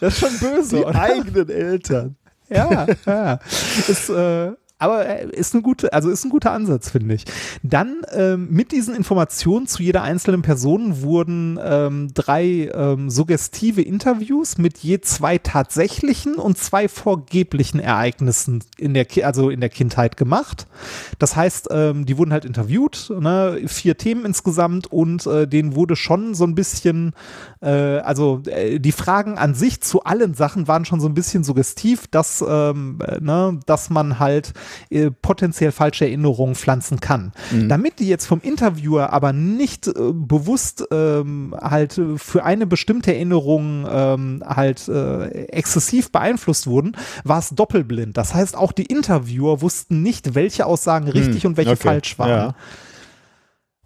Das ist schon böse.
Die oder? eigenen Eltern.
Ja, ja. Ist, äh, aber äh, ist eine gute, also ist ein guter Ansatz, finde ich. Dann ähm, mit diesen Informationen zu jeder einzelnen Person wurden ähm, drei ähm, suggestive Interviews mit je zwei tatsächlichen und zwei vorgeblichen Ereignissen in der, also in der Kindheit gemacht. Das heißt, ähm, die wurden halt interviewt, ne, vier Themen insgesamt und äh, denen wurde schon so ein bisschen, äh, also äh, die Fragen an sich zu allen Sachen waren schon so ein bisschen suggestiv, dass, ähm, äh, ne, dass man halt äh, potenziell falsche Erinnerungen pflanzen kann. Mhm. Damit die jetzt vom Interviewer aber nicht äh, bewusst ähm, halt für eine bestimmte Erinnerung ähm, halt äh, exzessiv beeinflusst wurden, war es doppelblind. Das heißt, auch die Interviewer wussten nicht, welche Aussagen mhm. richtig mhm. und welche okay. falsch waren. Ja.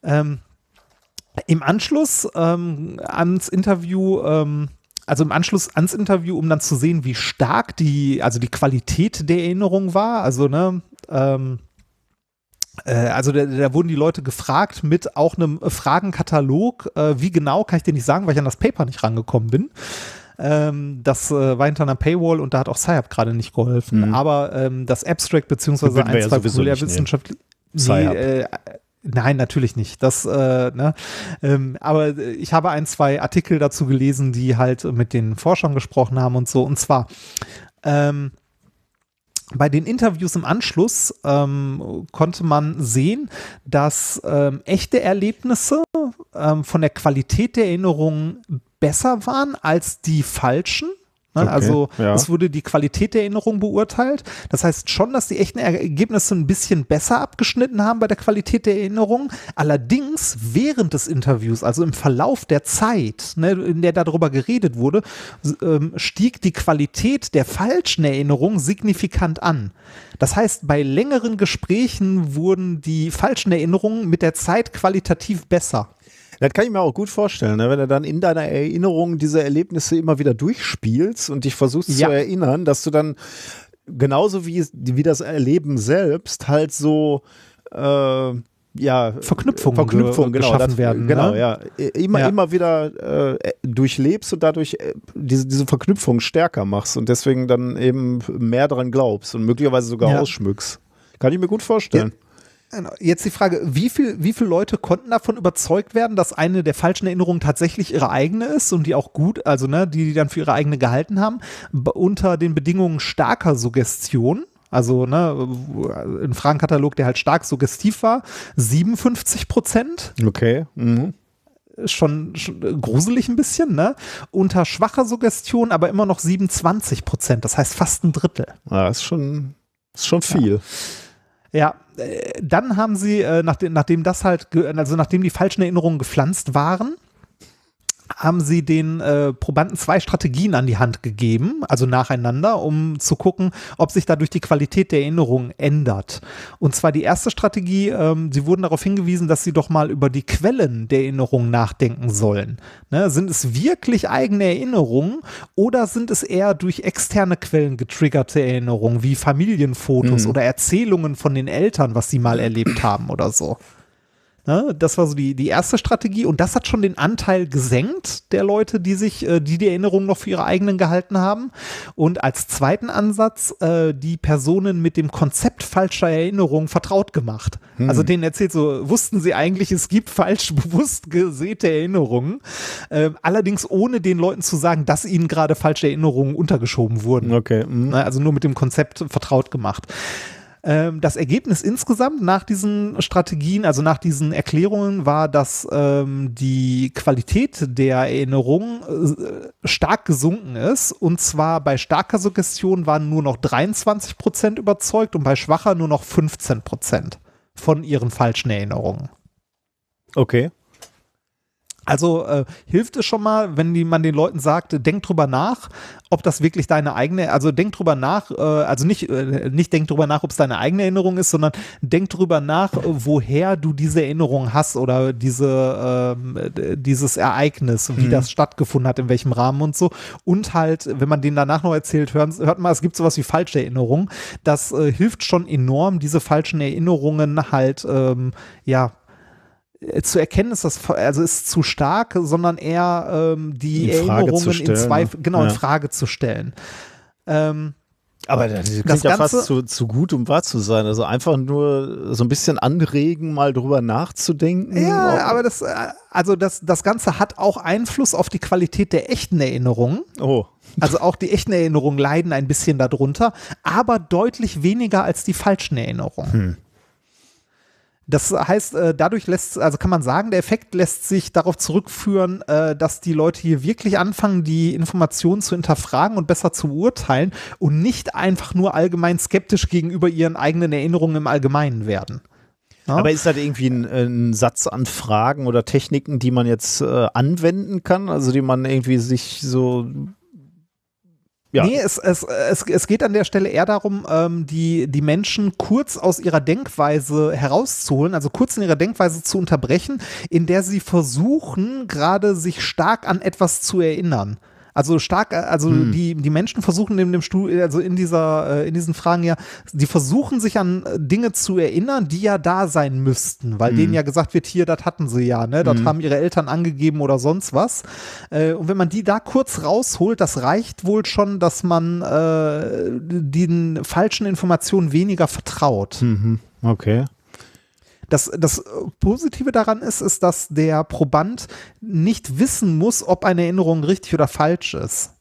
Ähm, Im Anschluss ähm, ans Interview ähm, also im Anschluss ans Interview, um dann zu sehen, wie stark die, also die Qualität der Erinnerung war. Also, ne, ähm, äh, also da, da, wurden die Leute gefragt mit auch einem Fragenkatalog. Äh, wie genau, kann ich dir nicht sagen, weil ich an das Paper nicht rangekommen bin. Ähm, das äh, war hinter einer Paywall und da hat auch SciUp gerade nicht geholfen. Mhm. Aber ähm, das Abstract beziehungsweise ein, zwei ja populärwissenschaftliche nee, äh, Nein, natürlich nicht. Das, äh, ne? Ähm, aber ich habe ein, zwei Artikel dazu gelesen, die halt mit den Forschern gesprochen haben und so. Und zwar ähm, bei den Interviews im Anschluss ähm, konnte man sehen, dass ähm, echte Erlebnisse ähm, von der Qualität der Erinnerungen besser waren als die falschen. Ne? Okay, also ja. es wurde die Qualität der Erinnerung beurteilt. Das heißt schon, dass die echten Ergebnisse ein bisschen besser abgeschnitten haben bei der Qualität der Erinnerung. Allerdings während des Interviews, also im Verlauf der Zeit, ne, in der darüber geredet wurde, ähm, stieg die Qualität der falschen Erinnerung signifikant an. Das heißt, bei längeren Gesprächen wurden die falschen Erinnerungen mit der Zeit qualitativ besser.
Das kann ich mir auch gut vorstellen, ne? wenn du dann in deiner Erinnerung diese Erlebnisse immer wieder durchspielst und dich versuchst ja. zu erinnern, dass du dann genauso wie, wie das Erleben selbst halt so äh, ja,
Verknüpfungen,
Verknüpfungen genau, geschaffen das, werden.
Genau,
ne? ja. Immer, ja. immer wieder äh, durchlebst und dadurch äh, diese, diese Verknüpfung stärker machst und deswegen dann eben mehr daran glaubst und möglicherweise sogar ja. ausschmückst. Kann ich mir gut vorstellen.
Jetzt die Frage, wie, viel, wie viele Leute konnten davon überzeugt werden, dass eine der falschen Erinnerungen tatsächlich ihre eigene ist und die auch gut, also ne, die die dann für ihre eigene gehalten haben, unter den Bedingungen starker Suggestion? Also ne, ein Fragenkatalog, der halt stark suggestiv war, 57 Prozent.
Okay. Mhm.
Schon, schon, gruselig ein bisschen, ne? Unter schwacher Suggestion aber immer noch 27 Prozent, das heißt fast ein Drittel.
Ja, ist schon, ist schon viel.
Ja. Ja äh, dann haben sie, äh, nachdem, nachdem das halt, also nachdem die falschen Erinnerungen gepflanzt waren, haben sie den äh, Probanden zwei Strategien an die Hand gegeben, also nacheinander, um zu gucken, ob sich dadurch die Qualität der Erinnerung ändert. Und zwar die erste Strategie, ähm, sie wurden darauf hingewiesen, dass sie doch mal über die Quellen der Erinnerung nachdenken sollen. Ne? Sind es wirklich eigene Erinnerungen oder sind es eher durch externe Quellen getriggerte Erinnerungen, wie Familienfotos mhm. oder Erzählungen von den Eltern, was sie mal erlebt haben oder so? Ne? Das war so die, die erste Strategie und das hat schon den Anteil gesenkt der Leute, die sich, äh, die die Erinnerungen noch für ihre eigenen gehalten haben. Und als zweiten Ansatz äh, die Personen mit dem Konzept falscher Erinnerungen vertraut gemacht.
Hm.
Also denen erzählt so, wussten sie eigentlich, es gibt falsch bewusst gesäte Erinnerungen. Äh, allerdings ohne den Leuten zu sagen, dass ihnen gerade falsche Erinnerungen untergeschoben wurden.
Okay. mhm.
Ne, Also nur mit dem Konzept vertraut gemacht. Ähm, das Ergebnis insgesamt nach diesen Strategien, also nach diesen Erklärungen, war, dass ähm, die Qualität der Erinnerung äh, stark gesunken ist. Und zwar bei starker Suggestion waren nur noch 23 Prozent überzeugt und bei schwacher nur noch 15 Prozent von ihren falschen Erinnerungen.
Okay.
Also äh, hilft es schon mal, wenn die, man den Leuten sagt, denk drüber nach, ob das wirklich deine eigene, also denk drüber nach, äh, also nicht, äh, nicht denk drüber nach, ob es deine eigene Erinnerung ist, sondern denk drüber nach, woher du diese Erinnerung hast oder diese, ähm, dieses Ereignis, wie das stattgefunden hat, in welchem Rahmen und so. Und halt, wenn man denen danach noch erzählt, hören, hört mal, es gibt sowas wie falsche Erinnerungen. Das äh, hilft schon enorm, diese falschen Erinnerungen halt, ähm, ja, zu erkennen ist das also ist zu stark, sondern eher ähm, die
In
Erinnerungen in Zweifel,
ne?
genau in
Ja.
Frage zu stellen. Ähm,
Aber das klingt
Das
ja fast zu, zu gut, um wahr zu sein. Also einfach nur so ein bisschen anregen, mal drüber nachzudenken.
ja, aber das, äh, also das, das Ganze hat auch Einfluss auf die Qualität der echten Erinnerungen.
Oh.
Also auch die echten Erinnerungen leiden ein bisschen darunter, aber deutlich weniger als die falschen Erinnerungen.
Hm.
Das heißt, äh, dadurch lässt, also kann man sagen, der Effekt lässt sich darauf zurückführen, äh, dass die Leute hier wirklich anfangen, die Informationen zu hinterfragen und besser zu beurteilen und nicht einfach nur allgemein skeptisch gegenüber ihren eigenen Erinnerungen im Allgemeinen werden. Ja?
Aber ist das irgendwie ein, ein Satz an Fragen oder Techniken, die man jetzt äh, anwenden kann? Also die man irgendwie sich so. Ja.
Nee, es, es, es, es geht an der Stelle eher darum, ähm, die, die Menschen kurz aus ihrer Denkweise herauszuholen, also kurz in ihrer Denkweise zu unterbrechen, in der sie versuchen, gerade sich stark an etwas zu erinnern. Also stark, äh, also die, die Menschen versuchen in dem Stuhl, also in dieser, äh, in diesen Fragen ja, die versuchen sich an äh, Dinge zu erinnern, die ja da sein müssten, weil denen ja gesagt wird, hier, das hatten sie ja, ne, das haben ihre Eltern angegeben oder sonst was. Äh, und wenn man die da kurz rausholt, das reicht wohl schon, dass man äh, den falschen Informationen weniger vertraut.
Mhm. Okay.
Das, das Positive daran ist, ist, dass der Proband nicht wissen muss, ob eine Erinnerung richtig oder falsch ist.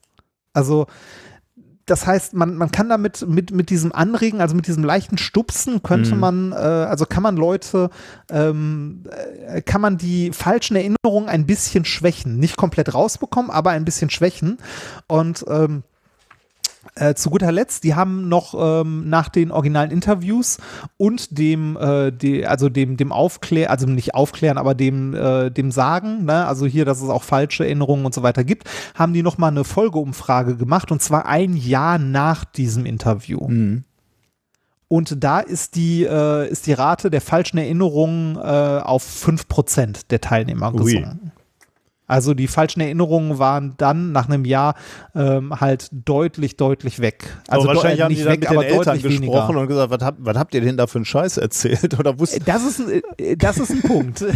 Also, das heißt, man, man kann damit mit, mit diesem Anregen, also mit diesem leichten Stupsen, könnte
Mhm.
man, äh, also kann man Leute, ähm, äh, kann man die falschen Erinnerungen ein bisschen schwächen. Nicht komplett rausbekommen, aber ein bisschen schwächen. Und ähm, äh, zu guter Letzt, die haben noch ähm, nach den originalen Interviews und dem, äh, die, also dem, dem Aufklären, also nicht aufklären, aber dem, äh, dem Sagen, ne? also hier, dass es auch falsche Erinnerungen und so weiter gibt, haben die nochmal eine Folgeumfrage gemacht und zwar ein Jahr nach diesem Interview.
Mhm.
Und da ist die, äh, ist die Rate der falschen Erinnerungen äh, auf 5% der Teilnehmer
Ui.
Also die falschen Erinnerungen waren dann nach einem Jahr ähm, halt deutlich, deutlich weg. Also
aber wahrscheinlich haben die
nicht
dann
weg,
mit den Eltern gesprochen
weniger.
und gesagt, was, hab, was habt ihr denn da für einen Scheiß erzählt? Oder wussten
Das ist, ein, äh, das ist ein Punkt.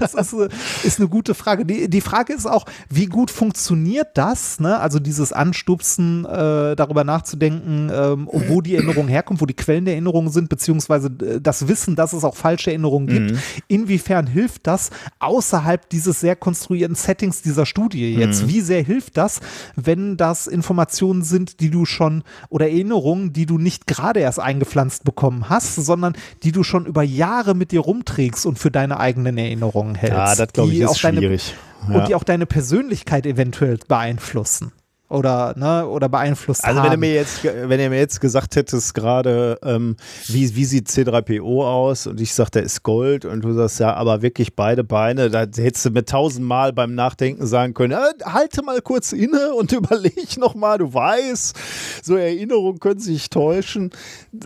Das ist, äh, ist eine gute Frage. Die, die Frage ist auch, wie gut funktioniert das? Ne? Also dieses Anstupsen, äh, darüber nachzudenken, ähm, wo die Erinnerung herkommt, wo die Quellen der Erinnerung sind, beziehungsweise äh, das Wissen, dass es auch falsche Erinnerungen gibt. Inwiefern hilft das außerhalb dieses sehr konstruierten Settings dieser Studie jetzt? Wie sehr hilft das, wenn das Informationen sind, die du schon oder Erinnerungen, die du nicht gerade erst eingepflanzt bekommen hast, sondern die du schon über Jahre mit dir rumträgst und für deine eigenen Erinnerungen hältst?
Ja, das glaube ich ist
deine,
schwierig. Ja.
Und die auch deine Persönlichkeit eventuell beeinflussen. Oder, ne, oder beeinflusst
Also
haben.
wenn du mir jetzt, wenn ihr mir jetzt gesagt hättest gerade, ähm, wie, wie sieht C3PO aus und ich sag, der ist Gold und du sagst, ja, aber wirklich beide Beine, da hättest du mir tausendmal beim Nachdenken sagen können, äh, halte mal kurz inne und überleg nochmal, du weißt, so Erinnerungen können sich täuschen.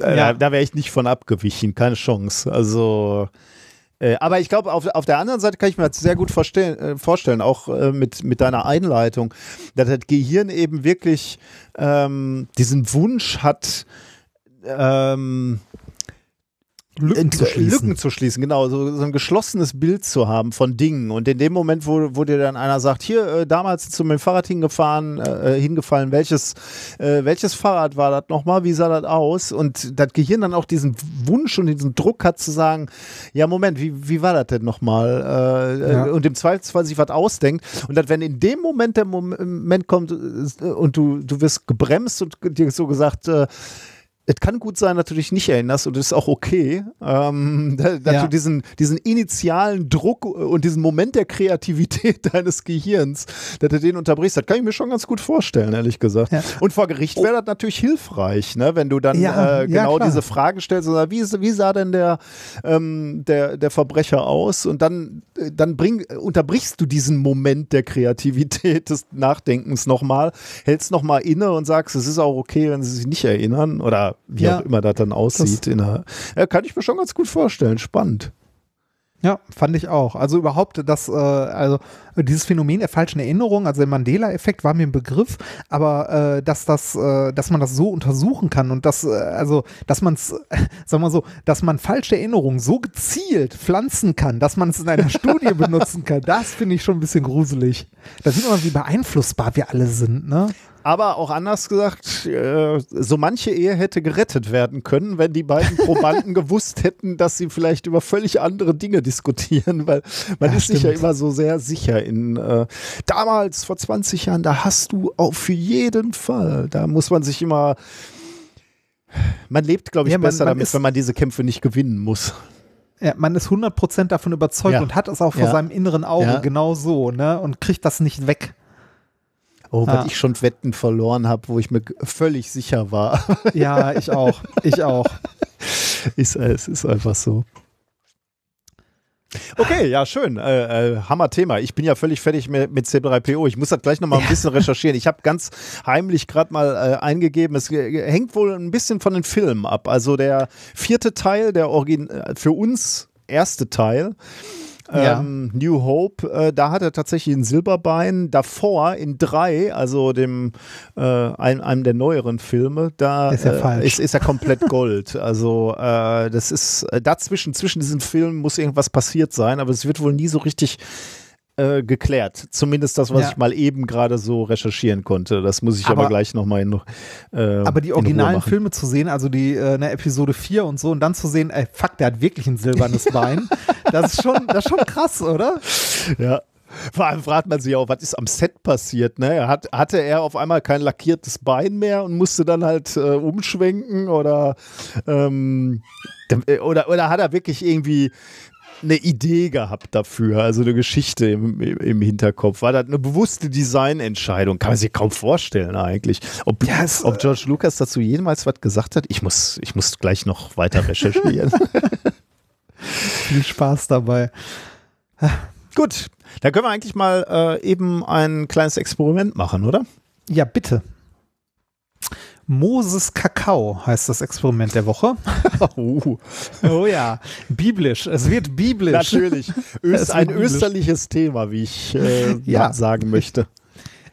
Äh,
Ja.
Da, da wäre ich nicht von abgewichen, keine Chance. Also äh, aber ich glaube, auf, auf der anderen Seite kann ich mir das sehr gut vorstellen, äh, vorstellen auch äh, mit, mit deiner Einleitung, dass das Gehirn eben wirklich ähm, diesen Wunsch hat, ähm,
Lücken zu schließen.
Lücken zu schließen, genau, so, so, ein geschlossenes Bild zu haben von Dingen. Und in dem Moment, wo, wo dir dann einer sagt, hier, äh, damals zu meinem Fahrrad hingefahren, äh, äh, hingefallen, welches, äh, welches Fahrrad war das nochmal, wie sah das aus? Und das Gehirn dann auch diesen Wunsch und diesen Druck hat zu sagen, ja, Moment, wie, wie war das denn nochmal? Äh, äh, ja. Und im Zweifelsfall sich was ausdenkt. Und dass, wenn in dem Moment der Moment kommt und du, du wirst gebremst und dir so gesagt, es kann gut sein, dass du dich nicht erinnerst und das ist auch okay, ähm, dass ja. du diesen, diesen initialen Druck und diesen Moment der Kreativität deines Gehirns, dass du den unterbrichst, das kann ich mir schon ganz gut vorstellen, ehrlich gesagt. Ja. Und vor Gericht wäre das natürlich hilfreich, ne, wenn du dann ja, äh, genau diese Frage stellst, oder wie, wie sah denn der, ähm, der, der Verbrecher aus und dann, äh, dann bring, unterbrichst du diesen Moment der Kreativität, des Nachdenkens nochmal, hältst nochmal inne und sagst, es ist auch okay, wenn sie sich nicht erinnern oder wie ja, auch immer das dann aussieht. Das in einer, ja, kann ich mir schon ganz gut vorstellen. Spannend.
Ja, fand ich auch. Also überhaupt das, äh, also dieses Phänomen der falschen Erinnerung, also der Mandela-Effekt war mir ein Begriff, aber äh, dass das, äh, dass man das so untersuchen kann und dass, äh, also, dass man es, sagen wir so, dass man falsche Erinnerungen so gezielt pflanzen kann, dass man es in einer Studie benutzen kann, das finde ich schon ein bisschen gruselig. Da sieht man, wie beeinflussbar wir alle sind, ne?
Aber auch anders gesagt, äh, so manche Ehe hätte gerettet werden können, wenn die beiden Probanden gewusst hätten, dass sie vielleicht über völlig andere Dinge diskutieren, weil man ja, ist sich ja immer so sehr sicher in äh, damals vor 20 Jahren, da hast du auf jeden Fall, da muss man sich immer man lebt, glaube ich, ja, man, besser man damit, wenn man diese Kämpfe nicht gewinnen muss.
Ja, man ist 100% davon überzeugt ja. und hat es auch vor seinem inneren Auge genau so, ne? Und kriegt das nicht weg.
Oh, ja. weil ich schon Wetten verloren habe, wo ich mir völlig sicher war.
Ja, ich auch. Ich auch.
Ist, äh, es ist einfach so. Okay, ja, schön. Äh, äh, Hammer-Thema. Ich bin ja völlig fertig mit, mit C3PO. Ich muss das gleich nochmal ein bisschen recherchieren. Ich habe ganz heimlich gerade mal äh, eingegeben. Es hängt wohl ein bisschen von den Filmen ab. Also der vierte Teil, der Origin äh, für uns erste Teil, ja. Ähm, New Hope, äh, da hat er tatsächlich ein Silberbein. Davor in drei, also dem äh, einem, einem der neueren Filme, da
ist er,
äh, ist, ist er komplett Gold. also äh, das ist äh, dazwischen, zwischen diesen Filmen muss irgendwas passiert sein, aber es wird wohl nie so richtig äh, geklärt. Zumindest das, was ja. ich mal eben gerade so recherchieren konnte. Das muss ich aber, aber gleich nochmal in
äh, Aber die originalen Filme zu sehen, also die äh, ne, Episode 4 und so, und dann zu sehen, ey, fuck, der hat wirklich ein silbernes Bein. das ist schon, das ist schon krass, oder?
Ja. Vor allem fragt man sich auch, was ist am Set passiert? Ne? Hat, hatte er auf einmal kein lackiertes Bein mehr und musste dann halt äh, umschwenken oder, ähm, äh, oder, oder hat er wirklich irgendwie eine Idee gehabt dafür, also eine Geschichte im, im Hinterkopf. War das eine bewusste Designentscheidung? Kann man sich kaum vorstellen eigentlich. Ob, yes. ob George Lucas dazu jemals was gesagt hat? Ich muss, ich muss gleich noch weiter recherchieren.
Viel Spaß dabei.
Gut, dann können wir eigentlich mal äh, eben ein kleines Experiment machen, oder?
Ja, bitte. Moses Kakao heißt das Experiment der Woche.
oh.
oh ja, biblisch. Es wird biblisch.
Natürlich. Öst, ein biblisch. österliches Thema, wie ich äh, ja. sagen möchte.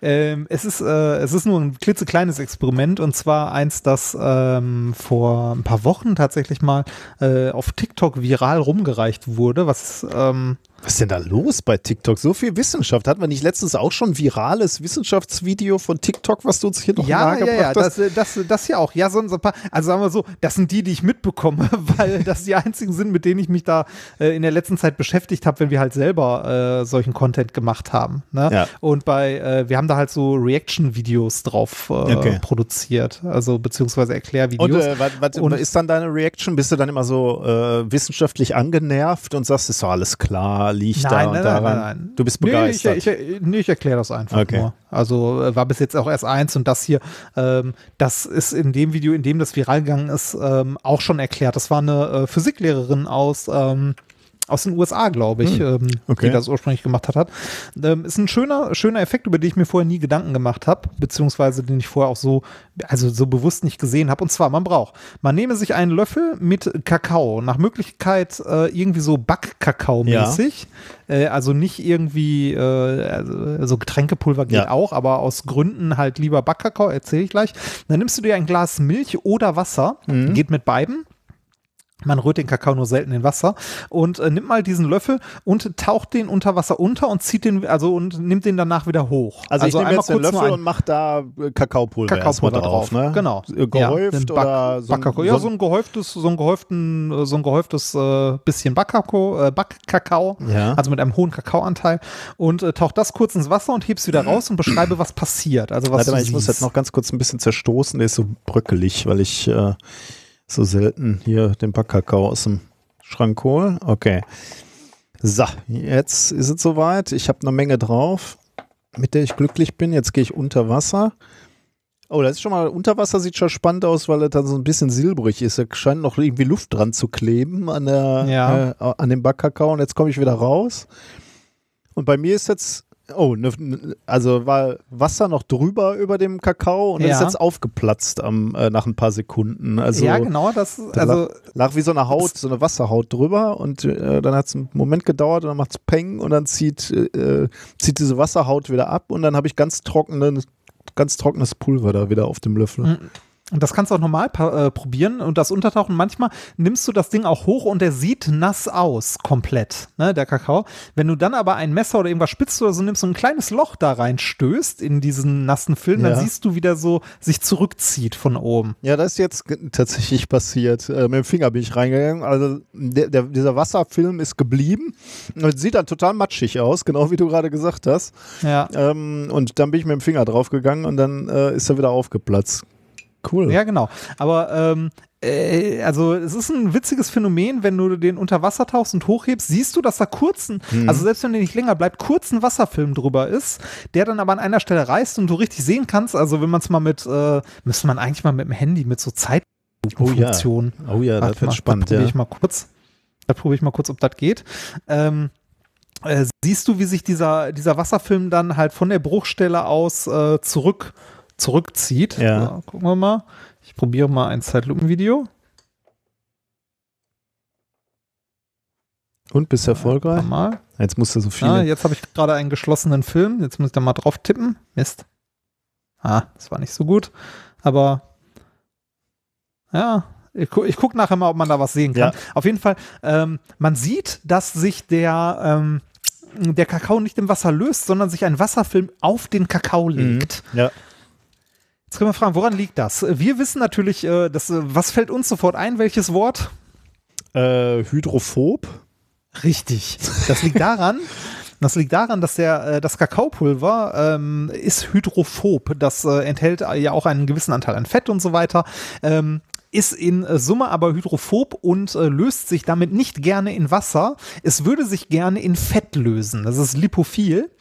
Ähm, es, ist, äh, es ist nur ein klitzekleines Experiment und zwar eins, das ähm, vor ein paar Wochen tatsächlich mal äh, auf TikTok viral rumgereicht wurde, was ähm,
was ist denn da los bei TikTok? So viel Wissenschaft. Hatten wir nicht letztens auch schon ein virales Wissenschaftsvideo von TikTok, was du uns hier noch
ja, nahegebracht ja, ja, hast? Das, das, das hier auch. Ja, so, ein paar. Also sagen wir so, das sind die, die ich mitbekomme, weil das die einzigen sind, mit denen ich mich da äh, in der letzten Zeit beschäftigt habe, wenn wir halt selber äh, solchen Content gemacht haben. Ne? Ja. Und bei, äh, wir haben da halt so Reaction-Videos drauf äh, okay. produziert, also beziehungsweise Erklärvideos. Und,
äh, was, was und ist dann deine Reaction? Bist du dann immer so äh, wissenschaftlich angenervt und sagst, ist doch alles klar? Liegt nein, da nein, daran? Nein, nein,
Du bist begeistert. Nee, ich, ich, nee, ich erkläre das einfach okay. nur. Also äh, war bis jetzt auch erst eins und das hier, ähm, das ist in dem Video, in dem das viral gegangen ist, ähm, auch schon erklärt. Das war eine äh, Physiklehrerin aus ähm, aus den USA, glaube ich, hm, ähm, okay. die das ursprünglich gemacht hat. Ähm, ist ein schöner, schöner Effekt, über den ich mir vorher nie Gedanken gemacht habe, beziehungsweise den ich vorher auch so, also so bewusst nicht gesehen habe. Und zwar, man braucht, man nehme sich einen Löffel mit Kakao, nach Möglichkeit äh, irgendwie so Backkakao-mäßig, ja. äh, also nicht irgendwie, äh, also, so Getränkepulver geht ja. auch, aber aus Gründen halt lieber Backkakao, erzähle ich gleich. Dann nimmst du dir ein Glas Milch oder Wasser, mhm. geht mit beiden Man rührt den Kakao nur selten in Wasser und äh, nimmt mal diesen Löffel und taucht den unter Wasser unter und zieht den, also und nimmt den danach wieder hoch.
Also, ich nehme
einmal
jetzt den Löffel und mache da äh, Kakaopulver,
Kakaopulver
drauf,
drauf,
ne?
genau.
Äh, Gehäuft
Ja,
oder
Back-
so ein,
Backkakao. Ja, so ein gehäuftes, so ein gehäuften, äh, so ein gehäuftes äh, bisschen Backkakao, äh, Backkakao,
Ja.
also mit einem hohen Kakaoanteil und äh, taucht das kurz ins Wasser und hebst wieder raus und beschreibe, was passiert. Also was
Warte mal, ich muss
siehst.
jetzt noch ganz kurz ein bisschen zerstoßen, der ist so bröckelig, weil ich äh, so selten hier den Backkakao aus dem Schrank hole. Okay. So, jetzt ist es soweit. Ich habe eine Menge drauf, mit der ich glücklich bin. Jetzt gehe ich unter Wasser. Oh, das ist schon mal, unter Wasser sieht schon spannend aus, weil er dann so ein bisschen silbrig ist. Da scheint noch irgendwie Luft dran zu kleben an, der,
Ja.
äh, an dem Backkakao. Und jetzt komme ich wieder raus. Und bei mir ist jetzt, oh, ne, also war Wasser noch drüber über dem Kakao und
Ja.
ist jetzt aufgeplatzt am, äh, nach ein paar Sekunden. Also
ja, genau, das,
da
also
lag wie so eine Haut, so eine Wasserhaut drüber und äh, dann hat es einen Moment gedauert und dann macht es Peng und dann zieht, äh, zieht diese Wasserhaut wieder ab und dann habe ich ganz trockenes, ganz trockenes Pulver da wieder auf dem Löffel.
Mhm. Und das kannst du auch normal äh, probieren und das Untertauchen. Manchmal nimmst du das Ding auch hoch und der sieht nass aus, komplett, ne, der Kakao. Wenn du dann aber ein Messer oder irgendwas spitzt oder so nimmst und ein kleines Loch da reinstößt in diesen nassen Film,
Ja.
dann siehst du, wie der so sich zurückzieht von oben.
Ja, das ist jetzt tatsächlich passiert. Äh, mit dem Finger bin ich reingegangen. Also der, der, dieser Wasserfilm ist geblieben und sieht dann total matschig aus, genau wie du gerade gesagt hast.
Ja.
Ähm, und dann bin ich mit dem Finger draufgegangen und dann äh, ist er wieder aufgeplatzt. Cool.
Ja, genau. Aber ähm, äh, also es ist ein witziges Phänomen, wenn du den unter Wasser tauchst und hochhebst, siehst du, dass da kurzen,
Mhm.
also selbst wenn der nicht länger bleibt, kurzen Wasserfilm drüber ist, der dann aber an einer Stelle reißt und du richtig sehen kannst. Also wenn man es mal mit, äh, müsste man eigentlich mal mit dem Handy mit so Zeitlupenfunktion.
Oh ja, das
Warte
wird
mal,
spannend,
Da probiere
ja.
ich mal kurz. Da probiere ich mal kurz, ob das geht. Ähm, äh, siehst du, wie sich dieser, dieser Wasserfilm dann halt von der Bruchstelle aus äh, zurück, zurückzieht?
Ja.
So, gucken wir mal. Ich probiere mal ein Zeitlupenvideo.
Und bist erfolgreich?
Mal.
Jetzt musst du so viele.
Ah, jetzt habe ich gerade einen geschlossenen Film. Jetzt muss ich da mal drauf tippen. Mist. Ah, das war nicht so gut. Aber ja, ich, gu ich gucke nachher mal, ob man da was sehen kann.
Ja.
Auf jeden Fall, ähm, man sieht, dass sich der, ähm, der Kakao nicht im Wasser löst, sondern sich ein Wasserfilm auf den Kakao legt.
Mhm. Ja.
Jetzt können wir fragen, woran liegt das? Wir wissen natürlich, äh, dass, äh, was fällt uns sofort ein? Welches Wort?
Äh, Hydrophob.
Richtig. Das liegt daran, das liegt daran, dass der, äh, das Kakaopulver ähm, ist hydrophob. Das äh, enthält ja auch einen gewissen Anteil an Fett und so weiter. Ähm, ist in Summe aber hydrophob und äh, löst sich damit nicht gerne in Wasser. Es würde sich gerne in Fett lösen. Das ist lipophil.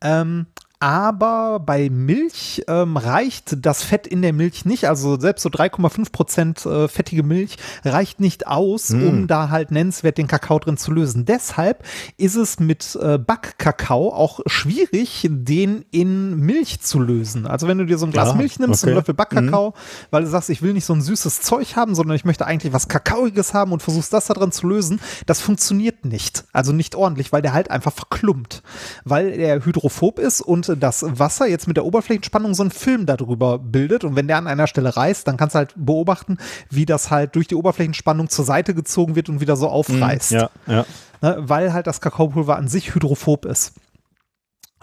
Ähm, aber bei Milch ähm, reicht das Fett in der Milch nicht. Also selbst so 3,5 Prozent äh, fettige Milch reicht nicht aus, um da halt nennenswert den Kakao drin zu lösen. Deshalb ist es mit äh, Backkakao auch schwierig, den in Milch zu lösen. Also wenn du dir so ein Glas
Ja,
Milch nimmst,
okay.
einen Löffel Backkakao, weil du sagst, ich will nicht so ein süßes Zeug haben, sondern ich möchte eigentlich was Kakaoiges haben und versuchst das da drin zu lösen, das funktioniert nicht. Also nicht ordentlich, weil der halt einfach verklumpt. Weil er hydrophob ist und das Wasser jetzt mit der Oberflächenspannung so einen Film darüber bildet. Und wenn der an einer Stelle reißt, dann kannst du halt beobachten, wie das halt durch die Oberflächenspannung zur Seite gezogen wird und wieder so aufreißt.
Ja, ja.
Ne, weil halt das Kakaopulver an sich hydrophob ist.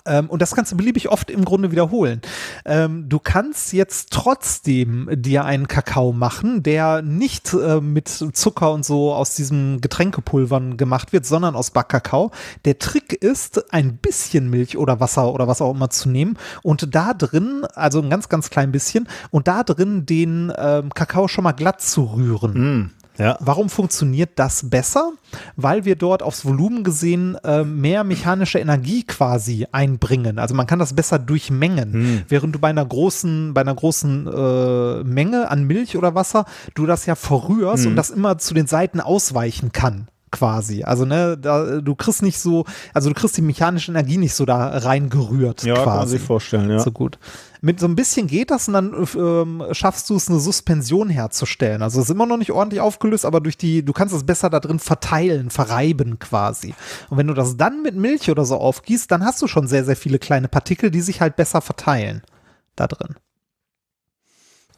Ähm, und das kannst du beliebig oft im Grunde wiederholen. Ähm, du kannst jetzt trotzdem dir einen Kakao machen, der nicht äh, mit Zucker und so aus diesen Getränkepulvern gemacht wird, sondern aus Backkakao. Der Trick ist, ein bisschen Milch oder Wasser oder was auch immer zu nehmen und da drin, also ein ganz, ganz klein bisschen, und da drin den ähm, Kakao schon mal glatt zu rühren.
Mm, ja.
Warum funktioniert das besser? Weil wir dort aufs Volumen gesehen äh, mehr mechanische Energie quasi einbringen. Also man kann das besser durchmengen. Während du bei einer großen, bei einer großen äh, Menge an Milch oder Wasser, du das ja verrührst und das immer zu den Seiten ausweichen kann. Quasi. Also, ne, da, du kriegst nicht so, also du kriegst die mechanische Energie nicht so da reingerührt.
Ja,
quasi
kann man sich vorstellen, ja.
so gut. Mit so ein bisschen geht das und dann ähm, schaffst du es, eine Suspension herzustellen. Also es ist immer noch nicht ordentlich aufgelöst, aber durch die, du kannst es besser da drin verteilen, verreiben quasi. Und wenn du das dann mit Milch oder so aufgießt, dann hast du schon sehr, sehr viele kleine Partikel, die sich halt besser verteilen da drin.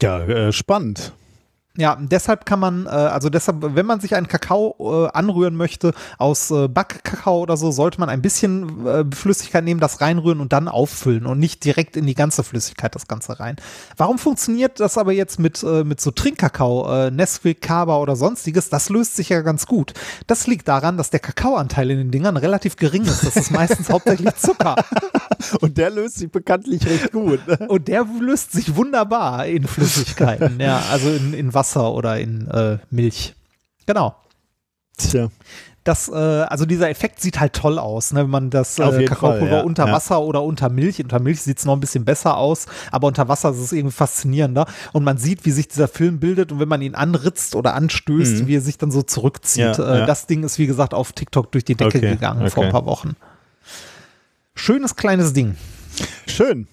Ja, äh, spannend.
Ja, deshalb kann man, äh, also deshalb, wenn man sich einen Kakao äh, anrühren möchte aus äh, Backkakao oder so, sollte man ein bisschen äh, Flüssigkeit nehmen, das reinrühren und dann auffüllen und nicht direkt in die ganze Flüssigkeit das Ganze rein. Warum funktioniert das aber jetzt mit, äh, mit so Trinkkakao, äh, Nesquik, Kaba oder sonstiges? Das löst sich ja ganz gut. Das liegt daran, dass der Kakaoanteil in den Dingern relativ gering ist. Das ist meistens hauptsächlich Zucker.
Und der löst sich bekanntlich recht gut. Ne?
Und der löst sich wunderbar in Flüssigkeiten, ja, also in, in Wasser oder in äh, Milch. Genau.
Tja.
Das, äh, also dieser Effekt sieht halt toll aus, ne? wenn man das äh, Kakaopulver
ja,
unter
ja.
Wasser oder unter Milch, unter Milch sieht es noch ein bisschen besser aus, aber unter Wasser ist es irgendwie faszinierender und man sieht, wie sich dieser Film bildet und wenn man ihn anritzt oder anstößt,
Mhm.
wie er sich dann so zurückzieht.
Ja,
äh,
ja.
Das Ding ist, wie gesagt, auf TikTok durch die Decke
Okay,
gegangen vor ein
okay.
paar Wochen. Schönes kleines Ding.
Schön.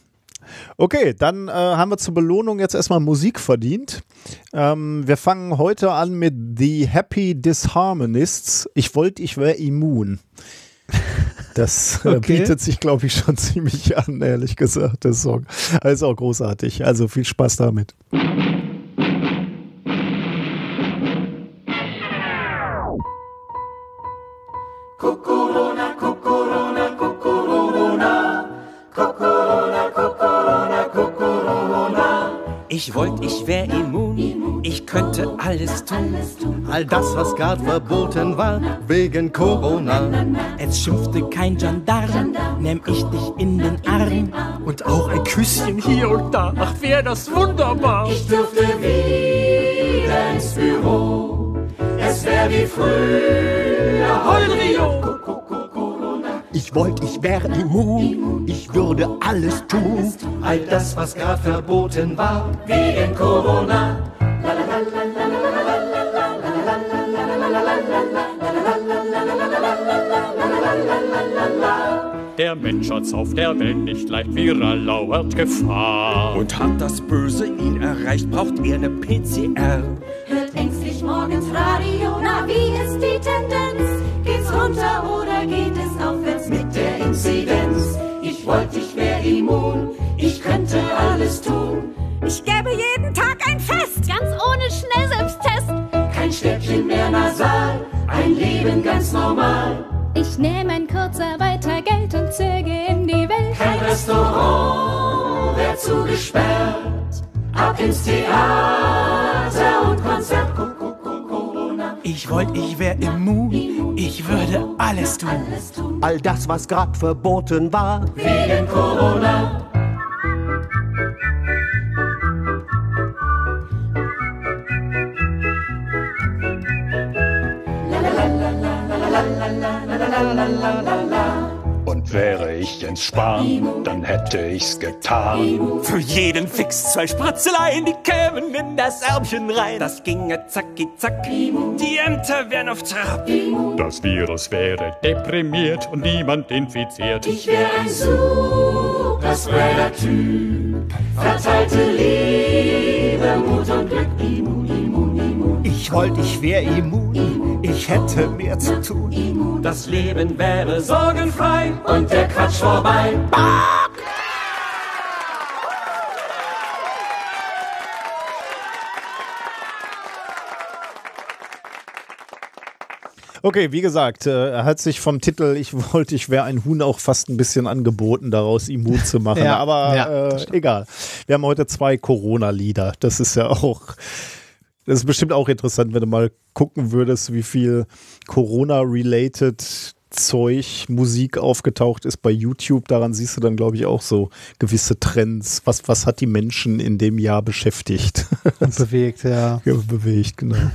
Okay, dann äh, haben wir zur Belohnung jetzt erstmal Musik verdient. Ähm, wir fangen heute an mit The Happy Disharmonists. Ich wollte, ich wäre immun. Das äh,
Okay.
bietet sich, glaube ich, schon ziemlich an, ehrlich gesagt, der Song. Also auch großartig. Also viel Spaß damit.
Ich wollte, ich wär immun, ich könnte alles tun. All das, was grad verboten war, wegen Corona. Jetzt schimpfte kein Gendarm, nehm ich dich in den Arm. Und auch ein Küsschen hier und da, ach wär das wunderbar.
Ich dürfte wieder ins Büro. Es wär wie früher, heul Rio.
Ich wollte, ich wäre immun, ich würde alles tun.
All das, was grad verboten war, wegen Corona.
Der Mensch hat's auf der Welt nicht leicht, viral lauert Gefahr.
Und hat das Böse ihn erreicht, braucht er ne PCR.
Hört ängstlich morgens Radio, na wie ist die Tendenz? Geht's runter oder geht es
der Inzidenz. Ich wollte, ich wär immun. Ich könnte alles tun.
Ich gäbe jeden Tag ein Fest, ganz ohne Schnellselbsttest.
Kein Stäbchen mehr nasal. Ein Leben ganz normal.
Ich nehme ein Kurzarbeitergeld und zöge in die Welt.
Kein Restaurant wär zugesperrt. Ab ins Theater und Konzert. Corona.
Ich wollte, ich wär immun, ich würde alles tun. All das, was grad verboten war,
Wegen Corona.
Und wäre ich Jens Spahn, dann hätte ich's getan.
Für jeden Fix zwei Spritzeleien, die kämen in das Ärmchen rein. Das ginge zacki zack, die Ämter wären auf Trab.
Das Virus wäre deprimiert und niemand infiziert.
Ich wär ein Superspreader-Typ. Verteilte Liebe, Mut und Glück.
Ich wollte, ich wär immun, ich hätte mehr zu tun.
Das Leben wäre sorgenfrei und der Quatsch vorbei.
Okay, wie gesagt, äh, er hat sich vom Titel Ich wollte, ich wäre ein Huhn auch fast ein bisschen angeboten, daraus immun zu machen.
Ja,
Aber
ja,
äh, egal. Wir haben heute zwei Corona-Lieder. Das ist ja auch, das ist bestimmt auch interessant, wenn du mal gucken würdest, wie viel Corona-related Zeug, Musik aufgetaucht ist bei YouTube. Daran siehst du dann, glaube ich, auch so gewisse Trends. Was, was hat die Menschen in dem Jahr beschäftigt?
Bewegt, ja.
Ja, bewegt, genau.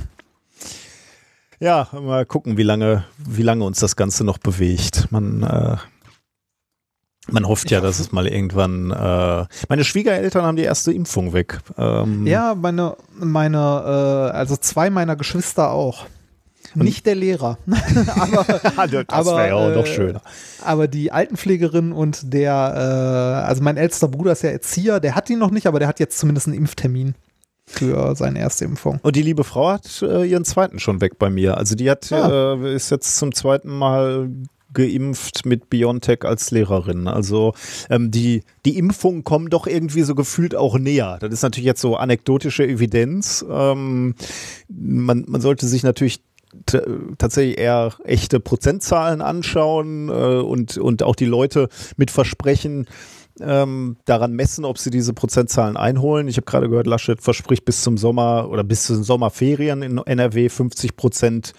Ja, mal gucken, wie lange, wie lange uns das Ganze noch bewegt. Man, äh, man hofft ja, dass es mal irgendwann. Äh, meine Schwiegereltern haben die erste Impfung weg. Ähm,
Ja, meine, meine, äh, also zwei meiner Geschwister auch. Nicht der Lehrer. aber
das
aber,
wäre ja auch noch
äh,
schöner.
aber die Altenpflegerin und der, äh, also mein ältester Bruder ist ja Erzieher, der hat ihn noch nicht, aber der hat jetzt zumindest einen Impftermin für seine erste Impfung.
Und die liebe Frau hat äh, ihren zweiten schon weg bei mir. Also die hat
Ah.
äh, ist jetzt zum zweiten Mal geimpft mit BioNTech als Lehrerin. Also ähm, die, die Impfungen kommen doch irgendwie so gefühlt auch näher. Das ist natürlich jetzt so anekdotische Evidenz. Ähm, man, man sollte sich natürlich tatsächlich eher echte Prozentzahlen anschauen äh, und, und auch die Leute mit Versprechen ähm, daran messen, ob sie diese Prozentzahlen einholen. Ich habe gerade gehört, Laschet verspricht bis zum Sommer oder bis zu den Sommerferien in NRW 50 Prozent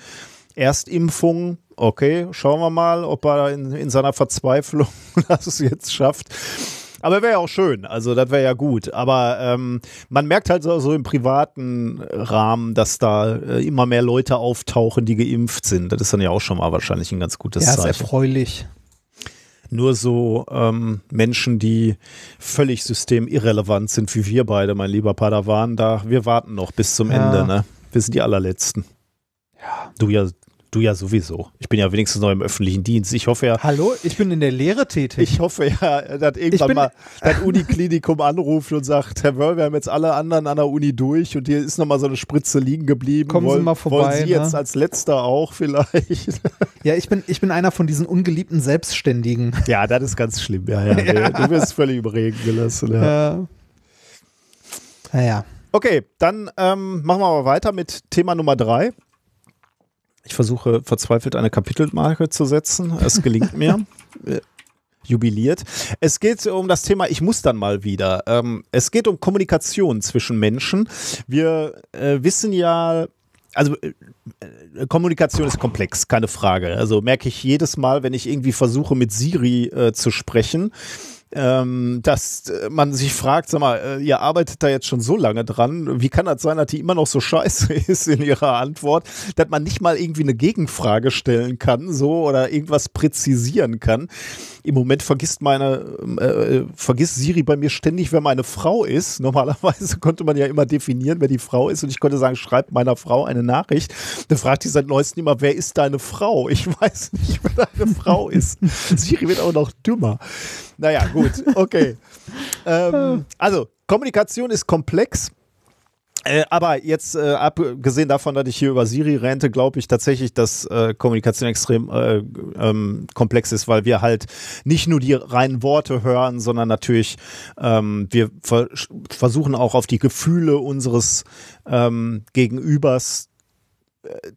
Erstimpfung. Okay, schauen wir mal, ob er in, in seiner Verzweiflung das jetzt schafft. Aber wäre ja auch schön, also das wäre ja gut. Aber ähm, man merkt halt so, so im privaten Rahmen, dass da äh, immer mehr Leute auftauchen, die geimpft sind. Das ist dann ja auch schon mal wahrscheinlich ein ganz gutes
Ja, ist
Zeichen.
erfreulich.
Nur so ähm, Menschen, die völlig systemirrelevant sind, wie wir beide, mein lieber Padawan, da wir warten noch bis zum
Ja.
Ende, ne? Wir sind die allerletzten. Ja. Du ja, du ja sowieso. Ich bin ja wenigstens noch im öffentlichen Dienst. Ich hoffe ja,
Hallo, ich bin in der Lehre tätig.
ich hoffe ja, dass irgendwann
bin-
mal das Uniklinikum anruft und sagt, Herr Wörl, wir haben jetzt alle anderen an der Uni durch und hier ist noch mal so eine Spritze liegen geblieben.
Kommen Sie
wollen,
mal vorbei,
Wollen Sie
ne?
jetzt als letzter auch vielleicht?
ja, ich bin, ich bin einer von diesen ungeliebten Selbstständigen.
ja, das ist ganz schlimm. Ja, ja, nee, Du wirst völlig überreden gelassen. Ja.
Ja. Naja.
Okay, dann ähm, machen wir aber weiter mit Thema Nummer drei. Ich versuche verzweifelt eine Kapitelmarke zu setzen. Es gelingt mir. Jubiliert. Es geht um das Thema, ich muss dann mal wieder. Ähm, es geht um Kommunikation zwischen Menschen. Wir äh, wissen ja, also äh, äh, Kommunikation ist komplex, keine Frage. Also merke ich jedes Mal, wenn ich irgendwie versuche, mit Siri äh, zu sprechen, ähm, dass äh, man sich fragt, sag mal, äh, ihr arbeitet da jetzt schon so lange dran, wie kann das sein, dass die immer noch so scheiße ist in ihrer Antwort, dass man nicht mal irgendwie eine Gegenfrage stellen kann, so oder irgendwas präzisieren kann. Im Moment vergisst meine, äh, vergisst Siri bei mir ständig, wer meine Frau ist. Normalerweise konnte man ja immer definieren, wer die Frau ist und ich konnte sagen, schreib meiner Frau eine Nachricht. Dann fragt die seit neuestem immer, wer ist deine Frau? Ich weiß nicht, wer deine Frau ist. Siri wird auch noch dümmer. Naja, gut, okay. ähm, also, Kommunikation ist komplex. Äh, aber jetzt, äh, abgesehen davon, dass ich hier über Siri rente, glaube ich tatsächlich, dass äh, Kommunikation extrem äh, ähm, komplex ist, weil wir halt nicht nur die reinen Worte hören, sondern natürlich ähm, wir ver versuchen auch auf die Gefühle unseres ähm, Gegenübers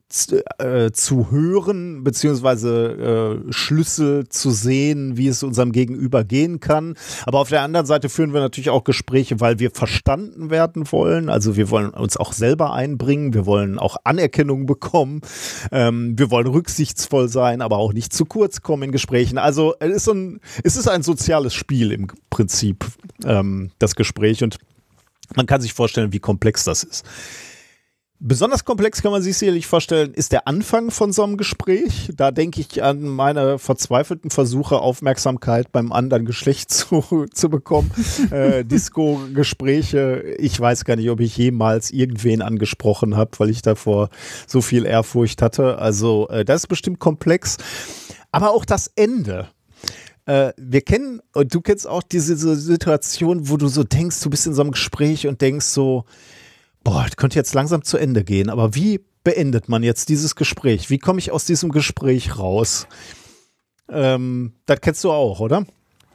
zu, äh, zu hören, beziehungsweise äh, Schlüssel zu sehen, wie es unserem Gegenüber gehen kann. Aber auf der anderen Seite führen wir natürlich auch Gespräche, weil wir verstanden werden wollen. Also wir wollen uns auch selber einbringen, wir wollen auch Anerkennung bekommen, ähm, wir wollen rücksichtsvoll sein, aber auch nicht zu kurz kommen in Gesprächen. Also es ist, ein, es ist ein soziales Spiel im Prinzip, ähm, das Gespräch. Und man kann sich vorstellen, wie komplex das ist. Besonders komplex kann man sich sicherlich vorstellen, ist der Anfang von so einem Gespräch. Da denke ich an meine verzweifelten Versuche, Aufmerksamkeit beim anderen Geschlecht zu, zu bekommen. äh, Disco-Gespräche. Ich weiß gar nicht, ob ich jemals irgendwen angesprochen habe, weil ich davor so viel Ehrfurcht hatte. Also äh, das ist bestimmt komplex. Aber auch das Ende. Äh, wir kennen, und du kennst auch diese, diese Situation, wo du so denkst, du bist in so einem Gespräch und denkst so, boah, das könnte jetzt langsam zu Ende gehen, aber wie beendet man jetzt dieses Gespräch? Wie komme ich aus diesem Gespräch raus? Ähm, das kennst du auch, oder?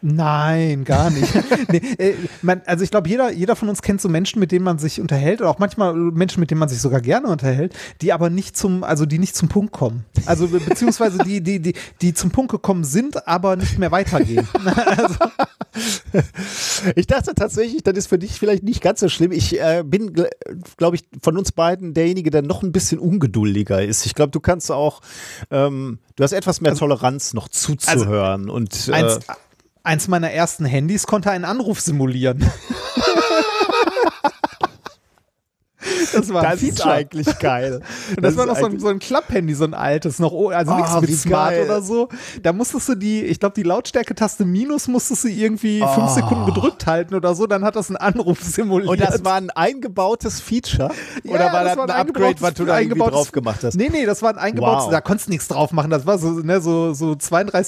Nein, gar nicht. nee, äh, man, also ich glaube, jeder, jeder von uns kennt so Menschen, mit denen man sich unterhält, oder auch manchmal Menschen, mit denen man sich sogar gerne unterhält, die aber nicht zum, also die nicht zum Punkt kommen. Also be beziehungsweise die, die, die, die zum Punkt gekommen sind, aber nicht mehr weitergehen. also,
Ich dachte tatsächlich, das ist für dich vielleicht nicht ganz so schlimm. Ich äh, bin, glaube ich, von uns beiden derjenige, der noch ein bisschen ungeduldiger ist. Ich glaube, du kannst auch, ähm, du hast etwas mehr Toleranz noch zuzuhören und äh,
eins, eins meiner ersten Handys konnte einen Anruf simulieren. Das war ein
das ist eigentlich geil.
Und das, war noch so ein, so ein Klapphandy, so ein altes, noch, oh- also nichts
Ah,
mit Smart
geil.
oder so. Da musstest du die, ich glaube, die Lautstärke-Taste Minus musstest du irgendwie fünf
Ah.
Sekunden gedrückt halten oder so, dann hat das einen Anruf simuliert.
Und das war ein eingebautes Feature?
Ja,
Oder war das,
war
ein Upgrade, was du da irgendwie drauf gemacht hast?
Nee, nee, das war ein eingebautes,
Wow.
da konntest du nichts drauf machen. Das war so, ne, so, so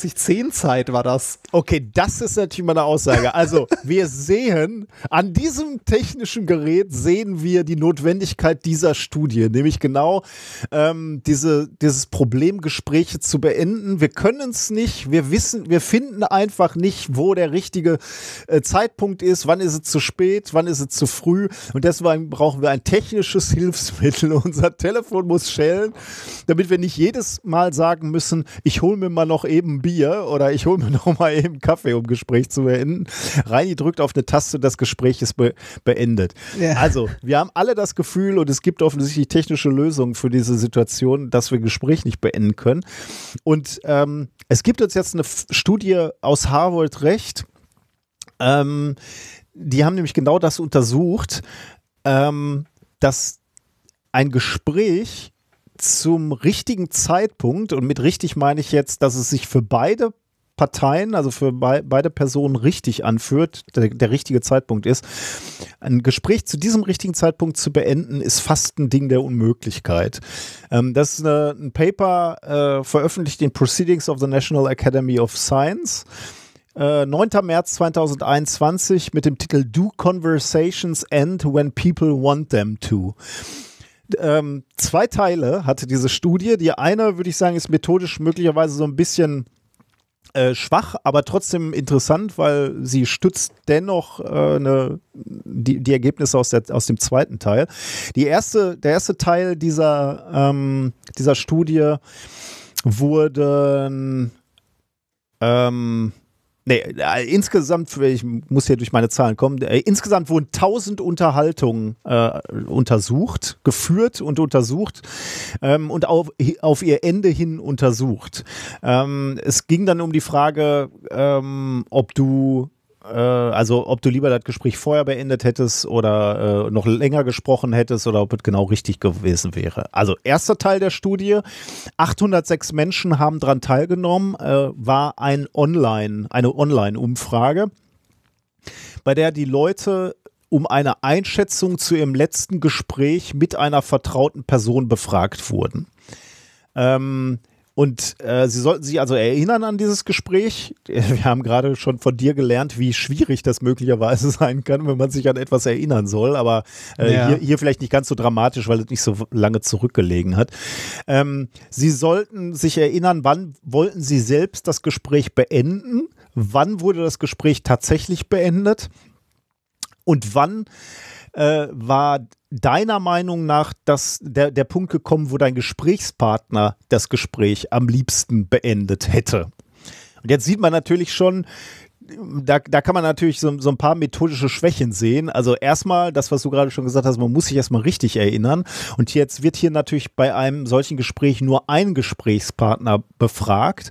32-10-Zeit war das.
Okay, das ist natürlich mal eine Aussage. Also, wir sehen, an diesem technischen Gerät sehen wir die Notwendigkeit Möglichkeit dieser Studie, nämlich genau ähm, diese, dieses Problem, Gespräche zu beenden. Wir können es nicht, wir wissen, wir finden einfach nicht, wo der richtige äh, Zeitpunkt ist, wann ist es zu spät, wann ist es zu früh und deswegen brauchen wir ein technisches Hilfsmittel. Unser Telefon muss schellen, damit wir nicht jedes Mal sagen müssen, ich hole mir mal noch eben Bier oder ich hole mir noch mal eben Kaffee, um Gespräch zu beenden. Reini drückt auf eine Taste, das Gespräch ist be beendet.
Ja.
Also, wir haben alle das Gefühl und es gibt offensichtlich technische Lösungen für diese Situation, dass wir Gespräch nicht beenden können. Und ähm, es gibt uns jetzt eine Studie aus Harvard Recht. Ähm, die haben nämlich genau das untersucht, ähm, dass ein Gespräch zum richtigen Zeitpunkt, und mit richtig meine ich jetzt, dass es sich für beide Parteien, also für bei, beide Personen richtig anführt, der, der richtige Zeitpunkt ist. Ein Gespräch zu diesem richtigen Zeitpunkt zu beenden, ist fast ein Ding der Unmöglichkeit. Ähm, das ist eine, ein Paper äh, veröffentlicht in Proceedings of the National Academy of Science. Äh, 9. März 2021 mit dem Titel Do Conversations End When People Want Them to? Ähm, zwei Teile hatte diese Studie. Die eine, würde ich sagen, ist methodisch möglicherweise so ein bisschen äh, schwach, aber trotzdem interessant, weil sie stützt dennoch äh, ne, die, die Ergebnisse aus, der, aus dem zweiten Teil. Die erste, der erste Teil dieser, ähm, dieser Studie wurde ähm, Nee, äh, insgesamt, ich muss hier durch meine Zahlen kommen, äh, insgesamt wurden 1000 Unterhaltungen äh, untersucht, geführt und untersucht ähm, und auf, auf ihr Ende hin untersucht. Ähm, es ging dann um die Frage, ähm, ob du äh, also ob du lieber das Gespräch vorher beendet hättest oder äh, noch länger gesprochen hättest oder ob es genau richtig gewesen wäre. Also erster Teil der Studie, 806 Menschen haben daran teilgenommen, äh, war ein Online, eine Online-Umfrage, bei der die Leute um eine Einschätzung zu ihrem letzten Gespräch mit einer vertrauten Person befragt wurden. Ähm, und äh, Sie sollten sich also erinnern an dieses Gespräch. Wir haben gerade schon von dir gelernt, wie schwierig das möglicherweise sein kann, wenn man sich an etwas erinnern soll. Aber äh,
Ja.
hier, hier vielleicht nicht ganz so dramatisch, weil es nicht so lange zurückgelegen hat. Ähm, Sie sollten sich erinnern, wann wollten Sie selbst das Gespräch beenden? Wann wurde das Gespräch tatsächlich beendet? Und wann äh, war deiner Meinung nach das, der, der Punkt gekommen, wo dein Gesprächspartner das Gespräch am liebsten beendet hätte? Und jetzt sieht man natürlich schon, da, da kann man natürlich so, so ein paar methodische Schwächen sehen. Also erstmal, das, was du gerade schon gesagt hast, man muss sich erstmal richtig erinnern. Und jetzt wird hier natürlich bei einem solchen Gespräch nur ein Gesprächspartner befragt.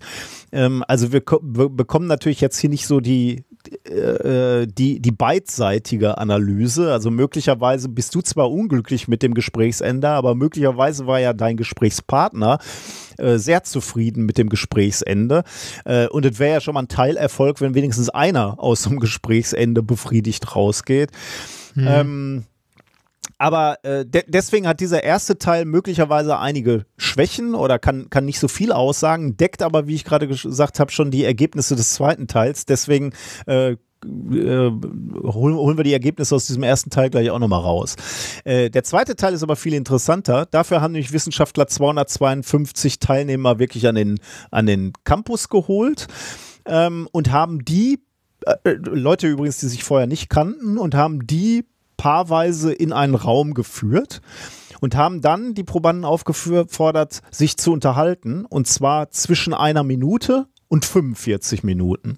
Ähm, also wir, wir bekommen natürlich jetzt hier nicht so die, äh, die, die beidseitige Analyse. Also möglicherweise bist du zwar unglücklich mit dem Gesprächsende, aber möglicherweise war ja dein Gesprächspartner äh, sehr zufrieden mit dem Gesprächsende. Äh, und es wäre ja schon mal ein Teilerfolg, wenn wenigstens einer aus dem Gesprächsende befriedigt rausgeht. Ähm, aber äh, de deswegen hat dieser erste Teil möglicherweise einige Schwächen oder kann, kann nicht so viel aussagen, deckt aber, wie ich gerade gesagt habe, schon die Ergebnisse des zweiten Teils. Deswegen äh, äh, holen, holen wir die Ergebnisse aus diesem ersten Teil gleich auch nochmal raus. Äh, der zweite Teil ist aber viel interessanter. Dafür haben nämlich Wissenschaftler 252 Teilnehmer wirklich an den, an den Campus geholt ähm, und haben die äh, Leute übrigens, die sich vorher nicht kannten und haben die paarweise in einen Raum geführt und haben dann die Probanden aufgefordert, sich zu unterhalten und zwar zwischen einer Minute und 45 Minuten.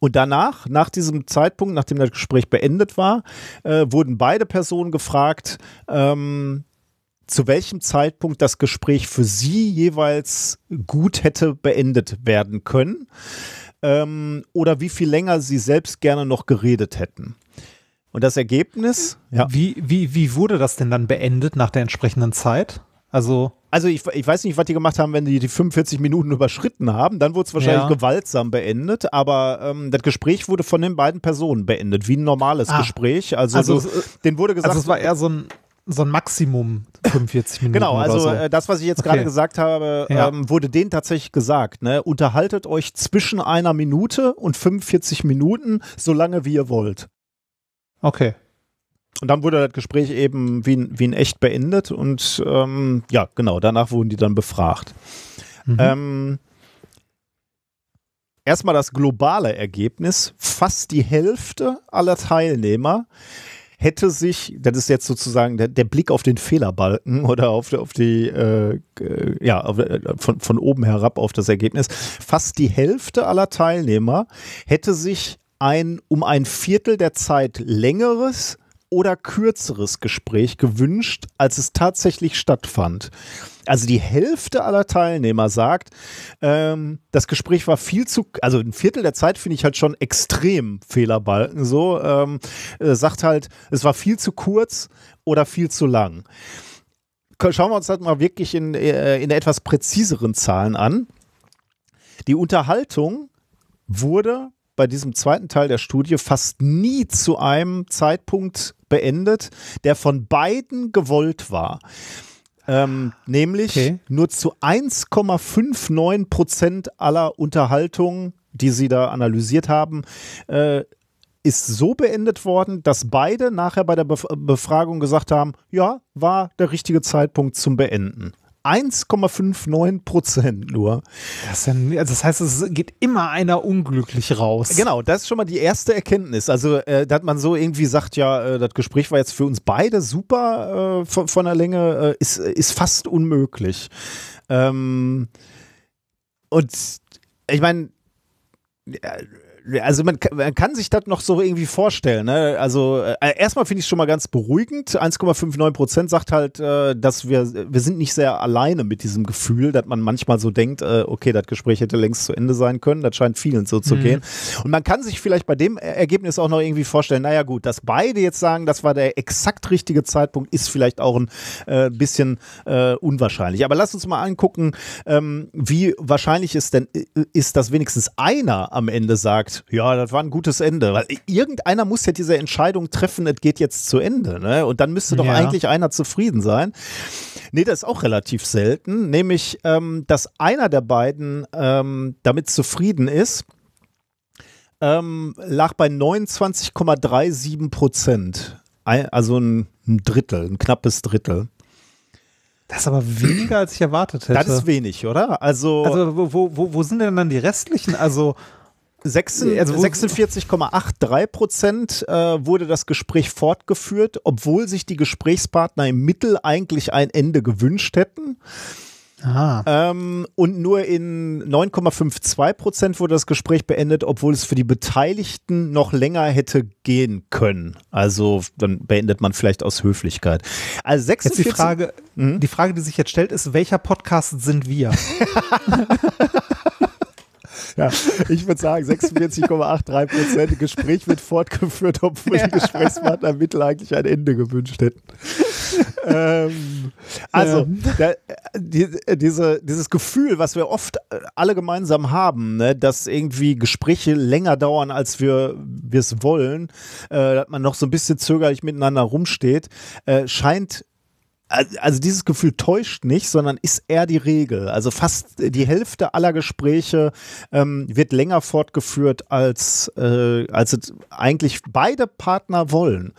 Und danach, nach diesem Zeitpunkt, nachdem das Gespräch beendet war, äh, wurden beide Personen gefragt, ähm, zu welchem Zeitpunkt das Gespräch für sie jeweils gut hätte beendet werden können ähm, oder wie viel länger sie selbst gerne noch geredet hätten. Und das Ergebnis, ja.
Wie, wie, wie wurde das denn dann beendet nach der entsprechenden Zeit? Also,
Also ich, ich weiß nicht, was die gemacht haben, wenn die die 45 Minuten überschritten haben. Dann wurde es wahrscheinlich
Ja.
gewaltsam beendet. Aber ähm, das Gespräch wurde von den beiden Personen beendet, wie ein normales
Ah.
Gespräch. Also,
Also es-
denen wurde gesagt,
also es war eher so ein, so ein Maximum 45 Minuten.
Genau, also
so.
äh, das, was ich jetzt
Okay.
gerade gesagt habe,
Ja.
ähm, wurde denen tatsächlich gesagt. Ne? Unterhaltet euch zwischen einer Minute und 45 Minuten, so lange wie ihr wollt.
Okay.
und dann wurde das Gespräch eben wie, in- wie in echt beendet und ähm, ja, genau, danach wurden die dann befragt. Ähm, erstmal das globale Ergebnis. Fast die Hälfte aller Teilnehmer hätte sich, das ist jetzt sozusagen der, der Blick auf den Fehlerbalken oder auf, auf die, äh, äh, ja, auf, äh, von, von oben herab auf das Ergebnis. Fast die Hälfte aller Teilnehmer hätte sich ein um ein Viertel der Zeit längeres oder kürzeres Gespräch gewünscht, als es tatsächlich stattfand. Also die Hälfte aller Teilnehmer sagt, ähm, das Gespräch war viel zu, also ein Viertel der Zeit finde ich halt schon extrem Fehlerbalken so, ähm, äh, sagt halt, es war viel zu kurz oder viel zu lang. Schauen wir uns das mal wirklich in, äh, in etwas präziseren Zahlen an. Die Unterhaltung wurde bei diesem zweiten Teil der Studie fast nie zu einem Zeitpunkt beendet, der von beiden gewollt war. Ähm, nämlich
Okay.
nur zu 1,59 Prozent aller Unterhaltungen, die sie da analysiert haben, äh, ist so beendet worden, dass beide nachher bei der Bef Befragung gesagt haben, ja, war der richtige Zeitpunkt zum Beenden. 1,59 Prozent nur.
Das, ja, also das heißt, es geht immer einer unglücklich raus.
Genau, das ist schon mal die erste Erkenntnis. Also, äh, dass man so irgendwie sagt, ja, äh, das Gespräch war jetzt für uns beide super äh, von, von der Länge, äh, ist, ist fast unmöglich. Ähm, und ich meine, also man, kann- man kann sich das noch so irgendwie vorstellen. Ne? Also äh, erstmal finde ich es schon mal ganz beruhigend. 1,59 Prozent sagt halt, äh, dass wir, wir sind nicht sehr alleine mit diesem Gefühl, dass man manchmal so denkt, äh, okay, das Gespräch hätte längst zu Ende sein können. Das scheint vielen so zu gehen. Und man kann sich vielleicht bei dem Er- Ergebnis auch noch irgendwie vorstellen, naja gut, dass beide jetzt sagen, das war der exakt richtige Zeitpunkt, ist vielleicht auch ein äh, bisschen äh, unwahrscheinlich. Aber lass uns mal angucken, ähm, wie wahrscheinlich es denn äh, ist, dass wenigstens einer am Ende sagt, ja, das war ein gutes Ende. Weil irgendeiner muss ja diese Entscheidung treffen, es geht jetzt zu Ende. Ne? Und dann müsste doch
Ja.
eigentlich einer zufrieden sein. Nee, das ist auch relativ selten. Nämlich, ähm, dass einer der beiden ähm, damit zufrieden ist, ähm, lag bei 29,37 Prozent. Also ein, ein Drittel, ein knappes Drittel.
Das ist aber weniger, als ich erwartet hätte.
Das ist wenig, oder? Also,
also wo, wo, wo, sind denn dann die restlichen? Also,
46,83 Prozent äh, wurde das Gespräch fortgeführt, obwohl sich die Gesprächspartner im Mittel eigentlich ein Ende gewünscht hätten.
aha.
Ähm, und nur in 9,52 Prozent wurde das Gespräch beendet, obwohl es für die Beteiligten noch länger hätte gehen können. Also dann beendet man vielleicht aus Höflichkeit. Also
Jetzt die
46,
Frage,
Mhm.
die Frage, die sich jetzt stellt, ist, welcher Podcast sind wir?
ja, ich würde sagen 46,83 Prozent. Gespräch wird fortgeführt, obwohl die Gesprächspartner im Mittel eigentlich ein Ende gewünscht hätten. ähm, also, da, die, diese, dieses Gefühl, was wir oft alle gemeinsam haben, ne, dass irgendwie Gespräche länger dauern, als wir wir es wollen, äh, dass man noch so ein bisschen zögerlich miteinander rumsteht, äh, scheint also dieses Gefühl täuscht nicht, sondern ist eher die Regel. Also fast die Hälfte aller Gespräche ähm, wird länger fortgeführt, als, äh, als eigentlich beide Partner wollen.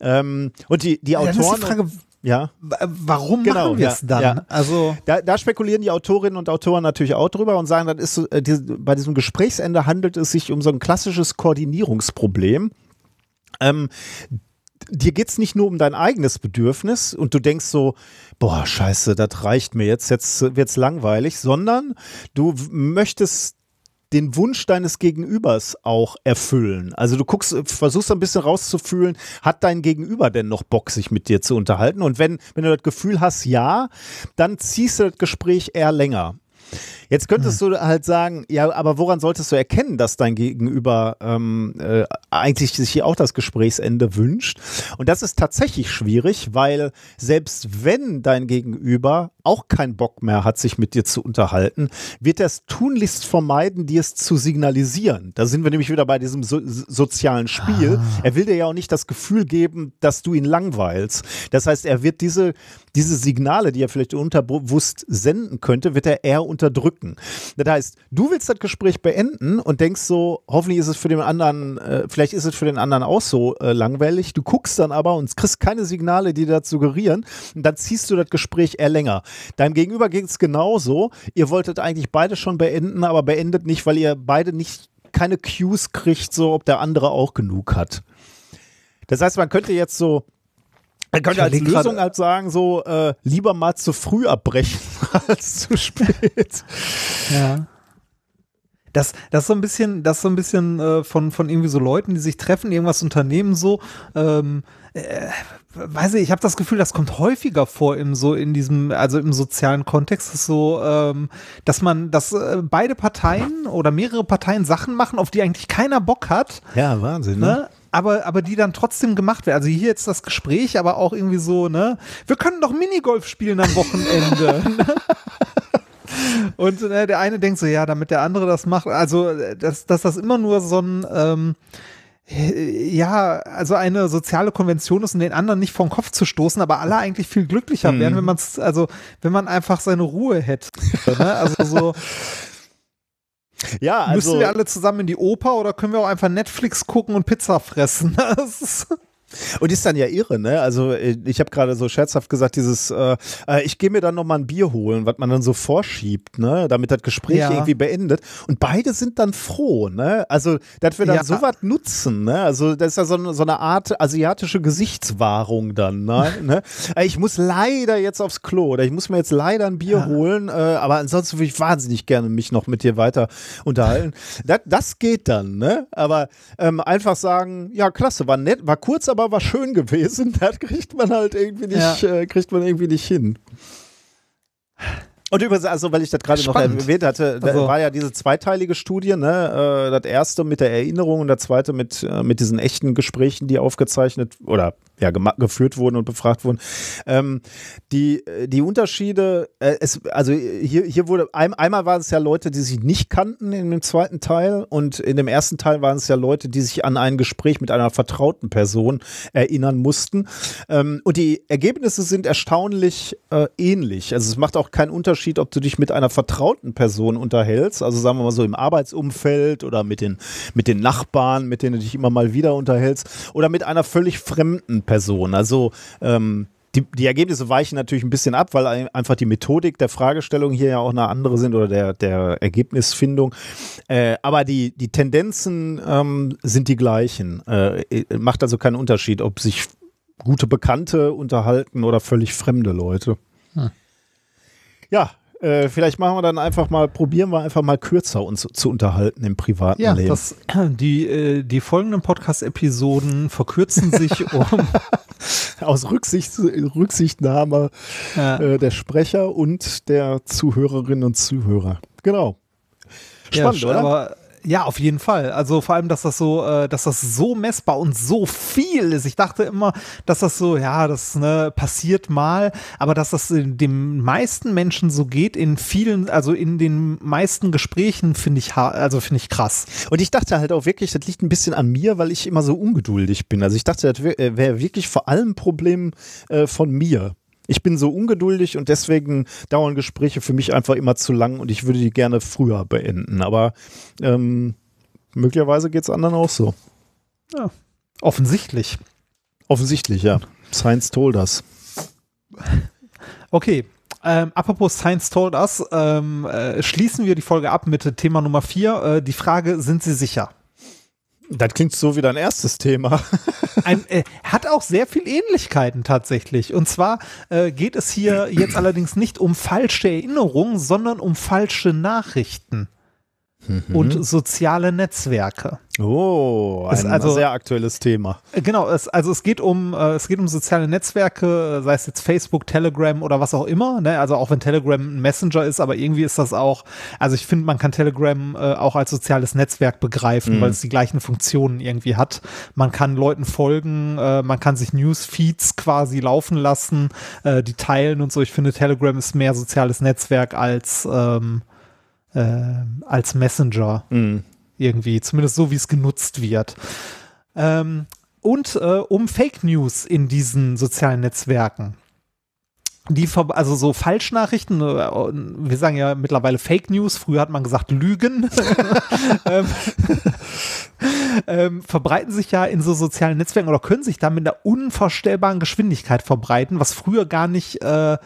Ähm, und die, die Autoren.
die
ja.
w- warum
Genau,
machen wir es
ja,
dann?
ja.
Also,
Da, da spekulieren die Autorinnen und Autoren natürlich auch drüber und sagen, das ist so, äh, diese, bei diesem Gesprächsende handelt es sich um so ein klassisches Koordinierungsproblem. Ähm, dir geht es nicht nur um dein eigenes Bedürfnis und du denkst so, boah, scheiße, das reicht mir jetzt, jetzt wird's langweilig, sondern du möchtest den Wunsch deines Gegenübers auch erfüllen. Also du guckst, versuchst ein bisschen rauszufühlen, hat dein Gegenüber denn noch Bock, sich mit dir zu unterhalten? Und wenn, wenn du das Gefühl hast, ja, dann ziehst du das Gespräch eher länger. Jetzt könntest du halt sagen, ja, aber woran solltest du erkennen, dass dein Gegenüber ähm, äh, eigentlich sich hier auch das Gesprächsende wünscht? Und das ist tatsächlich schwierig, weil selbst wenn dein Gegenüber auch keinen Bock mehr hat, sich mit dir zu unterhalten, wird er es tunlichst vermeiden, dir es zu signalisieren. Da sind wir nämlich wieder bei diesem so sozialen Spiel. Er will dir ja auch nicht das Gefühl geben, dass du ihn langweilst. Das heißt, er wird diese, diese Signale, die er vielleicht unterbewusst senden könnte, wird er eher unterdrücken. Das heißt, du willst das Gespräch beenden und denkst so, hoffentlich ist es für den anderen, äh, vielleicht ist es für den anderen auch so äh, langweilig. Du guckst dann aber und kriegst keine Signale, die das suggerieren. Und dann ziehst du das Gespräch eher länger. Deinem Gegenüber geht es genauso. Ihr wolltet eigentlich beide schon beenden, aber beendet nicht, weil ihr beide nicht keine Cues kriegt, so ob der andere auch genug hat. Das heißt, man könnte jetzt so, man könnte als Lösung halt sagen, so äh, lieber mal zu früh abbrechen als zu spät.
Ja. Das, das ist so ein bisschen, das ist so ein bisschen äh, von, von irgendwie so Leuten, die sich treffen, irgendwas unternehmen, so, ähm, äh, weiß ich, ich habe das Gefühl, das kommt häufiger vor im so in diesem, also im sozialen Kontext, ist so, ähm, dass man, dass äh, beide Parteien oder mehrere Parteien Sachen machen, auf die eigentlich keiner Bock hat,
Ja, Wahnsinn,
ne? Aber, aber die dann trotzdem gemacht werden. Also hier jetzt das Gespräch, aber auch irgendwie so, ne? Wir können doch Minigolf spielen am Wochenende. ne? Und äh, der eine denkt so, ja, damit der andere das macht. Also, äh, dass, dass das immer nur so ein, ähm, äh, ja, also eine soziale Konvention ist, um den anderen nicht vom Kopf zu stoßen, aber alle eigentlich viel glücklicher wären, wenn man es, also wenn man einfach seine Ruhe hätte. Ne? Also so,
Ja, also,
müssen wir alle zusammen in die Oper oder können wir auch einfach Netflix gucken und Pizza fressen?
Und ist dann ja irre, ne? Also äh, ich habe gerade so scherzhaft gesagt, dieses, äh, äh, ich gehe mir dann noch mal ein Bier holen, was man dann so vorschiebt, ne? Damit das Gespräch
Ja.
irgendwie beendet. Und beide sind dann froh, ne? Also, dass wir dann
Ja.
sowas nutzen, ne? Also das ist ja so, eine- so eine Art asiatische Gesichtswahrung dann, ne? ne? Äh, Ich muss leider jetzt aufs Klo oder ich muss mir jetzt leider ein Bier holen, äh, aber ansonsten würde ich wahnsinnig gerne mich noch mit dir weiter unterhalten. das, das geht dann, ne? Aber ähm, einfach sagen, ja klasse, war nett, war kurz, aber war schön gewesen. Das kriegt man halt irgendwie nicht, äh, kriegt man irgendwie nicht hin. Und übrigens, also weil ich das gerade noch erwähnt hatte, da
Also-
war ja diese zweiteilige Studie, ne? Äh, das erste mit der Erinnerung und das zweite mit, äh, mit diesen echten Gesprächen, die aufgezeichnet oder ja, geführt wurden und befragt wurden. Ähm, die, äh, die Unterschiede, äh, es, also hier, hier wurde, ein, einmal waren es ja Leute, die sich nicht kannten in dem zweiten Teil und in dem ersten Teil waren es ja Leute, die sich an ein Gespräch mit einer vertrauten Person erinnern mussten. Ähm, und die Ergebnisse sind erstaunlich äh, ähnlich. Also es macht auch keinen Unterschied, ob du dich mit einer vertrauten Person unterhältst, also sagen wir mal so im Arbeitsumfeld oder mit den, mit den Nachbarn, mit denen du dich immer mal wieder unterhältst, oder mit einer völlig fremden Person. Also ähm, die, die Ergebnisse weichen natürlich ein bisschen ab, weil ein- einfach die Methodik der Fragestellung hier ja auch eine andere sind oder der, der Ergebnisfindung. Äh, aber die, die Tendenzen ähm, sind die gleichen. Äh, macht also keinen Unterschied, ob sich gute Bekannte unterhalten oder völlig fremde Leute. Ja, äh, vielleicht machen wir dann einfach mal, probieren wir einfach mal kürzer uns zu unterhalten im privaten
ja,
Leben.
das, die, äh, die folgenden Podcast-Episoden verkürzen sich um.
Aus Rücksicht, Rücksichtnahme
Ja.
äh, der Sprecher und der Zuhörerinnen und Zuhörer. Genau. Spannend,
ja,
oder?
Aber, ja, auf jeden Fall. Also vor allem, dass das so, äh, dass das so messbar und so viel ist. Ich dachte immer, dass das so, ja, das ne, passiert mal, aber dass das den meisten Menschen so geht, in vielen, also in den meisten Gesprächen, finde ich, also finde ich krass.
Und ich dachte halt auch wirklich, das liegt ein bisschen an mir, weil ich immer so ungeduldig bin. Also ich dachte, das wäre wär wirklich vor allem Problem äh, von mir. Ich bin so ungeduldig und deswegen dauern Gespräche für mich einfach immer zu lang und ich würde die gerne früher beenden. Aber ähm, möglicherweise geht es anderen auch so.
Offensichtlich.
Offensichtlich, ja. Science told us.
Okay. Ähm, apropos Science Told Us, ähm, äh, schließen wir die Folge ab mit Thema Nummer vier. Äh, die Frage, sind Sie sicher?
Das klingt so wie dein erstes Thema.
Ein, äh, hat auch sehr viel Ähnlichkeiten tatsächlich. Und zwar äh, geht es hier jetzt allerdings nicht um falsche Erinnerungen, sondern um falsche Nachrichten und soziale Netzwerke.
Oh,
Ist
ein
also-
sehr aktuelles Thema.
Äh, Genau, es, also es geht um äh, es geht um soziale Netzwerke, äh, sei es jetzt Facebook, Telegram oder was auch immer. Ne? Also auch wenn Telegram ein Messenger ist, aber irgendwie ist das auch. Also ich finde, man kann Telegram auch als soziales Netzwerk begreifen, weil es die gleichen Funktionen irgendwie hat. Man kann Leuten folgen, man kann sich Newsfeeds quasi laufen lassen, die teilen und so. Ich finde, Telegram ist mehr soziales Netzwerk als ähm, äh, als Messenger irgendwie, zumindest so wie es genutzt wird. Ähm, und äh, um Fake News in diesen sozialen Netzwerken. die, also so Falschnachrichten, äh, wir sagen ja mittlerweile Fake News, früher hat man gesagt Lügen, ähm, ähm, verbreiten sich ja in so sozialen Netzwerken oder können sich da mit einer unvorstellbaren Geschwindigkeit verbreiten, was früher gar nicht, äh,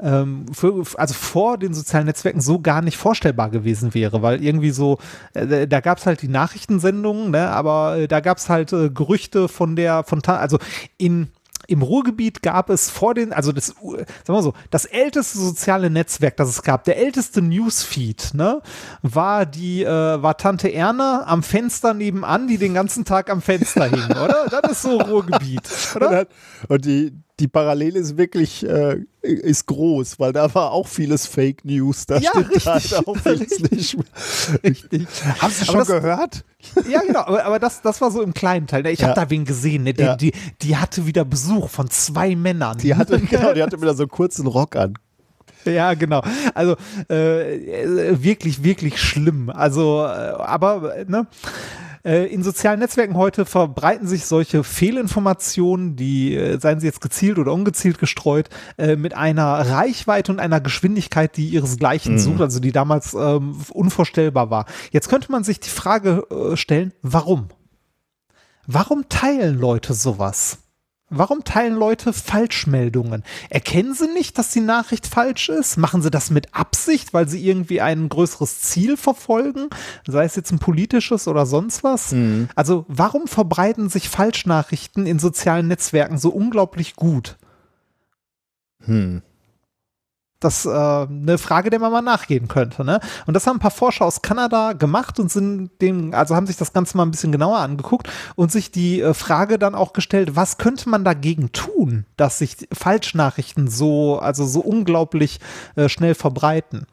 ähm, für, also vor den sozialen Netzwerken so gar nicht vorstellbar gewesen wäre, weil irgendwie so, äh, da gab es halt die Nachrichtensendungen, ne, aber äh, da gab es halt äh, Gerüchte von der, von, also in im Ruhrgebiet gab es vor den, also das, sagen wir mal so, das älteste soziale Netzwerk, das es gab, der älteste Newsfeed, ne, war die, äh, war Tante Erna am Fenster nebenan, die den ganzen Tag am Fenster hing, oder? Das ist so Ruhrgebiet, oder?
und die, die Parallele ist wirklich äh, ist groß, weil da war auch vieles Fake News. Da
Ja,
stimmt halt
richtig.
auch vieles nicht mehr.
Richtig.
Hast du schon
das-
gehört?
Ja, genau, aber, aber das, das war so im kleinen Teil. ne? Ich
Ja.
habe da wen gesehen, ne? die,
Ja.
die, die hatte wieder Besuch von zwei Männern.
Die hatte, genau, die hatte wieder so einen kurzen Rock an.
Ja, genau. Also äh, wirklich, wirklich schlimm. Also, äh, aber ne? Äh, In sozialen Netzwerken heute verbreiten sich solche Fehlinformationen, die, äh, seien sie jetzt gezielt oder ungezielt gestreut, äh, mit einer Reichweite und einer Geschwindigkeit, die ihresgleichen sucht, also die damals ähm, unvorstellbar war. Jetzt könnte man sich die Frage stellen, warum? Warum teilen Leute sowas? Warum teilen Leute Falschmeldungen? Erkennen sie nicht, dass die Nachricht falsch ist? Machen sie das mit Absicht, weil sie irgendwie ein größeres Ziel verfolgen? Sei es jetzt ein politisches oder sonst was? Also warum verbreiten sich Falschnachrichten in sozialen Netzwerken so unglaublich gut?
Hm.
Das äh, eine Frage, der man mal nachgehen könnte. Ne? Und das haben ein paar Forscher aus Kanada gemacht und sind dem, also haben sich das Ganze mal ein bisschen genauer angeguckt und sich die äh, Frage dann auch gestellt, was könnte man dagegen tun, dass sich Falschnachrichten so, also so unglaublich äh, schnell verbreiten.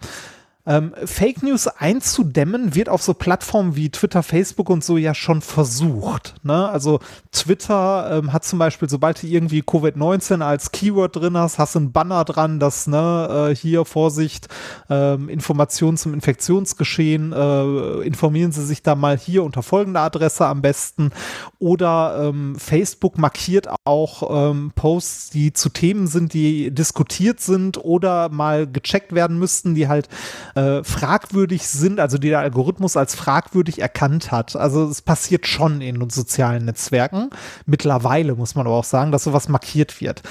Ähm, Fake News einzudämmen wird auf so Plattformen wie Twitter, Facebook und so ja schon versucht. Ne? Also Twitter ähm, hat zum Beispiel, sobald du irgendwie Covid-19 als Keyword drin hast, hast du einen Banner dran, dass ne, äh, hier Vorsicht, ähm, Informationen zum Infektionsgeschehen, äh, informieren Sie sich da mal hier unter folgender Adresse am besten. Oder ähm, Facebook markiert auch ähm, Posts, die zu Themen sind, die diskutiert sind oder mal gecheckt werden müssten, die halt äh, fragwürdig sind, also die der Algorithmus als fragwürdig erkannt hat. Also es passiert schon in uns sozialen Netzwerken. Mittlerweile muss man aber auch sagen, dass sowas markiert wird.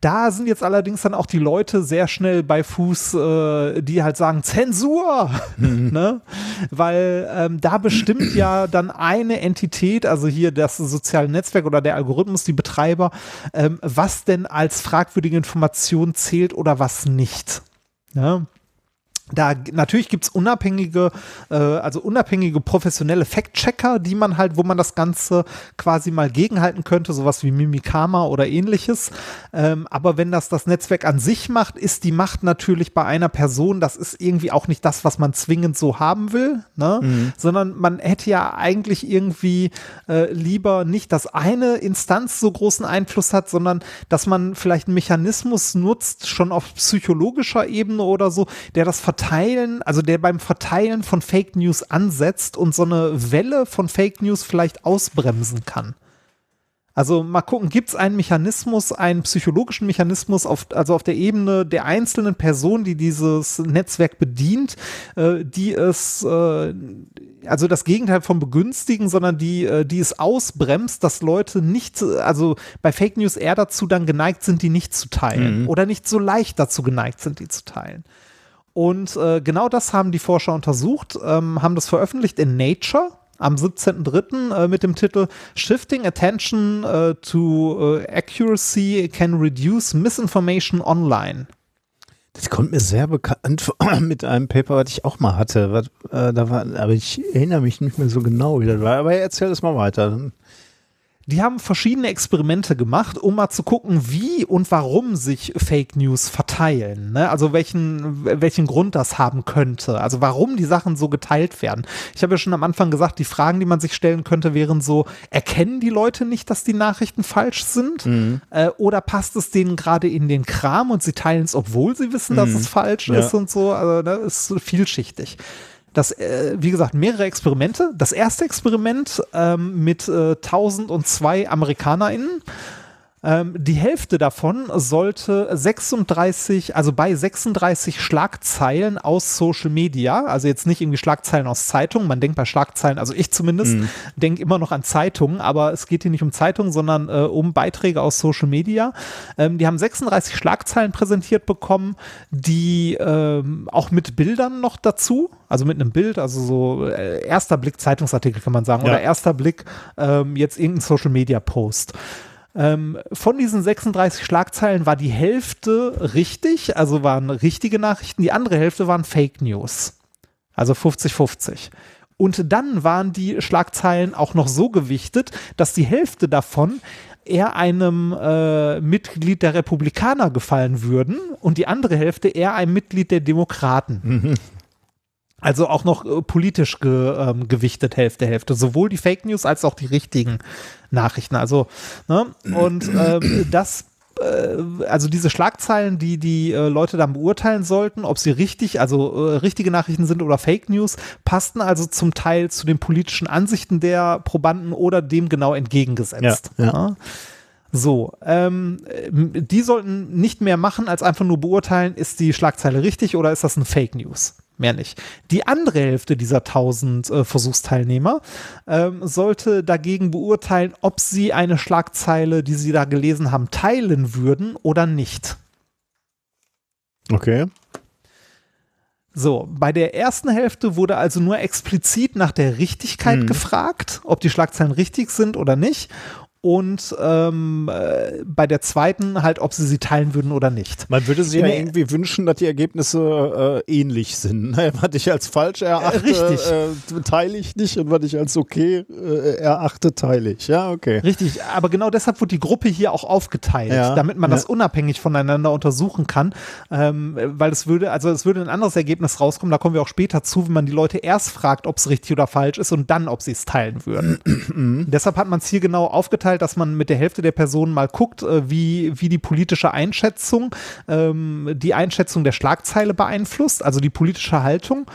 Da sind jetzt allerdings dann auch die Leute sehr schnell bei Fuß, äh, die halt sagen, Zensur, ne? Weil ähm, da bestimmt ja dann eine Entität, also hier das soziale Netzwerk oder der Algorithmus, die Betreiber, ähm, was denn als fragwürdige Information zählt oder was nicht. Ja? Da natürlich gibt's unabhängige, äh, also unabhängige professionelle Fact-Checker, die man halt, wo man das Ganze quasi mal gegenhalten könnte, sowas wie Mimikama oder ähnliches. Ähm, aber wenn das das Netzwerk an sich macht, ist die Macht natürlich bei einer Person, das ist irgendwie auch nicht das, was man zwingend so haben will, ne? sondern man hätte ja eigentlich irgendwie äh, lieber nicht, dass eine Instanz so großen Einfluss hat, sondern dass man vielleicht einen Mechanismus nutzt, schon auf psychologischer Ebene oder so, der das Verteilen, also der beim Verteilen von Fake News ansetzt und so eine Welle von Fake News vielleicht ausbremsen kann. Also mal gucken, gibt es einen Mechanismus, einen psychologischen Mechanismus, auf, also auf der Ebene der einzelnen Person, die dieses Netzwerk bedient, äh, die es, äh, also das Gegenteil von begünstigen, sondern die, äh, die es ausbremst, dass Leute nicht, also bei Fake News eher dazu dann geneigt sind, die nicht zu teilen oder nicht so leicht dazu geneigt sind, die zu teilen. Und äh, genau das haben die Forscher untersucht, ähm, haben das veröffentlicht in Nature am 17.03. Äh, mit dem Titel Shifting Attention äh, to äh, Accuracy can reduce misinformation online.
Das kommt mir sehr bekannt mit einem Paper, was ich auch mal hatte. Was, äh, da war, aber ich erinnere mich nicht mehr so genau, wie das war. Aber erzähl das mal weiter.
Die haben verschiedene Experimente gemacht, um mal zu gucken, wie und warum sich Fake News verteilen. Ne? Also welchen, welchen Grund das haben könnte. Also warum die Sachen so geteilt werden. Ich habe ja schon am Anfang gesagt, die Fragen, die man sich stellen könnte, wären so, erkennen die Leute nicht, dass die Nachrichten falsch sind? Äh, oder passt es denen gerade in den Kram und sie teilen es, obwohl sie wissen, dass es falsch
Ja.
ist und so? Also das ist vielschichtig. Das, äh, wie gesagt, mehrere Experimente. Das erste Experiment ähm, mit äh, 1002 AmerikanerInnen. Ähm, die Hälfte davon sollte 36, also bei 36 Schlagzeilen aus Social Media, also jetzt nicht irgendwie Schlagzeilen aus Zeitungen, man denkt bei Schlagzeilen, also ich zumindest,
Mhm.
denke immer noch an Zeitungen, aber es geht hier nicht um Zeitungen, sondern äh, um Beiträge aus Social Media. Ähm, die haben 36 Schlagzeilen präsentiert bekommen, die ähm, auch mit Bildern noch dazu, also mit einem Bild, also so äh, erster Blick Zeitungsartikel kann man sagen,
Ja.
oder erster Blick ähm, jetzt irgendein Social Media Post. Ähm, von diesen 36 Schlagzeilen war die Hälfte richtig, also waren richtige Nachrichten, die andere Hälfte waren Fake News. Also 50-50. Und dann waren die Schlagzeilen auch noch so gewichtet, dass die Hälfte davon eher einem äh, Mitglied der Republikaner gefallen würden und die andere Hälfte eher einem Mitglied der Demokraten. Also auch noch äh, politisch ge, ähm, gewichtet Hälfte Hälfte, sowohl die Fake News als auch die richtigen Nachrichten. Also ne? und ähm, das äh, also diese Schlagzeilen, die die äh, Leute dann beurteilen sollten, ob sie richtig, also äh, richtige Nachrichten sind oder Fake News, passten also zum Teil zu den politischen Ansichten der Probanden oder dem genau entgegengesetzt.
Ja, ja.
So, ähm, die sollten nicht mehr machen, als einfach nur beurteilen, ist die Schlagzeile richtig oder ist das ein Fake News? Mehr nicht. Die andere Hälfte dieser 1000 äh, Versuchsteilnehmer ähm, sollte dagegen beurteilen, ob sie eine Schlagzeile, die sie da gelesen haben, teilen würden oder nicht.
Okay.
So, bei der ersten Hälfte wurde also nur explizit nach der Richtigkeit
Mhm.
gefragt, ob die Schlagzeilen richtig sind oder nicht. Und ähm, äh, bei der zweiten halt, ob sie sie teilen würden oder nicht.
Man würde sich ja irgendwie wünschen, dass die Ergebnisse äh, ähnlich sind. Ne? Was ich als falsch erachte, äh, teile ich nicht und was ich als okay äh, erachte, teile ich. Ja, okay.
Richtig, aber genau deshalb wird die Gruppe hier auch aufgeteilt,
Ja,
damit man
ja.
das unabhängig voneinander untersuchen kann, ähm, weil es würde, also es würde ein anderes Ergebnis rauskommen, da kommen wir auch später zu, wenn man die Leute erst fragt, ob es richtig oder falsch ist und dann, ob sie es teilen würden. deshalb hat man es hier genau aufgeteilt, dass man mit der Hälfte der Personen mal guckt, äh, wie, wie die politische Einschätzung, ähm, die Einschätzung der Schlagzeile beeinflusst, also die politische Haltung.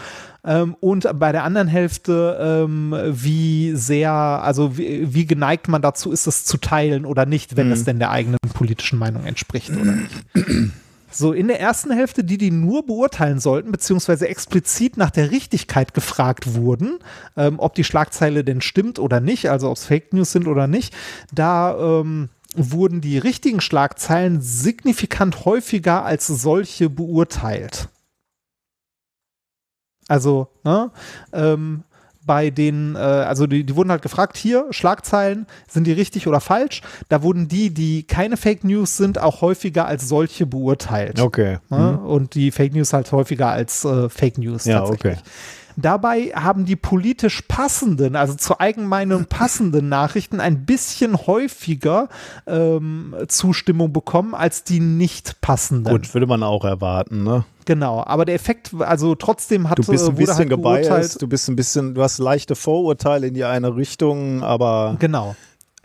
Ähm, und bei der anderen Hälfte, ähm, wie sehr, also wie, wie geneigt man dazu ist, es zu teilen oder nicht, wenn es denn der eigenen politischen Meinung entspricht oder nicht. So, in der ersten Hälfte, die die nur beurteilen sollten, beziehungsweise explizit nach der Richtigkeit gefragt wurden, ähm, ob die Schlagzeile denn stimmt oder nicht, also ob es Fake News sind oder nicht, da ähm, wurden die richtigen Schlagzeilen signifikant häufiger als solche beurteilt. Also, ne, ähm, bei den, äh, also die, die wurden halt gefragt, hier, Schlagzeilen, sind die richtig oder falsch? Da wurden die, die keine Fake News sind, auch häufiger als solche beurteilt.
Okay.
Ne? Und die Fake News halt häufiger als äh, Fake News
Ja,
tatsächlich.
okay.
Dabei haben die politisch passenden, also zur Eigenmeinung passenden Nachrichten ein bisschen häufiger ähm, Zustimmung bekommen als die nicht passenden.
Gut, würde man auch erwarten, ne?
Genau, aber der Effekt, also trotzdem hat
Du bist ein
wurde
bisschen
halt beurteilt,
du bist ein bisschen, du hast leichte Vorurteile in die eine Richtung, aber
Genau.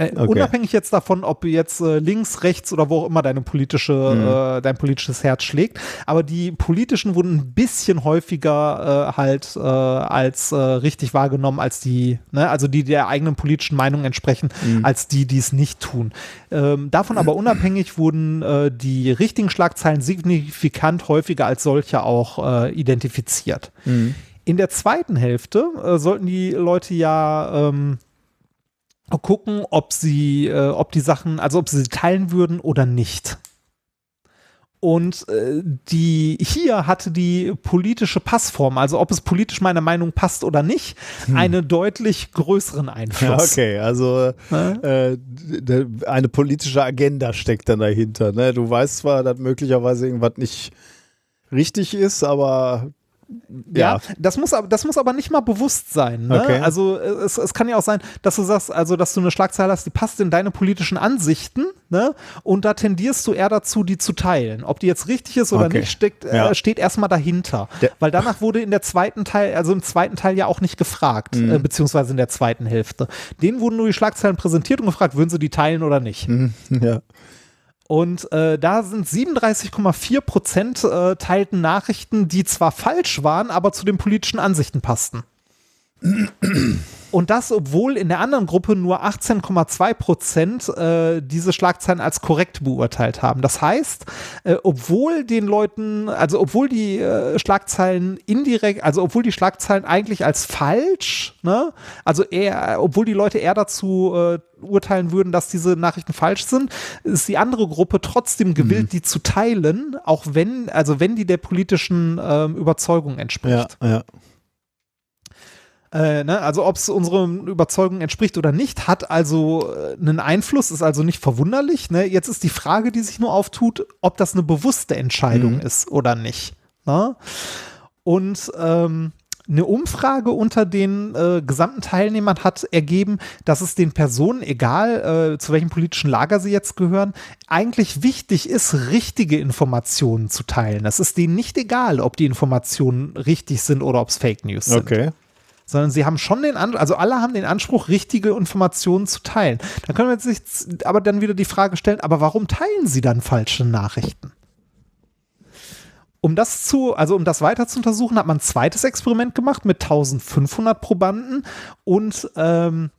Äh,
Okay.
Unabhängig jetzt davon, ob jetzt äh, links, rechts oder wo auch immer deine politische,
Mhm.
äh, dein politisches Herz schlägt. Aber die politischen wurden ein bisschen häufiger äh, halt äh, als äh, richtig wahrgenommen, als die, ne, also die der eigenen politischen Meinung entsprechen,
Mhm.
als die, die es nicht tun. Ähm, davon aber unabhängig wurden die richtigen Schlagzeilen signifikant häufiger als solche auch identifiziert.
Mhm.
In der zweiten Hälfte sollten die Leute ja ähm, gucken, ob sie, äh, ob die Sachen, also ob sie sie teilen würden oder nicht. Und äh, die hier hatte die politische Passform, also ob es politisch meiner Meinung passt oder nicht, einen deutlich größeren
ja,
Einfluss.
okay, also äh, eine politische Agenda steckt dann dahinter. Ne? Du weißt zwar, dass möglicherweise irgendwas nicht richtig ist, aber
Ja,
ja,
das muss, aber, das muss aber nicht mal bewusst sein. Ne?
Okay.
Also äh, es, es kann ja auch sein, dass du sagst, also dass du eine Schlagzeile hast, die passt in deine politischen Ansichten, ne? Und da tendierst du eher dazu, die zu teilen. Ob die jetzt richtig ist oder
Okay.
nicht, steckt, äh,
Ja.
steht erstmal dahinter.
Der-
Weil danach wurde in der zweiten Teil, also im zweiten Teil ja auch nicht gefragt,
Mhm.
äh, beziehungsweise in der zweiten Hälfte. Denen wurden nur die Schlagzeilen präsentiert und gefragt, würden sie die teilen oder nicht.
ja.
Und äh, da sind 37,4 Prozent äh, teilten Nachrichten, die zwar falsch waren, aber zu den politischen Ansichten passten. Und das, obwohl in der anderen Gruppe nur 18,2 Prozent äh, diese Schlagzeilen als korrekt beurteilt haben. Das heißt, äh, obwohl den Leuten, also obwohl die äh, Schlagzeilen indirekt, also obwohl die Schlagzeilen eigentlich als falsch, ne, also eher, obwohl die Leute eher dazu äh, urteilen würden, dass diese Nachrichten falsch sind, ist die andere Gruppe trotzdem gewillt, die zu teilen, auch wenn, also wenn die der politischen ähm, Überzeugung
Ja,
entspricht.
ja.
Äh, ne? Also ob es unseren Überzeugungen entspricht oder nicht, hat also äh, einen Einfluss, ist also nicht verwunderlich. Ne? Jetzt ist die Frage, die sich nur auftut, ob das eine bewusste Entscheidung
Mhm.
ist oder nicht. Ne? Und ähm, eine Umfrage unter den äh, gesamten Teilnehmern hat ergeben, dass es den Personen, egal äh, zu welchem politischen Lager sie jetzt gehören, eigentlich wichtig ist, richtige Informationen zu teilen. Es ist denen nicht egal, ob die Informationen richtig sind oder ob es Fake News sind
Okay.
Sondern sie haben schon den Anspruch, also alle haben den Anspruch, richtige Informationen zu teilen. Dann können wir sich aber dann wieder die Frage stellen, aber warum teilen sie dann falsche Nachrichten? Um das zu, also um das weiter zu untersuchen, hat man ein zweites Experiment gemacht mit 1500 Probanden und ähm,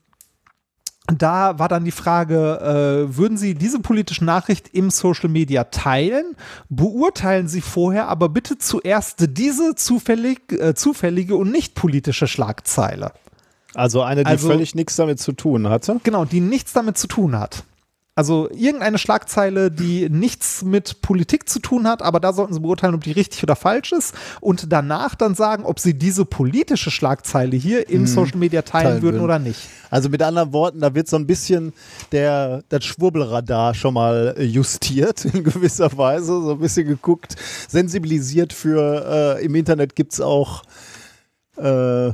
da war dann die Frage, äh, würden Sie diese politische Nachricht im Social Media teilen? Beurteilen Sie vorher aber bitte zuerst diese zufällig, äh, zufällige und nicht politische Schlagzeile.
Also eine, die
Also-
völlig nichts damit zu tun hatte.
Genau, die nichts damit zu tun hat. Also irgendeine Schlagzeile, die nichts mit Politik zu tun hat, aber da sollten Sie beurteilen, ob die richtig oder falsch ist und danach dann sagen, ob Sie diese politische Schlagzeile hier im Social Media teilen,
teilen
würden
würden.
oder nicht.
Also mit anderen Worten, da wird so ein bisschen der, das Schwurbelradar schon mal äh, justiert in gewisser Weise, so ein bisschen geguckt, sensibilisiert für, äh, im Internet gibt es auch äh,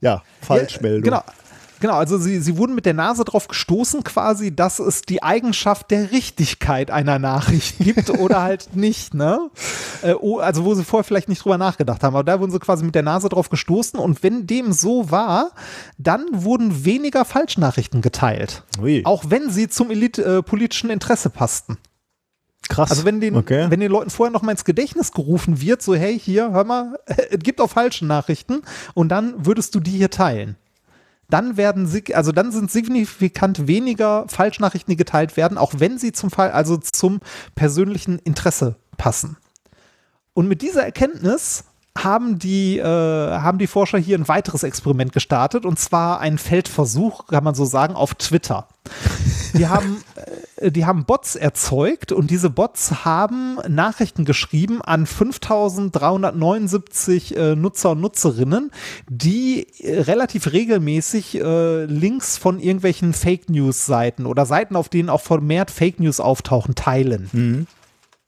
ja, Falschmeldungen.
Ja, genau. Genau, also sie, sie wurden mit der Nase drauf gestoßen quasi, dass es die Eigenschaft der Richtigkeit einer Nachricht gibt oder halt nicht, ne? Äh, also wo sie vorher vielleicht nicht drüber nachgedacht haben, aber da wurden sie quasi mit der Nase drauf gestoßen und wenn dem so war, dann wurden weniger Falschnachrichten geteilt.
Ui.
Auch wenn sie zum Elit äh, politischen Interesse passten.
Krass.
Also wenn den,
okay.
wenn den Leuten vorher noch mal ins Gedächtnis gerufen wird, so hey, hier, hör mal, es gibt auch falsche Nachrichten und dann würdest du die hier teilen. Dann werden also dann sind signifikant weniger Falschnachrichten, die geteilt werden, auch wenn sie zum Fall, also zum persönlichen Interesse passen. Und mit dieser Erkenntnis haben die, äh, haben die Forscher hier ein weiteres Experiment gestartet und zwar einen Feldversuch, kann man so sagen, auf Twitter. Die haben, äh, die haben Bots erzeugt und diese Bots haben Nachrichten geschrieben an 5379 äh, Nutzer und Nutzerinnen, die äh, relativ regelmäßig äh, Links von irgendwelchen Fake News Seiten oder Seiten, auf denen auch vermehrt Fake News auftauchen, teilen.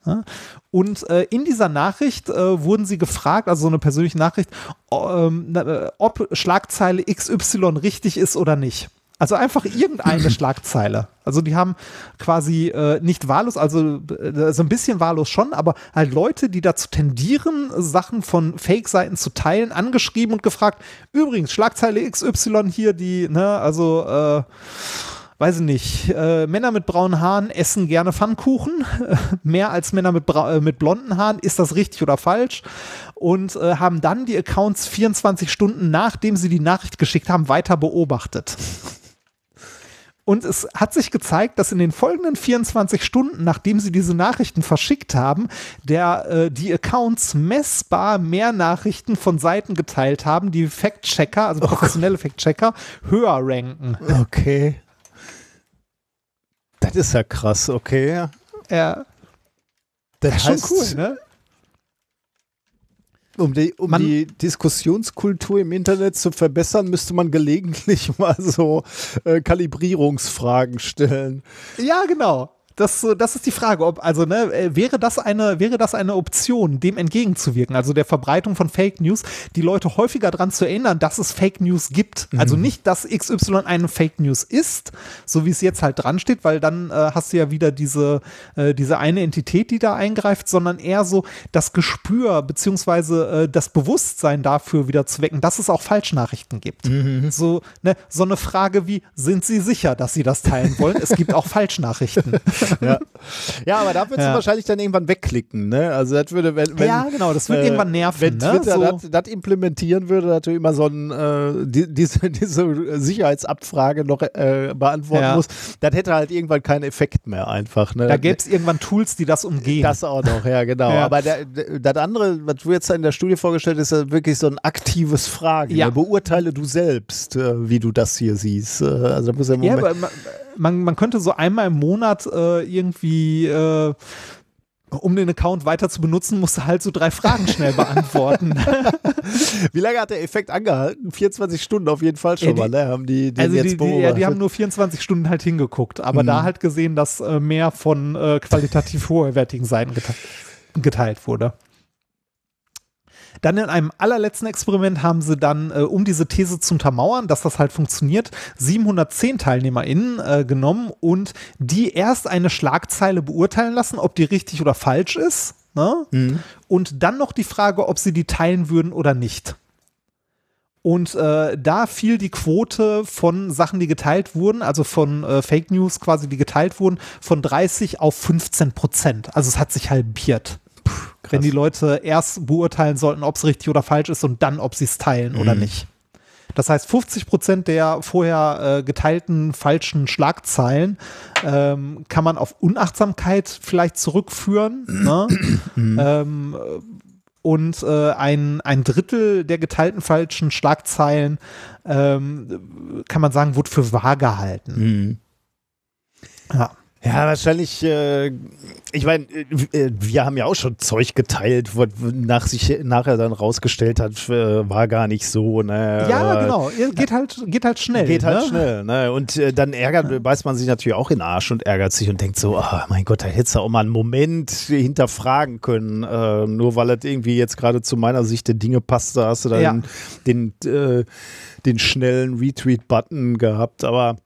Ja? Und äh, in dieser Nachricht äh, wurden sie gefragt, also so eine persönliche Nachricht, ähm, äh, ob Schlagzeile XY richtig ist oder nicht. Also einfach irgendeine Schlagzeile. Also die haben quasi äh, nicht wahllos, also äh, so ein bisschen wahllos schon, aber halt Leute, die dazu tendieren, Sachen von Fake-Seiten zu teilen, angeschrieben und gefragt, übrigens, Schlagzeile XY hier, die, ne, also äh, weiß ich nicht, äh, Männer mit braunen Haaren essen gerne Pfannkuchen, mehr als Männer mit, äh, mit blonden Haaren, ist das richtig oder falsch? Und äh, haben dann die Accounts 24 Stunden nachdem sie die Nachricht geschickt haben, weiter beobachtet. Und es hat sich gezeigt, dass in den folgenden 24 Stunden, nachdem sie diese Nachrichten verschickt haben, der, äh, die Accounts messbar mehr Nachrichten von Seiten geteilt haben, die Fact-Checker, also professionelle Fact-Checker, höher ranken.
Okay. Das ist ja krass, okay.
Ja,
Das
schon
heißt,
cool, ne?
Um, die, um die Diskussionskultur im Internet zu verbessern, müsste man gelegentlich mal so äh, Kalibrierungsfragen stellen.
Ja, genau. Das, das ist die Frage, ob, also, ne, äh, wäre das eine, wäre das eine Option, dem entgegenzuwirken, also der Verbreitung von Fake News, die Leute häufiger daran zu erinnern, dass es Fake News gibt. Also nicht, dass XY eine Fake News ist, so wie es jetzt halt dran steht, weil dann äh, hast du ja wieder diese, äh, diese eine Entität, die da eingreift, sondern eher so das Gespür beziehungsweise äh, das Bewusstsein dafür wieder zu wecken, dass es auch Falschnachrichten gibt. So, ne, so eine Frage wie, sind Sie sicher, dass Sie das teilen wollen? Es gibt auch Falschnachrichten.
ja. ja, aber da würdest
Ja.
du wahrscheinlich dann irgendwann wegklicken, ne? Also das würde, wenn, wenn
Ja, genau, das wird irgendwann nerven,
Wenn
ne?
Twitter
So.
das, das implementieren würde, natürlich immer so ein, äh, die, diese, diese Sicherheitsabfrage noch äh, beantworten
Ja.
muss, das hätte halt irgendwann keinen Effekt mehr einfach. Ne?
Da gäbe es irgendwann Tools, die das umgehen.
Das auch noch, ja, genau.
Ja.
Aber der, der, das andere, was du jetzt in der Studie vorgestellt hast, ist ja wirklich so ein aktives Fragen.
Ja.
Ne? Beurteile du selbst, äh, wie du das hier siehst. Äh, also da muss ja
Ja, aber man, man, könnte so einmal im Monat äh, irgendwie, äh, um den Account weiter zu benutzen, musst du halt so drei Fragen schnell beantworten.
wie lange hat der Effekt angehalten? 24 Stunden auf jeden Fall schon
Ja, die-
mal, ne? Haben die den
also
jetzt
die, die, ja, die haben nur 24 Stunden halt hingeguckt, aber
Mhm.
da halt gesehen, dass äh, mehr von äh, qualitativ hochwertigen Seiten gete geteilt wurde. Dann in einem allerletzten Experiment haben sie dann, äh, um diese These zu untermauern, dass das halt funktioniert, 710 TeilnehmerInnen äh, genommen und die erst eine Schlagzeile beurteilen lassen, ob die richtig oder falsch ist. Ne? Und dann noch die Frage, ob sie die teilen würden oder nicht. Und äh, da fiel die Quote von Sachen, die geteilt wurden, also von äh, Fake News quasi, die geteilt wurden, von 30 auf 15 Prozent. Also es hat sich halbiert. Wenn die Leute erst beurteilen sollten, ob es richtig oder falsch ist und dann, ob sie es teilen oder nicht. Das heißt, 50 Prozent der vorher äh, geteilten falschen Schlagzeilen ähm, kann man auf Unachtsamkeit vielleicht zurückführen. ne? ähm, äh, und äh, ein, ein Drittel der geteilten falschen Schlagzeilen ähm, kann man sagen, wurde für wahr gehalten. Ja.
Ja, wahrscheinlich, äh, ich meine, äh, wir haben ja auch schon Zeug geteilt, was nach sich nachher dann rausgestellt hat, äh, war gar nicht so. Ne?
ja, genau. Geht halt, geht halt schnell.
Geht halt
ne?
schnell, ne? Und äh, dann ärgert, beißt man sich natürlich auch in den Arsch und ärgert sich und denkt so, ah, mein Gott, da hättest du auch mal einen Moment hinterfragen können. Äh, nur weil das irgendwie jetzt gerade zu meiner Sicht der Dinge passt, da hast du dann
Ja.
den, äh, den schnellen Retweet-Button gehabt. Aber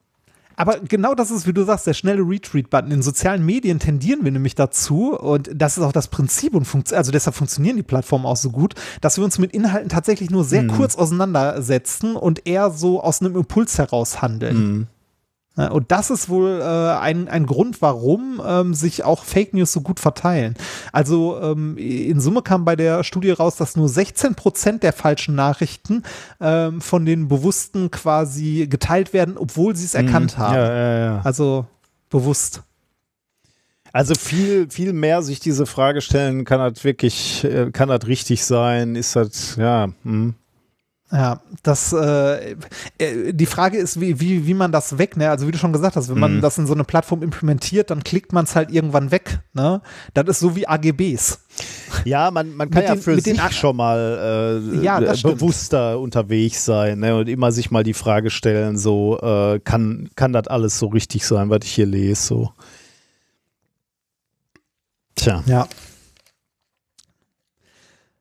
Aber genau das ist, wie du sagst, der schnelle Retweet-Button. In sozialen Medien tendieren wir nämlich dazu, und das ist auch das Prinzip und funkt, also deshalb funktionieren die Plattformen auch so gut, dass wir uns mit Inhalten tatsächlich nur sehr kurz auseinandersetzen und eher so aus einem Impuls heraus handeln. Ja, Und das ist wohl äh, ein, ein Grund, warum ähm, sich auch Fake News so gut verteilen. Also ähm, in Summe kam bei der Studie raus, dass nur 16 Prozent der falschen Nachrichten ähm, von den Bewussten quasi geteilt werden, obwohl sie es erkannt haben.
Ja, ja, ja.
Also bewusst.
Also viel, viel mehr sich diese Frage stellen, kann das wirklich, äh, kann das richtig sein? Ist das, ja, hm.
Ja, das, äh, äh, die Frage ist, wie, wie, wie man das weg, ne? Also wie du schon gesagt hast, wenn man
Mhm.
das in so eine Plattform implementiert, dann klickt man es halt irgendwann weg, ne? Das ist so wie AGBs.
Ja, man, man kann
Mit
ja
den-
für
den
sich
A-
schon mal äh,
Ja,
äh,
stimmt.
bewusster unterwegs sein ne? und immer sich mal die Frage stellen, so äh, kann, kann das alles so richtig sein, was ich hier lese? So. Tja.
Ja.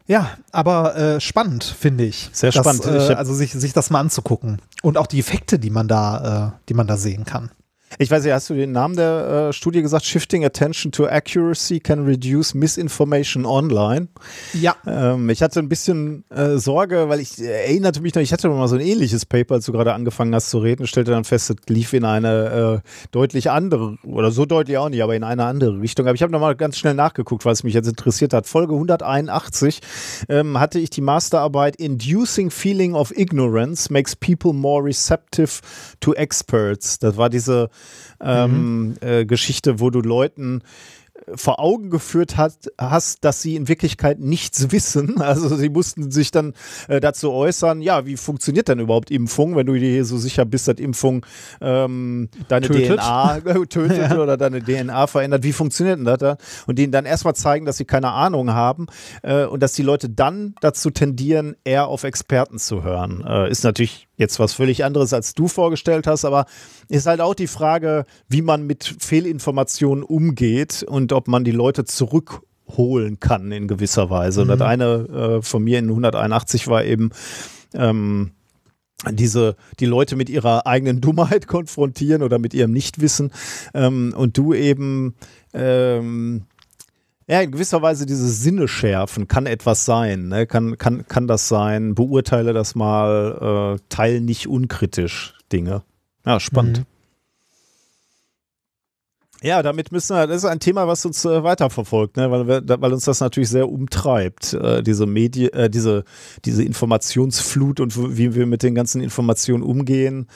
Ja, aber äh, spannend, finde ich.
Sehr
Das,
spannend.
Äh, also sich, sich das mal anzugucken. Und auch die Effekte, die man da, äh, die man da sehen kann.
Ich weiß nicht, hast du den Namen der äh, Studie gesagt? Shifting Attention to Accuracy can reduce misinformation online.
Ja.
Ähm, ich hatte ein bisschen äh, Sorge, weil ich äh, erinnerte mich noch, ich hatte mal so ein ähnliches Paper, als du gerade angefangen hast zu reden, stellte dann fest, es lief in eine äh, deutlich andere, oder so deutlich auch nicht, aber in eine andere Richtung. Aber ich habe nochmal ganz schnell nachgeguckt, weil es mich jetzt interessiert hat. Folge 181 ähm, hatte ich die Masterarbeit Inducing Feeling of Ignorance makes people more receptive to experts. Das war diese ähm, äh, Geschichte, wo du Leuten vor Augen geführt hat, hast, dass sie in Wirklichkeit nichts wissen. Also sie mussten sich dann äh, dazu äußern, ja, wie funktioniert denn überhaupt Impfung, wenn du dir so sicher bist, dass Impfung ähm, deine
Tötet.
DNA tötet oder deine DNA verändert. Wie funktioniert denn das da? Und denen dann erstmal zeigen, dass sie keine Ahnung haben äh, und dass die Leute dann dazu tendieren, eher auf Experten zu hören. Äh, ist natürlich jetzt was völlig anderes, als du vorgestellt hast, aber ist halt auch die Frage, wie man mit Fehlinformationen umgeht und ob man die Leute zurückholen kann in gewisser Weise. Und das eine äh, von mir in 181 war eben ähm, diese, die Leute mit ihrer eigenen Dummheit konfrontieren oder mit ihrem Nichtwissen ähm, und du eben ähm, ja, in gewisser Weise diese Sinne schärfen, kann etwas sein, ne? kann, kann, kann das sein, beurteile das mal, äh, teil nicht unkritisch Dinge. Ja, spannend. Ja, damit müssen wir, das ist ein Thema, was uns äh, weiterverfolgt, ne? weil, wir, weil uns das natürlich sehr umtreibt, äh, diese Medien, äh, diese, diese Informationsflut und wie wir mit den ganzen Informationen umgehen,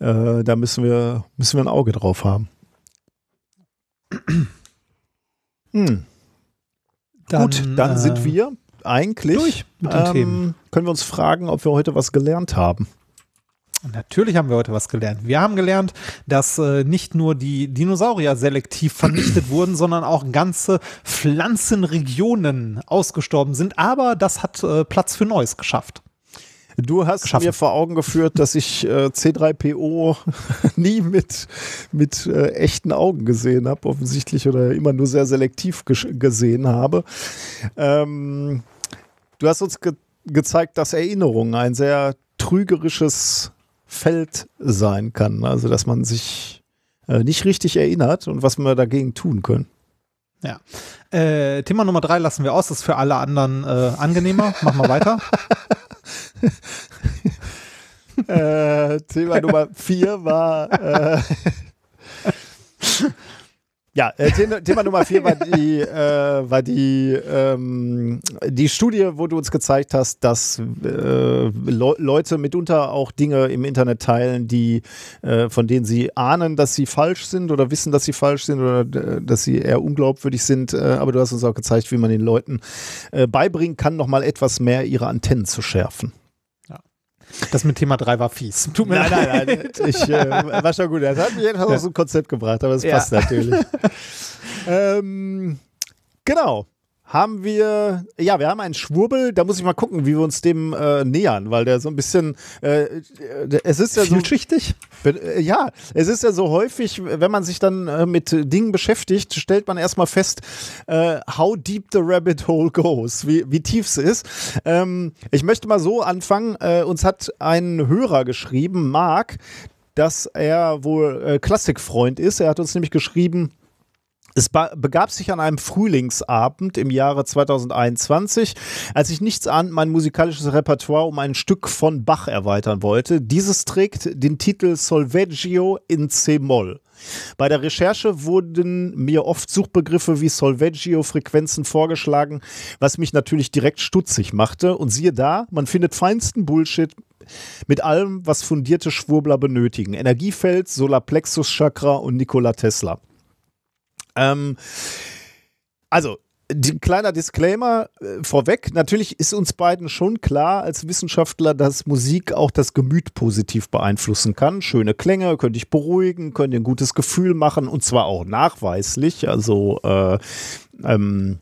äh, da müssen wir, müssen wir ein Auge drauf haben. Hm. Gut, dann
äh,
sind wir eigentlich
durch mit den
ähm,
Themen.
Können wir uns fragen, ob wir heute was gelernt haben?
Natürlich haben wir heute was gelernt. Wir haben gelernt, dass äh, nicht nur die Dinosaurier selektiv vernichtet wurden, sondern auch ganze Pflanzenregionen ausgestorben sind. Aber das hat äh, Platz für Neues geschafft.
Du hast
Geschaffen.
mir vor Augen geführt, dass ich äh, C3PO nie mit, mit äh, echten Augen gesehen habe, offensichtlich, oder immer nur sehr selektiv gesehen habe. Ähm, du hast uns ge gezeigt, dass Erinnerung ein sehr trügerisches Feld sein kann. Also, dass man sich äh, nicht richtig erinnert und was wir dagegen tun können.
Ja. Äh, Thema Nummer drei lassen wir aus. Das ist für alle anderen äh, angenehmer. Machen wir weiter.
äh, Thema Nummer vier war. Äh, ja, äh, Thema, Nummer vier war die, äh, war die, ähm, die Studie, wo du uns gezeigt hast, dass äh, Le Leute mitunter auch Dinge im Internet teilen, die, äh, von denen sie ahnen, dass sie falsch sind oder wissen, dass sie falsch sind oder äh, dass sie eher unglaubwürdig sind. Äh, aber du hast uns auch gezeigt, wie man den Leuten beibringen kann, nochmal etwas mehr ihre Antennen zu schärfen.
Das mit Thema drei war fies. Tut mir
Nein,
leid.
nein, nein. Ich, äh, war schon gut. Das hat mich jetzt aus dem Konzept gebracht, aber es
Ja.
passt natürlich. ähm, genau. Haben wir, ja, wir haben einen Schwurbel, da muss ich mal gucken, wie wir uns dem äh, nähern, weil der so ein bisschen, äh, äh, es ist ja so,
Vielschichtig?
Äh, Ja, es ist ja so häufig, wenn man sich dann äh, mit Dingen beschäftigt, stellt man erstmal fest, äh, how deep the rabbit hole goes, wie, wie tief es ist. Ähm, ich möchte mal so anfangen. Äh, uns hat ein Hörer geschrieben, Marc, dass er wohl äh, Klassikfreund ist. Er hat uns nämlich geschrieben, es begab sich an einem Frühlingsabend im Jahre 2021, als ich nichts ahnt mein musikalisches Repertoire um ein Stück von Bach erweitern wollte. Dieses trägt den Titel Solveggio in C-Moll. Bei der Recherche wurden mir oft Suchbegriffe wie Solveggio-Frequenzen vorgeschlagen, was mich natürlich direkt stutzig machte. Und siehe da, man findet feinsten Bullshit mit allem, was fundierte Schwurbler benötigen. Energiefeld, Solarplexus-Chakra und Nikola Tesla. Ähm, also, kleiner Disclaimer äh, vorweg. Natürlich ist uns beiden schon klar als Wissenschaftler, dass Musik auch das Gemüt positiv beeinflussen kann. Schöne Klänge können dich beruhigen, können dir ein gutes Gefühl machen und zwar auch nachweislich. Also, äh, ähm,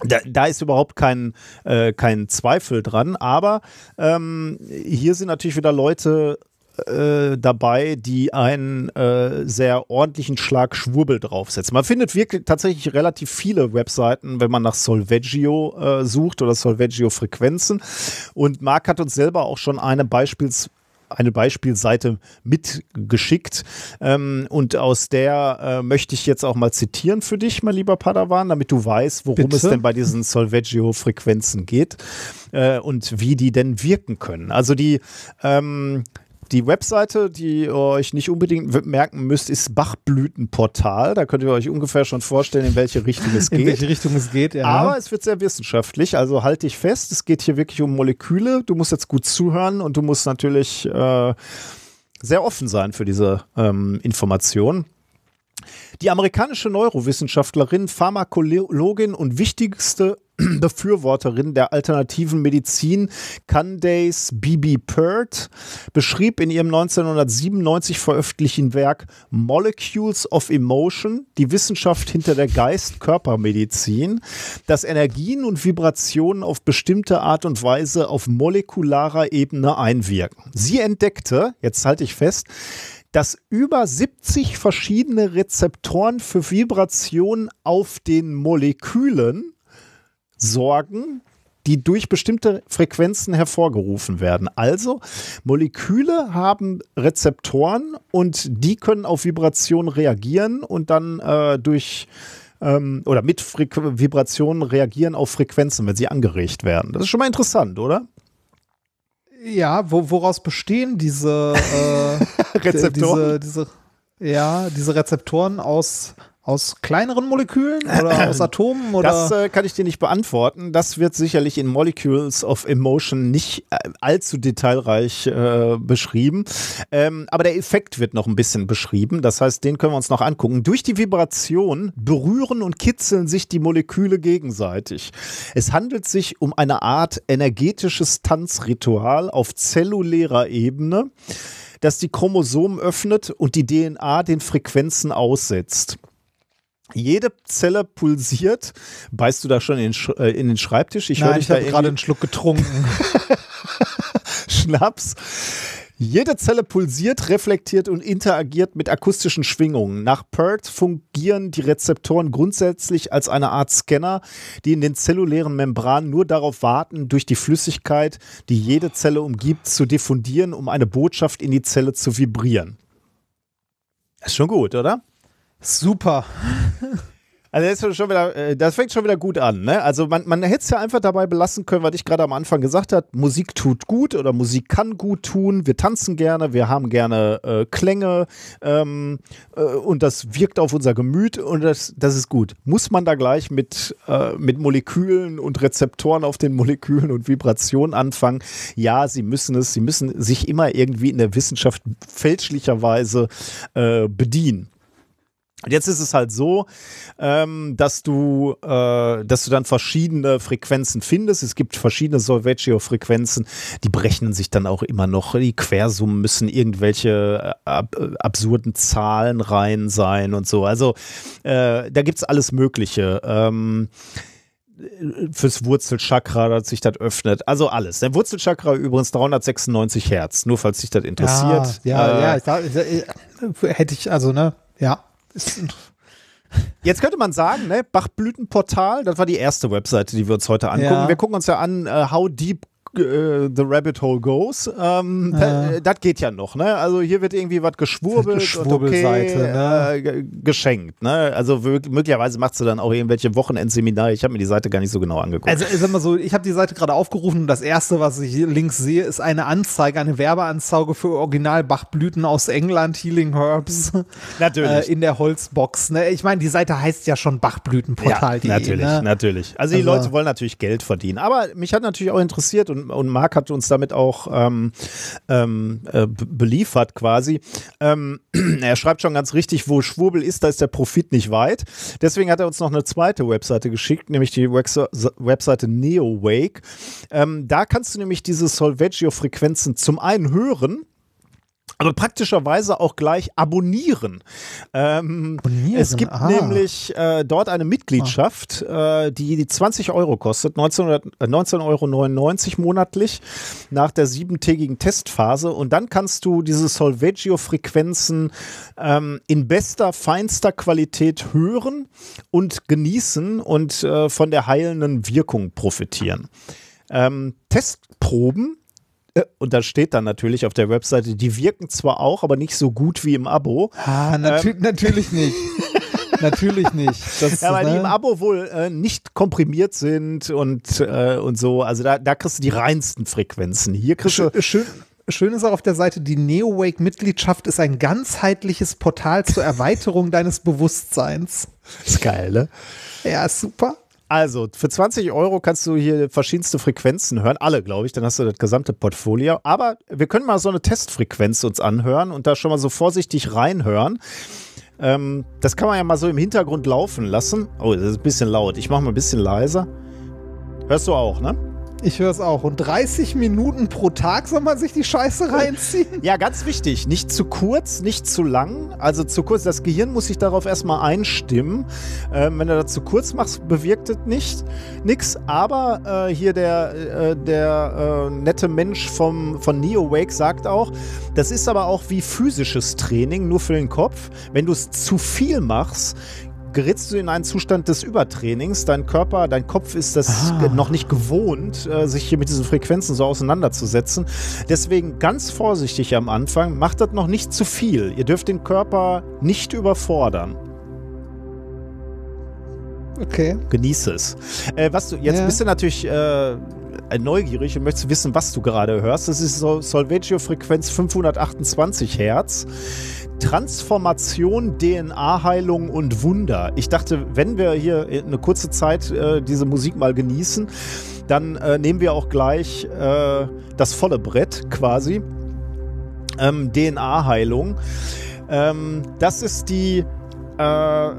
da, da ist überhaupt kein, äh, kein Zweifel dran, aber ähm, hier sind natürlich wieder Leute äh, dabei, die einen äh, sehr ordentlichen Schlag Schwurbel draufsetzen. Man findet wirklich tatsächlich relativ viele Webseiten, wenn man nach Solveggio äh, sucht oder Solveggio-Frequenzen. Und Marc hat uns selber auch schon eine Beispiels eine Beispielseite mitgeschickt. Ähm, und aus der äh, möchte ich jetzt auch mal zitieren für dich, mein lieber Padawan, damit du weißt, worum
Bitte?
es denn bei diesen Solveggio-Frequenzen geht äh, und wie die denn wirken können. Also die ähm, die Webseite, die ihr euch nicht unbedingt merken müsst, ist Bachblütenportal. Da könnt ihr euch ungefähr schon vorstellen, in welche Richtung es
In
geht.
welche Richtung es geht, ja.
Aber es wird sehr wissenschaftlich, also halt dich fest. Es geht hier wirklich um Moleküle. Du musst jetzt gut zuhören und du musst natürlich äh, sehr offen sein für diese ähm, Informationen. Die amerikanische Neurowissenschaftlerin, Pharmakologin und wichtigste Befürworterin der alternativen Medizin, Candace Bibi Peart, beschrieb in ihrem 1997 veröffentlichten Werk Molecules of Emotion, die Wissenschaft hinter der Geist-Körpermedizin, dass Energien und Vibrationen auf bestimmte Art und Weise auf molekularer Ebene einwirken. Sie entdeckte, jetzt halte ich fest, dass über 70 verschiedene Rezeptoren für Vibration auf den Molekülen sorgen, die durch bestimmte Frequenzen hervorgerufen werden. Also Moleküle haben Rezeptoren und die können auf Vibration reagieren und dann äh, durch ähm, oder mit Frequ Vibrationen reagieren auf Frequenzen, wenn sie angeregt werden. Das ist schon mal interessant, oder?
ja, wo, woraus bestehen diese, äh,
Rezeptoren?
diese, diese, ja, diese Rezeptoren aus, Aus kleineren Molekülen oder aus Atomen? Oder?
Das äh, kann ich dir nicht beantworten. Das wird sicherlich in Molecules of Emotion nicht äh, allzu detailreich äh, beschrieben. Ähm, aber der Effekt wird noch ein bisschen beschrieben. Das heißt, den können wir uns noch angucken. Durch die Vibration berühren und kitzeln sich die Moleküle gegenseitig. Es handelt sich um eine Art energetisches Tanzritual auf zellulärer Ebene, das die Chromosomen öffnet und die DNA den Frequenzen aussetzt. Jede Zelle pulsiert. Beißt du da schon in, äh, in den Schreibtisch? Ich
Nein, ich habe gerade einen Schluck getrunken.
Schnaps. Jede Zelle pulsiert, reflektiert und interagiert mit akustischen Schwingungen. Nach Peart fungieren die Rezeptoren grundsätzlich als eine Art Scanner, die in den zellulären Membranen nur darauf warten, durch die Flüssigkeit, die jede Zelle umgibt, zu diffundieren, um eine Botschaft in die Zelle zu vibrieren. Ist schon gut, oder?
Super.
Also das, wieder, äh, das fängt schon wieder gut an. Ne? Also man, man hätte es ja einfach dabei belassen können, was ich gerade am Anfang gesagt habe. Musik tut gut oder Musik kann gut tun. Wir tanzen gerne, wir haben gerne äh, Klänge ähm, äh, und das wirkt auf unser Gemüt und das, das ist gut. Muss man da gleich mit, äh, mit Molekülen und Rezeptoren auf den Molekülen und Vibrationen anfangen? Ja, sie müssen es. Sie müssen sich immer irgendwie in der Wissenschaft fälschlicherweise äh, bedienen. Und jetzt ist es halt so, ähm, dass du, äh, dass du dann verschiedene Frequenzen findest. Es gibt verschiedene Solfeggio-Frequenzen, die berechnen sich dann auch immer noch. Die Quersummen müssen irgendwelche äh, ab, äh, absurden Zahlen rein sein und so. Also äh, da gibt's alles Mögliche. Ähm, fürs Wurzelchakra, dass sich das öffnet. Also alles. Der Wurzelchakra übrigens 396 Hertz, nur falls sich das interessiert.
Ja, ja,
Äh,
ja ich, ich, ich, hätte ich, also, ne, ja.
Jetzt könnte man sagen, ne, Bachblütenportal, das war die erste Webseite, die wir uns heute angucken.
Ja.
Wir gucken uns ja an, äh, how deep äh, the rabbit hole goes. Ähm, da- äh, Das geht ja noch, ne? Also hier wird irgendwie was geschwurbelt und okay,
Geschwurbelseite, ne?
äh, ge- geschenkt, ne? Also mö- möglicherweise machst du dann auch irgendwelche Wochenendseminare. Ich habe mir die Seite gar nicht so genau angeguckt.
also, ich sag mal so, ich habe die Seite gerade aufgerufen und das erste, was ich hier links sehe, ist eine Anzeige, eine Werbeanzeige für Original-Bachblüten aus England, Healing Herbs.
Natürlich.
In der Holzbox. Ne? Ich meine, die Seite heißt ja schon Bachblütenportal.
Ja, natürlich,
ne?
natürlich. Also die
Also-
Leute wollen natürlich Geld verdienen. Aber mich hat natürlich auch interessiert und, und Marc hat uns damit auch ähm, ähm, äh, beliefert quasi. Ähm, er schreibt schon ganz richtig, wo Schwurbel ist, da ist der Profit nicht weit. Deswegen hat er uns noch eine zweite Webseite geschickt, nämlich die Webseite NeoWake. Ähm, da kannst du nämlich diese Solfeggio-Frequenzen zum einen hören, aber praktischerweise auch gleich abonnieren. Ähm,
Abonnieren,
es gibt
ah.
nämlich äh, dort eine Mitgliedschaft, äh, die, die 20 Euro kostet, 1900 äh, 19,99 Euro monatlich nach der siebentägigen Testphase. Und dann kannst du diese Solfeggio-Frequenzen ähm, in bester, feinster Qualität hören und genießen und äh, von der heilenden Wirkung profitieren. Ähm, Testproben und da steht dann natürlich auf der Webseite, die wirken zwar auch, aber nicht so gut wie im Abo.
Ah, natü natürlich nicht. natürlich nicht. Das,
Ähm. Ja, weil die
ne?
im Abo wohl äh, nicht komprimiert sind und, äh, und so. Also da, da kriegst du die reinsten Frequenzen. Hier kriegst du.
Schön, schön, schön ist auch auf der Seite, die NeoWake-Mitgliedschaft ist ein ganzheitliches Portal zur Erweiterung deines Bewusstseins.
Ist geil, ne?
Ja, super.
Also, für 20 Euro kannst du hier verschiedenste Frequenzen hören. Alle, glaube ich. Dann hast du das gesamte Portfolio. Aber wir können mal so eine Testfrequenz uns anhören und da schon mal so vorsichtig reinhören. Ähm, das kann man ja mal so im Hintergrund laufen lassen. Oh, das ist ein bisschen laut. Ich mache mal ein bisschen leiser. Hörst du auch, ne?
Ich höre es auch. Und 30 Minuten pro Tag soll man sich die Scheiße reinziehen?
Ja, ganz wichtig. Nicht zu kurz, nicht zu lang. Also zu kurz. Das Gehirn muss sich darauf erstmal einstimmen. Ähm, wenn du das zu kurz machst, bewirkt es nicht nix. Aber äh, hier der, äh, der äh, nette Mensch vom, von NeoWake sagt auch, das ist aber auch wie physisches Training, nur für den Kopf. Wenn du es zu viel machst, gerätst du in einen Zustand des Übertrainings. Dein Körper, dein Kopf ist das
Ah.
noch nicht gewohnt, äh, sich hier mit diesen Frequenzen so auseinanderzusetzen. Deswegen ganz vorsichtig am Anfang. Macht das noch nicht zu viel. Ihr dürft den Körper nicht überfordern.
Okay.
Genieße es. Äh, was du, jetzt
Ja.
bist du natürlich, äh, äh, neugierig und möchtest wissen, was du gerade hörst. Das ist Sol Solveggio Frequenz 528 Hertz. Transformation, DNA-Heilung und Wunder. Ich dachte, wenn wir hier eine kurze Zeit äh, diese Musik mal genießen, dann äh, nehmen wir auch gleich äh, das volle Brett quasi. Ähm, DNA-Heilung. Ähm, das ist die äh,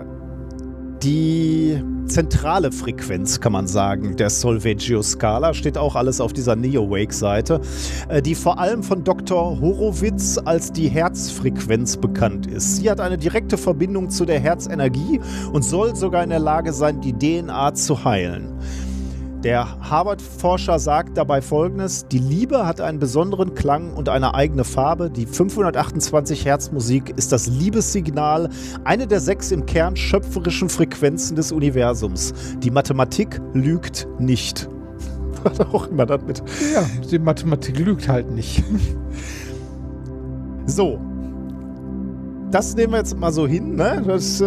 die zentrale Frequenz, kann man sagen, der Solveggio-Skala. Steht auch alles auf dieser Neo-Wake-Seite, äh, die vor allem von Dr. Horowitz als die Herzfrequenz bekannt ist. Sie hat eine direkte Verbindung zu der Herzenergie und soll sogar in der Lage sein, die DNA zu heilen. Der Harvard-Forscher sagt dabei folgendes: Die Liebe hat einen besonderen Klang und eine eigene Farbe. Die 528 Hertz Musik ist das Liebessignal, eine der sechs im Kern schöpferischen Frequenzen des Universums. Die Mathematik lügt nicht. Was auch immer das mit.
Ja, die Mathematik lügt halt nicht.
So. Das nehmen wir jetzt mal so hin, ne? Das, äh,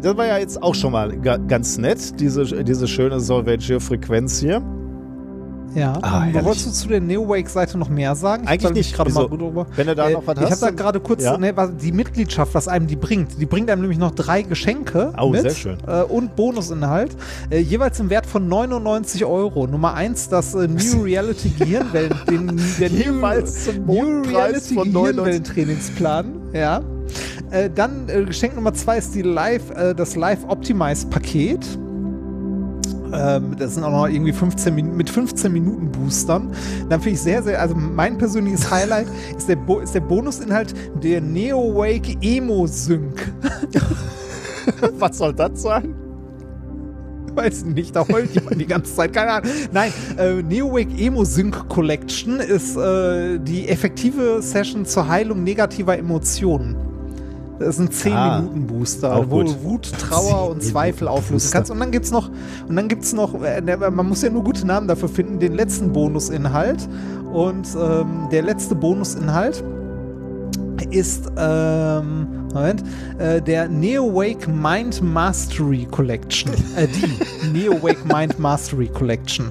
das war ja jetzt auch schon mal ga ganz nett, diese, diese schöne Solveggio-Frequenz hier.
Ja.
Ah,
wolltest du zu der Neo-Wake-Seite noch mehr sagen? Ich
Eigentlich nicht.
gerade mal drüber.
Wenn du da
Äh,
noch was
ich
hast,
habe da gerade kurz
Ja.
ne, die Mitgliedschaft, was einem die bringt. Die bringt einem nämlich noch drei Geschenke
Oh,
mit
sehr schön.
Äh, und Bonusinhalt. Äh, jeweils im Wert von 99 Euro. Nummer eins das äh, New Reality Gehirnwellen, den, der
Jeweils zum
New Reality
von 99.
Gehirnwellen-Trainingsplan. Ja. Äh, dann äh, Geschenk Nummer zwei ist die Live, äh, das Live Optimized Paket. Ähm, das sind auch noch irgendwie 15 Min mit 15 Minuten Boostern. Dann finde ich sehr, sehr, also mein persönliches Highlight ist der, Bo ist der Bonusinhalt der Neo Wake Emo Sync.
Was soll das sein?
Weiß nicht, da heult jemand die ganze Zeit, keine Ahnung. Nein, äh, Neo Wake Emo Sync Collection ist äh, die effektive Session zur Heilung negativer Emotionen. Das ist ein 10
Ah,
wo du Wut, Trauer und
10
Zweifel auflösen kannst. Und dann gibt's noch, und dann gibt's noch, äh, man muss ja nur gute Namen dafür finden, den letzten Bonusinhalt. Und ähm, der letzte Bonusinhalt ist ähm, Moment, äh, der Neo Wake Mind Mastery Collection. Äh, die Neo Wake Mind Mastery Collection.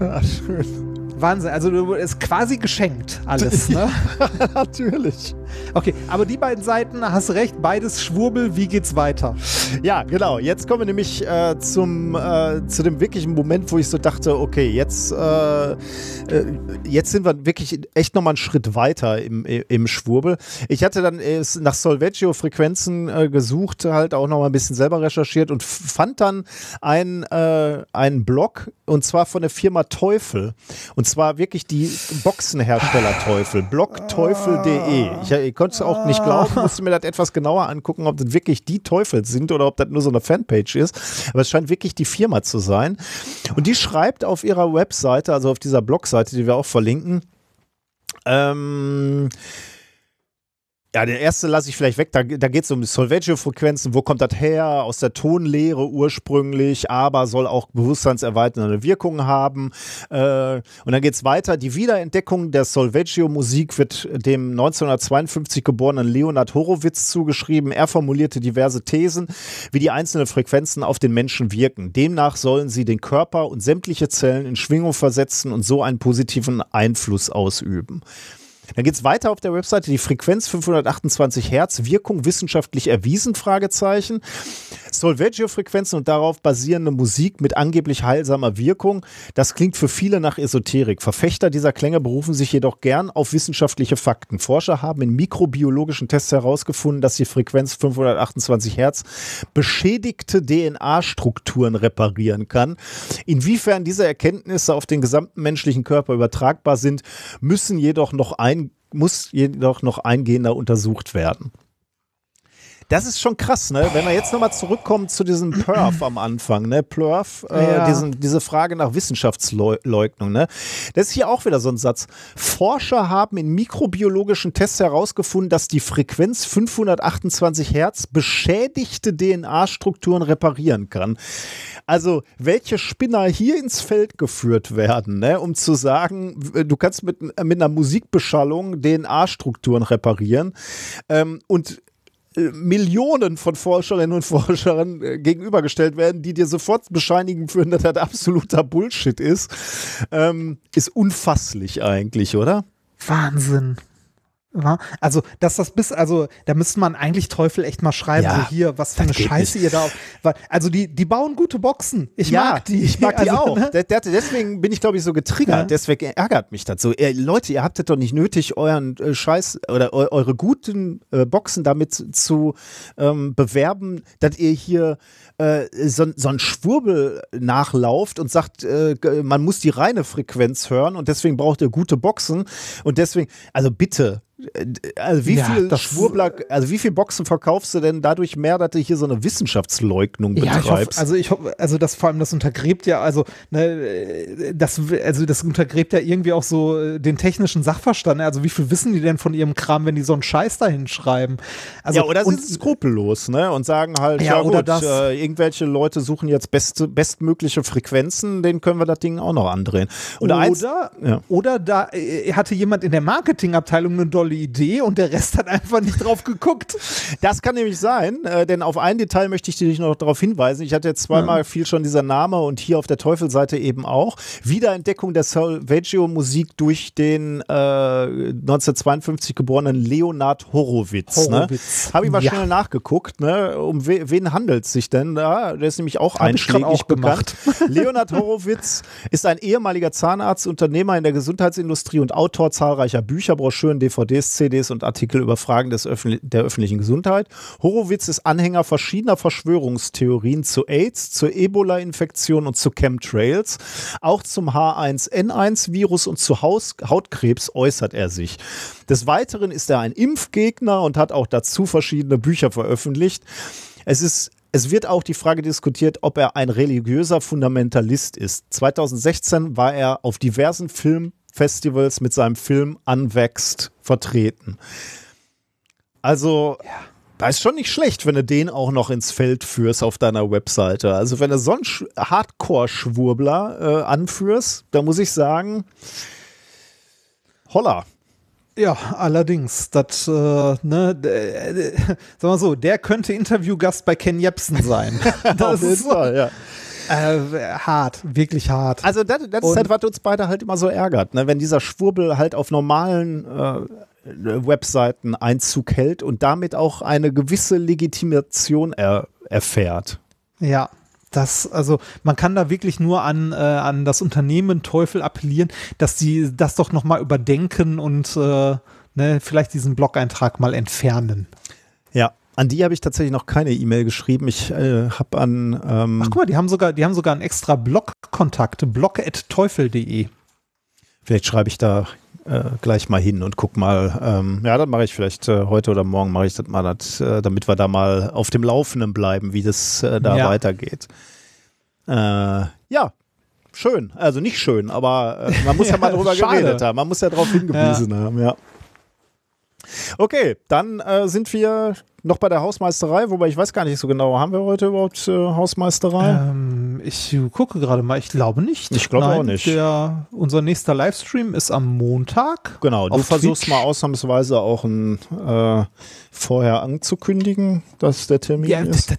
Ja, schön.
Wahnsinn, also du ist quasi geschenkt alles, ne?
Natürlich.
Okay, aber die beiden Seiten, hast recht, beides Schwurbel, wie geht's weiter?
Ja, genau. Jetzt kommen wir nämlich äh, zum, äh, zu dem wirklichen Moment, wo ich so dachte, okay, jetzt, äh, äh, jetzt sind wir wirklich echt nochmal einen Schritt weiter im, im Schwurbel. Ich hatte dann nach Solveggio-Frequenzen äh, gesucht, halt auch nochmal ein bisschen selber recherchiert und fand dann äh, einen Blog und zwar von der Firma Teufel. Und zwar wirklich die Boxenhersteller Teufel, blogteufel.de. Ich, ich konnte es auch nicht glauben, musste mir das etwas genauer angucken, ob das wirklich die Teufel sind oder ob das nur so eine Fanpage ist. Aber es scheint wirklich die Firma zu sein. Und die schreibt auf ihrer Webseite, also auf dieser Blogseite, die wir auch verlinken, ähm, ja, der erste lasse ich vielleicht weg. Da, da geht es um Solveggio-Frequenzen. Wo kommt das her? Aus der Tonlehre ursprünglich, aber soll auch bewusstseinserweiternde Wirkungen haben. Äh, und dann geht es weiter. Die Wiederentdeckung der Solveggio-Musik wird dem 1952 geborenen Leonard Horowitz zugeschrieben. Er formulierte diverse Thesen, wie die einzelnen Frequenzen auf den Menschen wirken. Demnach sollen sie den Körper und sämtliche Zellen in Schwingung versetzen und so einen positiven Einfluss ausüben. Dann geht es weiter auf der Webseite, die Frequenz 528 Hertz, Wirkung wissenschaftlich erwiesen, Fragezeichen. Solveggio-Frequenzen und darauf basierende Musik mit angeblich heilsamer Wirkung. Das klingt für viele nach Esoterik. Verfechter dieser Klänge berufen sich jedoch gern auf wissenschaftliche Fakten. Forscher haben in mikrobiologischen Tests herausgefunden, dass die Frequenz 528 Hertz beschädigte DNA-Strukturen reparieren kann. Inwiefern diese Erkenntnisse auf den gesamten menschlichen Körper übertragbar sind, müssen jedoch noch ein, muss jedoch noch eingehender untersucht werden. Das ist schon krass, ne? Wenn wir jetzt nochmal zurückkommen zu diesem Perf am Anfang, ne? Plurf, äh,
Ja.
diesen, diese Frage nach Wissenschaftsleugnung, ne? Das ist hier auch wieder so ein Satz. Forscher haben in mikrobiologischen Tests herausgefunden, dass die Frequenz 528 Hertz beschädigte DNA-Strukturen reparieren kann. Also, welche Spinner hier ins Feld geführt werden, ne? um zu sagen, du kannst mit, mit einer Musikbeschallung DNA-Strukturen reparieren. Ähm, und Millionen von Forscherinnen und Forschern äh, gegenübergestellt werden, die dir sofort bescheinigen würden, dass das absoluter Bullshit ist, ähm, ist unfasslich eigentlich, oder?
Wahnsinn. Ja, also, dass das bis, also, da müsste man eigentlich Teufel echt mal schreiben,
Ja,
so hier, was für eine Scheiße ihr da auf, also die, die bauen gute Boxen. Ich mag die.
Ich mag die
also,
auch.
ne?
Deswegen bin ich, glaube ich, so getriggert.
Ja.
Deswegen ärgert mich das so. Äh, Leute, ihr habt es doch nicht nötig, euren äh, Scheiß oder eu eure guten äh, Boxen damit zu ähm, bewerben, dass ihr hier äh, so, so ein Schwurbel nachlauft und sagt, äh, man muss die reine Frequenz hören und deswegen braucht ihr gute Boxen und deswegen, also bitte. Also wie
Ja,
viel
das-
Schwurbler, also wie viel Boxen verkaufst du denn dadurch mehr, dass du hier so eine Wissenschaftsleugnung
Ja, ich hoffe,
betreibst?
also ich hoffe, also das vor allem, das untergräbt ja, also, ne, das, also das untergräbt ja irgendwie auch so äh, den technischen Sachverstand. ne? Also wie viel wissen die denn von ihrem Kram, wenn die so einen Scheiß dahin schreiben? Also,
ja, oder sind sie skrupellos, ne? Und sagen halt,
Ja,
ja,
oder
gut,
das-
äh, irgendwelche Leute suchen jetzt beste, bestmögliche Frequenzen, denen können wir das Ding auch noch andrehen. Und
oder,
eins, ja.
oder da äh, hatte jemand in der Marketingabteilung eine dolle Idee und der Rest hat einfach nicht drauf geguckt.
Das kann nämlich sein, äh, denn auf ein Detail möchte ich dich noch darauf hinweisen. Ich hatte jetzt zweimal viel schon dieser Name und hier auf der Teufelseite eben auch. Wiederentdeckung der Salvaggio-Musik durch den äh, 1952 geborenen Leonard Horowitz.
Horowitz.
Ne? Habe ich mal
Ja.
schnell nachgeguckt. Ne? Um we wen handelt es sich denn da? Der ist nämlich auch
Hab
einschlägig
auch
bekannt. Leonard Horowitz ist ein ehemaliger Zahnarzt, Unternehmer in der Gesundheitsindustrie und Autor zahlreicher Bücher, Broschüren, DVDs, CDs und Artikel über Fragen des Öffentlich der öffentlichen Gesundheit. Horowitz ist Anhänger verschiedener Verschwörungstheorien zu AIDS, zur Ebola-Infektion und zu Chemtrails. Auch zum H1N1-Virus und zu Haus Hautkrebs äußert er sich. Des Weiteren ist er ein Impfgegner und hat auch dazu verschiedene Bücher veröffentlicht. Es ist es wird auch die Frage diskutiert, ob er ein religiöser Fundamentalist ist. 2016 war er auf diversen Filmfestivals mit seinem Film Unvexed vertreten. Also, da ist schon nicht schlecht, wenn du den auch noch ins Feld führst auf deiner Webseite. Also, wenn du so einen Sch- Hardcore-Schwurbler äh, anführst, da muss ich sagen, holla.
Ja, allerdings, das, äh, ne, äh, sag mal so, der könnte Interviewgast bei Ken Jebsen sein.
auf jeden Fall, ja.
Äh, hart, wirklich hart.
Also das, das ist halt, was uns beide halt immer so ärgert, ne? wenn dieser Schwurbel halt auf normalen äh, Webseiten Einzug hält und damit auch eine gewisse Legitimation er, erfährt.
Ja, das, also man kann da wirklich nur an, äh, an das Unternehmen Teufel appellieren, dass sie das doch nochmal überdenken und äh, ne, vielleicht diesen Blog-Eintrag mal entfernen.
Ja, an die habe ich tatsächlich noch keine E-Mail geschrieben. Ich äh, habe an ähm,
Ach guck mal, die haben sogar, die haben sogar einen extra Blog-Kontakt, blog.teufel.de.
vielleicht schreibe ich da äh, gleich mal hin und guck mal. Ähm, ja, dann mache ich vielleicht äh, heute oder morgen mache ich das mal, das, äh, damit wir da mal auf dem Laufenden bleiben, wie das äh, da
Ja.
weitergeht. Äh, ja. Schön, also nicht schön, aber man muss ja,
Ja,
mal drüber
schade.
geredet haben, man muss ja darauf hingewiesen haben, ja. Okay, dann sind wir noch bei der Hausmeisterei, wobei ich weiß gar nicht so genau, haben wir heute überhaupt äh, Hausmeisterei?
Ähm, ich gucke gerade mal, ich glaube nicht.
Ich glaube auch nicht.
Der, unser nächster Livestream ist am Montag.
Genau, du versuchst
Twitch.
mal ausnahmsweise auch ein, äh, vorher anzukündigen, dass der Termin
Ja,
ist.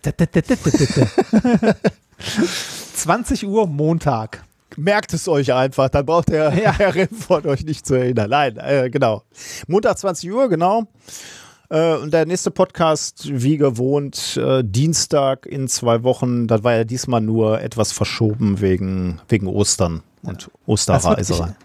20 Uhr Montag.
Merkt es euch einfach, dann braucht der
Ja.
Herr Remford euch nicht zu erinnern. Nein, äh, genau. Montag 20 Uhr, genau. Äh, und der nächste Podcast, wie gewohnt, äh, Dienstag in zwei Wochen. Das war ja diesmal nur etwas verschoben wegen, wegen Ostern und Osterreiserei.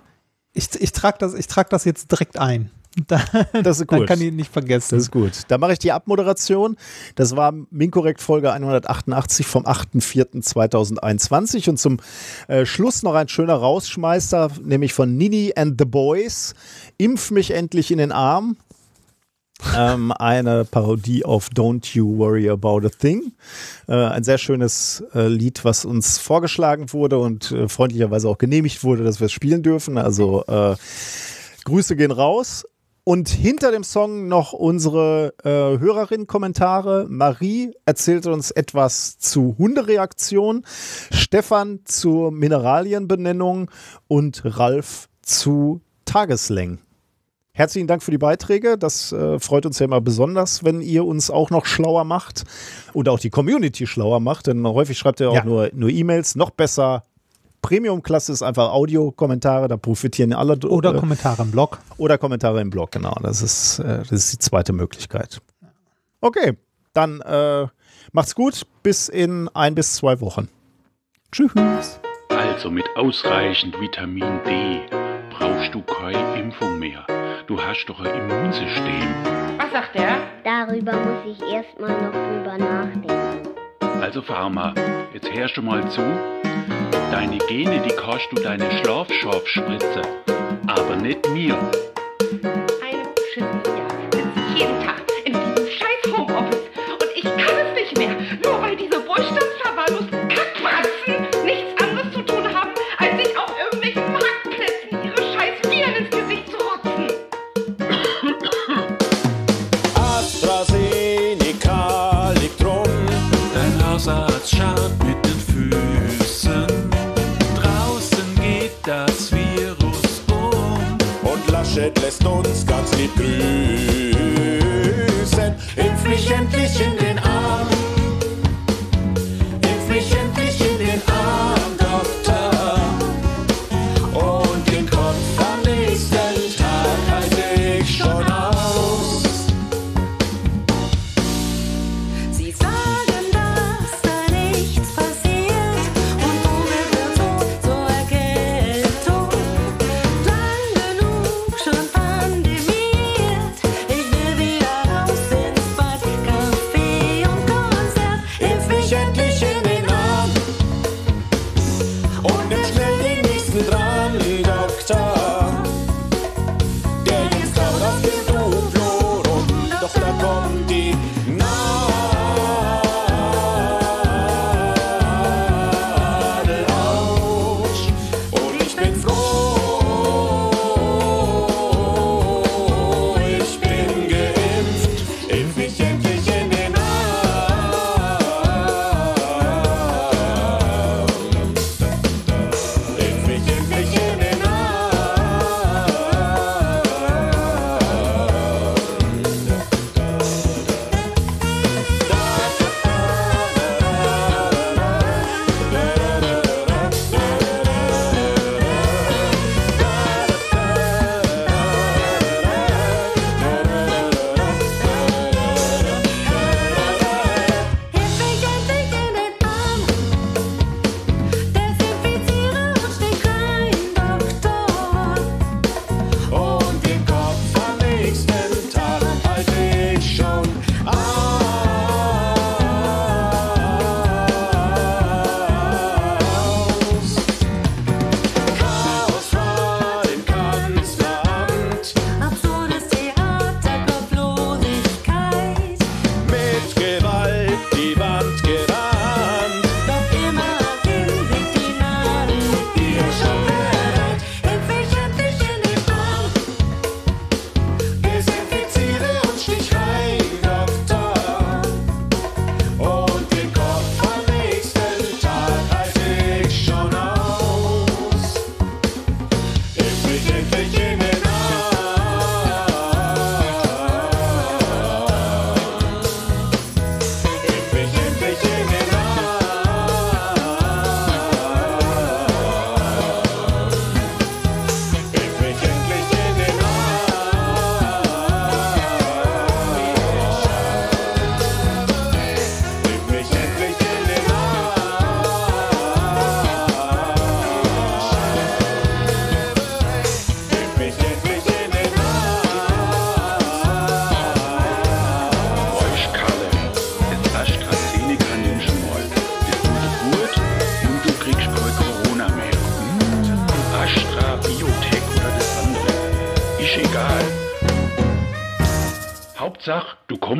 Ich, ich trage das, ich trag das jetzt direkt ein. Da,
Das ist
dann
gut.
kann ich ihn nicht vergessen.
Das ist gut. Da mache ich die Abmoderation. Das war Minkorrekt Folge 188 vom 8.4.2021. Und zum äh, Schluss noch ein schöner Rausschmeißer, nämlich von Nini and the Boys. Impf mich endlich in den Arm. Ähm, eine Parodie auf Don't You Worry About a Thing. Äh, ein sehr schönes äh, Lied, was uns vorgeschlagen wurde und äh, freundlicherweise auch genehmigt wurde, dass wir es spielen dürfen. Also äh, Grüße gehen raus. Und hinter dem Song noch unsere äh, Hörerinnen-Kommentare. Marie erzählt uns etwas zu Hundereaktion, Stefan zur Mineralienbenennung und Ralf zu Tageslängen. Herzlichen Dank für die Beiträge. Das äh, freut uns ja immer besonders, wenn ihr uns auch noch schlauer macht und auch die Community schlauer macht. Denn häufig schreibt ihr auch
Ja.
nur nur E-Mails. Noch besser. Premium-Klasse ist einfach Audio-Kommentare, da profitieren alle.
Oder
äh,
Kommentare im Blog.
oder Kommentare im Blog, genau. Das ist, äh, das ist die zweite Möglichkeit. Okay, dann äh, macht's gut. Bis in ein bis zwei Wochen. Tschüss.
Also mit ausreichend Vitamin D brauchst du keine Impfung mehr. Du hast doch ein Immunsystem.
Was sagt der?
Darüber muss ich erstmal noch drüber nachdenken.
Also Pharma, jetzt hörst du mal zu. Deine Gene, die kannst du deine Schlafschorfspritze. Aber nicht mir.
Laschet lässt uns ganz lieb grüßen. Impf mich endlich in den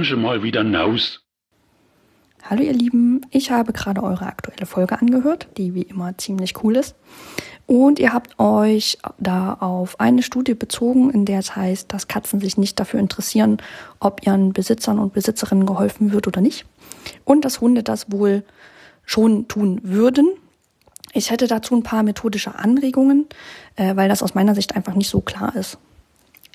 Schon
mal wieder raus.
Hallo ihr Lieben, ich habe gerade eure aktuelle Folge angehört, die wie immer ziemlich cool ist. Und ihr habt euch da auf eine Studie bezogen, in der es heißt, dass Katzen sich nicht dafür interessieren, ob ihren Besitzern und Besitzerinnen geholfen wird oder nicht. Und dass Hunde das wohl schon tun würden. Ich hätte dazu ein paar methodische Anregungen, äh, weil das aus meiner Sicht einfach nicht so klar ist.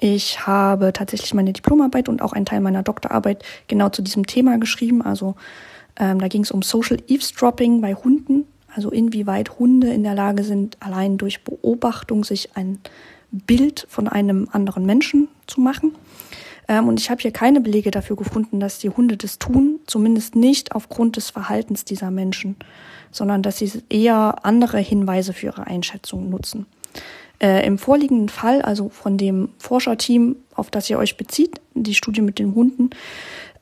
Ich habe tatsächlich meine Diplomarbeit und auch einen Teil meiner Doktorarbeit genau zu diesem Thema geschrieben. Also ähm, da ging es um Social Eavesdropping bei Hunden, also inwieweit Hunde in der Lage sind, allein durch Beobachtung sich ein Bild von einem anderen Menschen zu machen. Ähm, und ich habe hier keine Belege dafür gefunden, dass die Hunde das tun, zumindest nicht aufgrund des Verhaltens dieser Menschen, sondern dass sie eher andere Hinweise für ihre Einschätzung nutzen. Äh, Im vorliegenden Fall, also von dem Forscherteam, auf das ihr euch bezieht, die Studie mit den Hunden,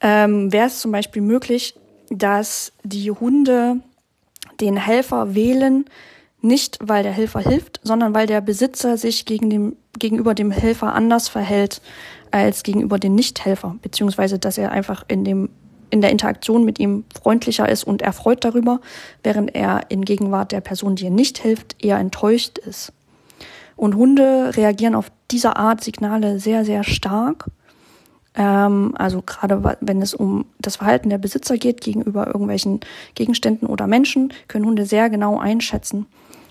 ähm, wäre es zum Beispiel möglich, dass die Hunde den Helfer wählen, nicht weil der Helfer hilft, sondern weil der Besitzer sich gegen dem, gegenüber dem Helfer anders verhält als gegenüber dem Nichthelfer, beziehungsweise dass er einfach in dem in der Interaktion mit ihm freundlicher ist und erfreut darüber, während er in Gegenwart der Person, die ihr nicht hilft, eher enttäuscht ist. Und Hunde reagieren auf diese Art Signale sehr, sehr stark. Ähm, also gerade wenn es um das Verhalten der Besitzer geht gegenüber irgendwelchen Gegenständen oder Menschen, können Hunde sehr genau einschätzen,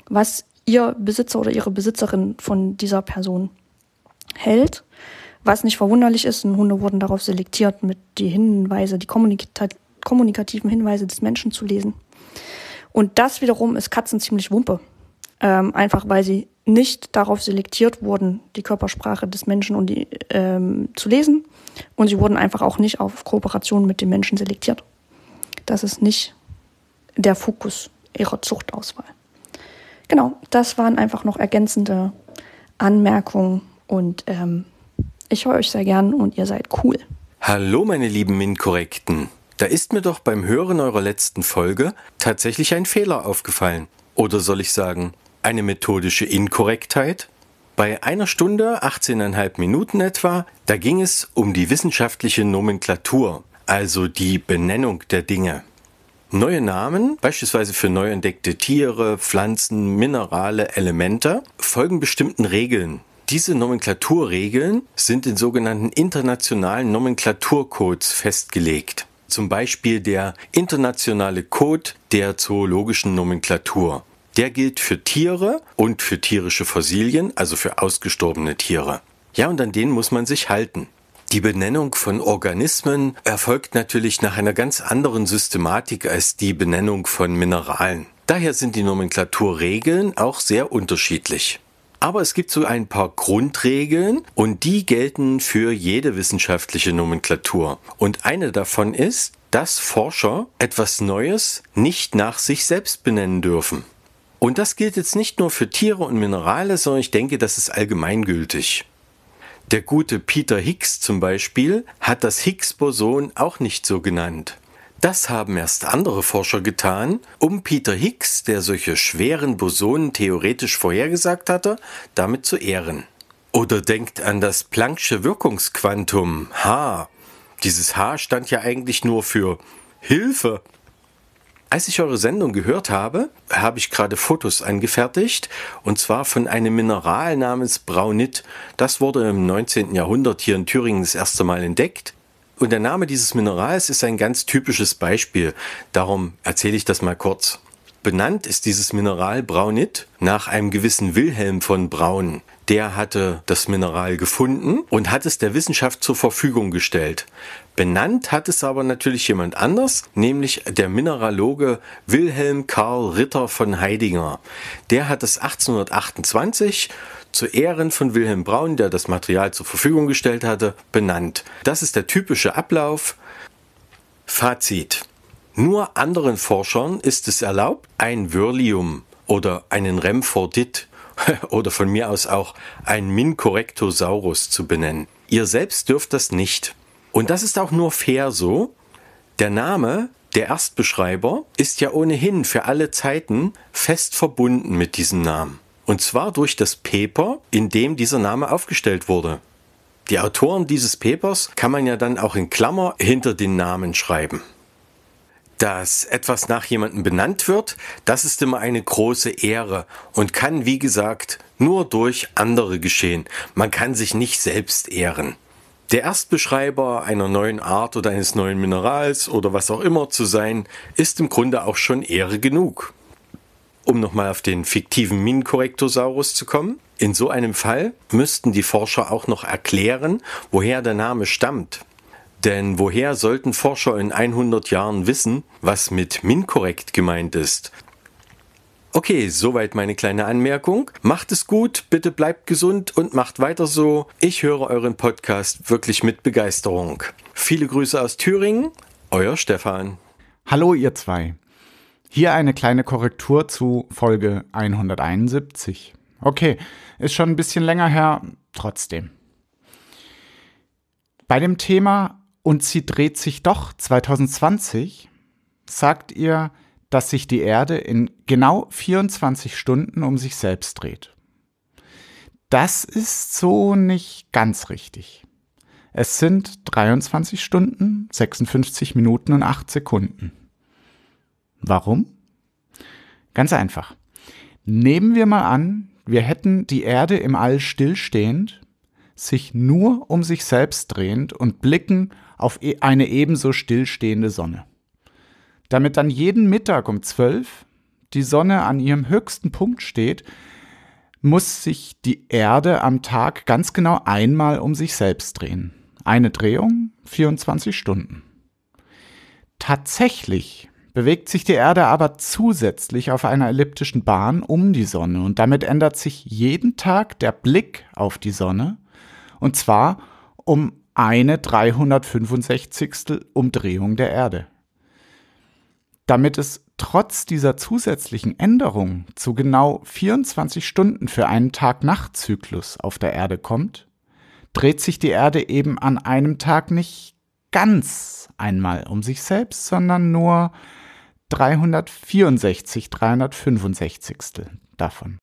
was ihr Besitzer oder ihre Besitzerin von dieser Person hält. Was nicht verwunderlich ist, Hunde wurden darauf selektiert, mit die Hinweise, die kommunika kommunikativen Hinweise des Menschen zu lesen. Und das wiederum ist Katzen ziemlich Wumpe. Ähm, einfach weil sie nicht darauf selektiert wurden, die Körpersprache des Menschen und die, ähm, zu lesen. Und sie wurden einfach auch nicht auf Kooperation mit dem Menschen selektiert. Das ist nicht der Fokus ihrer Zuchtauswahl. Genau, das waren einfach noch ergänzende Anmerkungen und ähm, ich höre euch sehr gern und ihr seid cool.
Hallo, meine lieben Minkorrekten. Da ist mir doch beim Hören eurer letzten Folge tatsächlich ein Fehler aufgefallen. Oder soll ich sagen, eine methodische Inkorrektheit? Bei einer Stunde, 18,5 Minuten etwa, da ging es um die wissenschaftliche Nomenklatur, also die Benennung der Dinge. Neue Namen, beispielsweise für neu entdeckte Tiere, Pflanzen, Minerale, Elemente, folgen bestimmten Regeln. Diese Nomenklaturregeln sind in sogenannten internationalen Nomenklaturcodes festgelegt. Zum Beispiel der internationale Code der zoologischen Nomenklatur. Der gilt für Tiere und für tierische Fossilien, also für ausgestorbene Tiere. Ja, und an den muss man sich halten. Die Benennung von Organismen erfolgt natürlich nach einer ganz anderen Systematik als die Benennung von Mineralen. Daher sind die Nomenklaturregeln auch sehr unterschiedlich. Aber es gibt so ein paar Grundregeln und die gelten für jede wissenschaftliche Nomenklatur. Und eine davon ist, dass Forscher etwas Neues nicht nach sich selbst benennen dürfen. Und das gilt jetzt nicht nur für Tiere und Minerale, sondern ich denke, das ist allgemeingültig. Der gute Peter Higgs zum Beispiel hat das Higgs-Boson auch nicht so genannt. Das haben erst andere Forscher getan, um Peter Higgs, der solche schweren Bosonen theoretisch vorhergesagt hatte, damit zu ehren. Oder denkt an das Planck'sche Wirkungsquantum H. Dieses H stand ja eigentlich nur für Hilfe. Als ich eure Sendung gehört habe, habe ich gerade Fotos angefertigt, und zwar von einem Mineral namens Braunit. Das wurde im 19. Jahrhundert hier in Thüringen das erste Mal entdeckt. Und der Name dieses Minerals ist ein ganz typisches Beispiel. Darum erzähle ich das mal kurz. Benannt ist dieses Mineral Braunit nach einem gewissen Wilhelm von Braun. Der hatte das Mineral gefunden und hat es der Wissenschaft zur Verfügung gestellt. Benannt hat es aber natürlich jemand anders, nämlich der Mineraloge Wilhelm Karl Ritter von Heidinger. Der hat es 1828 zu Ehren von Wilhelm Braun, der das Material zur Verfügung gestellt hatte, benannt. Das ist der typische Ablauf. Fazit. Nur anderen Forschern ist es erlaubt, ein Wörlium oder einen Remfordit oder von mir aus auch ein Mincorrectosaurus zu benennen. Ihr selbst dürft das nicht. Und das ist auch nur fair so. Der Name der Erstbeschreiber ist ja ohnehin für alle Zeiten fest verbunden mit diesem Namen. Und zwar durch das Paper, in dem dieser Name aufgestellt wurde. Die Autoren dieses Papers kann man ja dann auch in Klammer hinter den Namen schreiben. Dass etwas nach jemandem benannt wird, das ist immer eine große Ehre und kann, wie gesagt, nur durch andere geschehen. Man kann sich nicht selbst ehren. Der Erstbeschreiber einer neuen Art oder eines neuen Minerals oder was auch immer zu sein, ist im Grunde auch schon Ehre genug. Um nochmal auf den fiktiven Minkorrektosaurus zu kommen. In so einem Fall müssten die Forscher auch noch erklären, woher der Name stammt. Denn woher sollten Forscher in 100 Jahren wissen, was mit Minkorrekt gemeint ist? Okay, soweit meine kleine Anmerkung. Macht es gut, bitte bleibt gesund und macht weiter so. Ich höre euren Podcast wirklich mit Begeisterung. Viele Grüße aus Thüringen, euer Stefan.
Hallo ihr zwei. Hier eine kleine Korrektur zu Folge 171. Okay, ist schon ein bisschen länger her, trotzdem. Bei dem Thema Und sie dreht sich doch 2020 sagt ihr, dass sich die Erde in genau 24 Stunden um sich selbst dreht. Das ist so nicht ganz richtig. Es sind 23 Stunden, 56 Minuten und 8 Sekunden. Warum? Ganz einfach. Nehmen wir mal an, wir hätten die Erde im All stillstehend, sich nur um sich selbst drehend und blicken auf e- eine ebenso stillstehende Sonne. Damit dann jeden Mittag um 12 die Sonne an ihrem höchsten Punkt steht, muss sich die Erde am Tag ganz genau einmal um sich selbst drehen. Eine Drehung, 24 Stunden. Tatsächlich bewegt sich die Erde aber zusätzlich auf einer elliptischen Bahn um die Sonne und damit ändert sich jeden Tag der Blick auf die Sonne und zwar um eine 365. Umdrehung der Erde. Damit es trotz dieser zusätzlichen Änderung zu genau 24 Stunden für einen Tag-Nacht-Zyklus auf der Erde kommt, dreht sich die Erde eben an einem Tag nicht ganz einmal um sich selbst, sondern nur 364, 365 davon.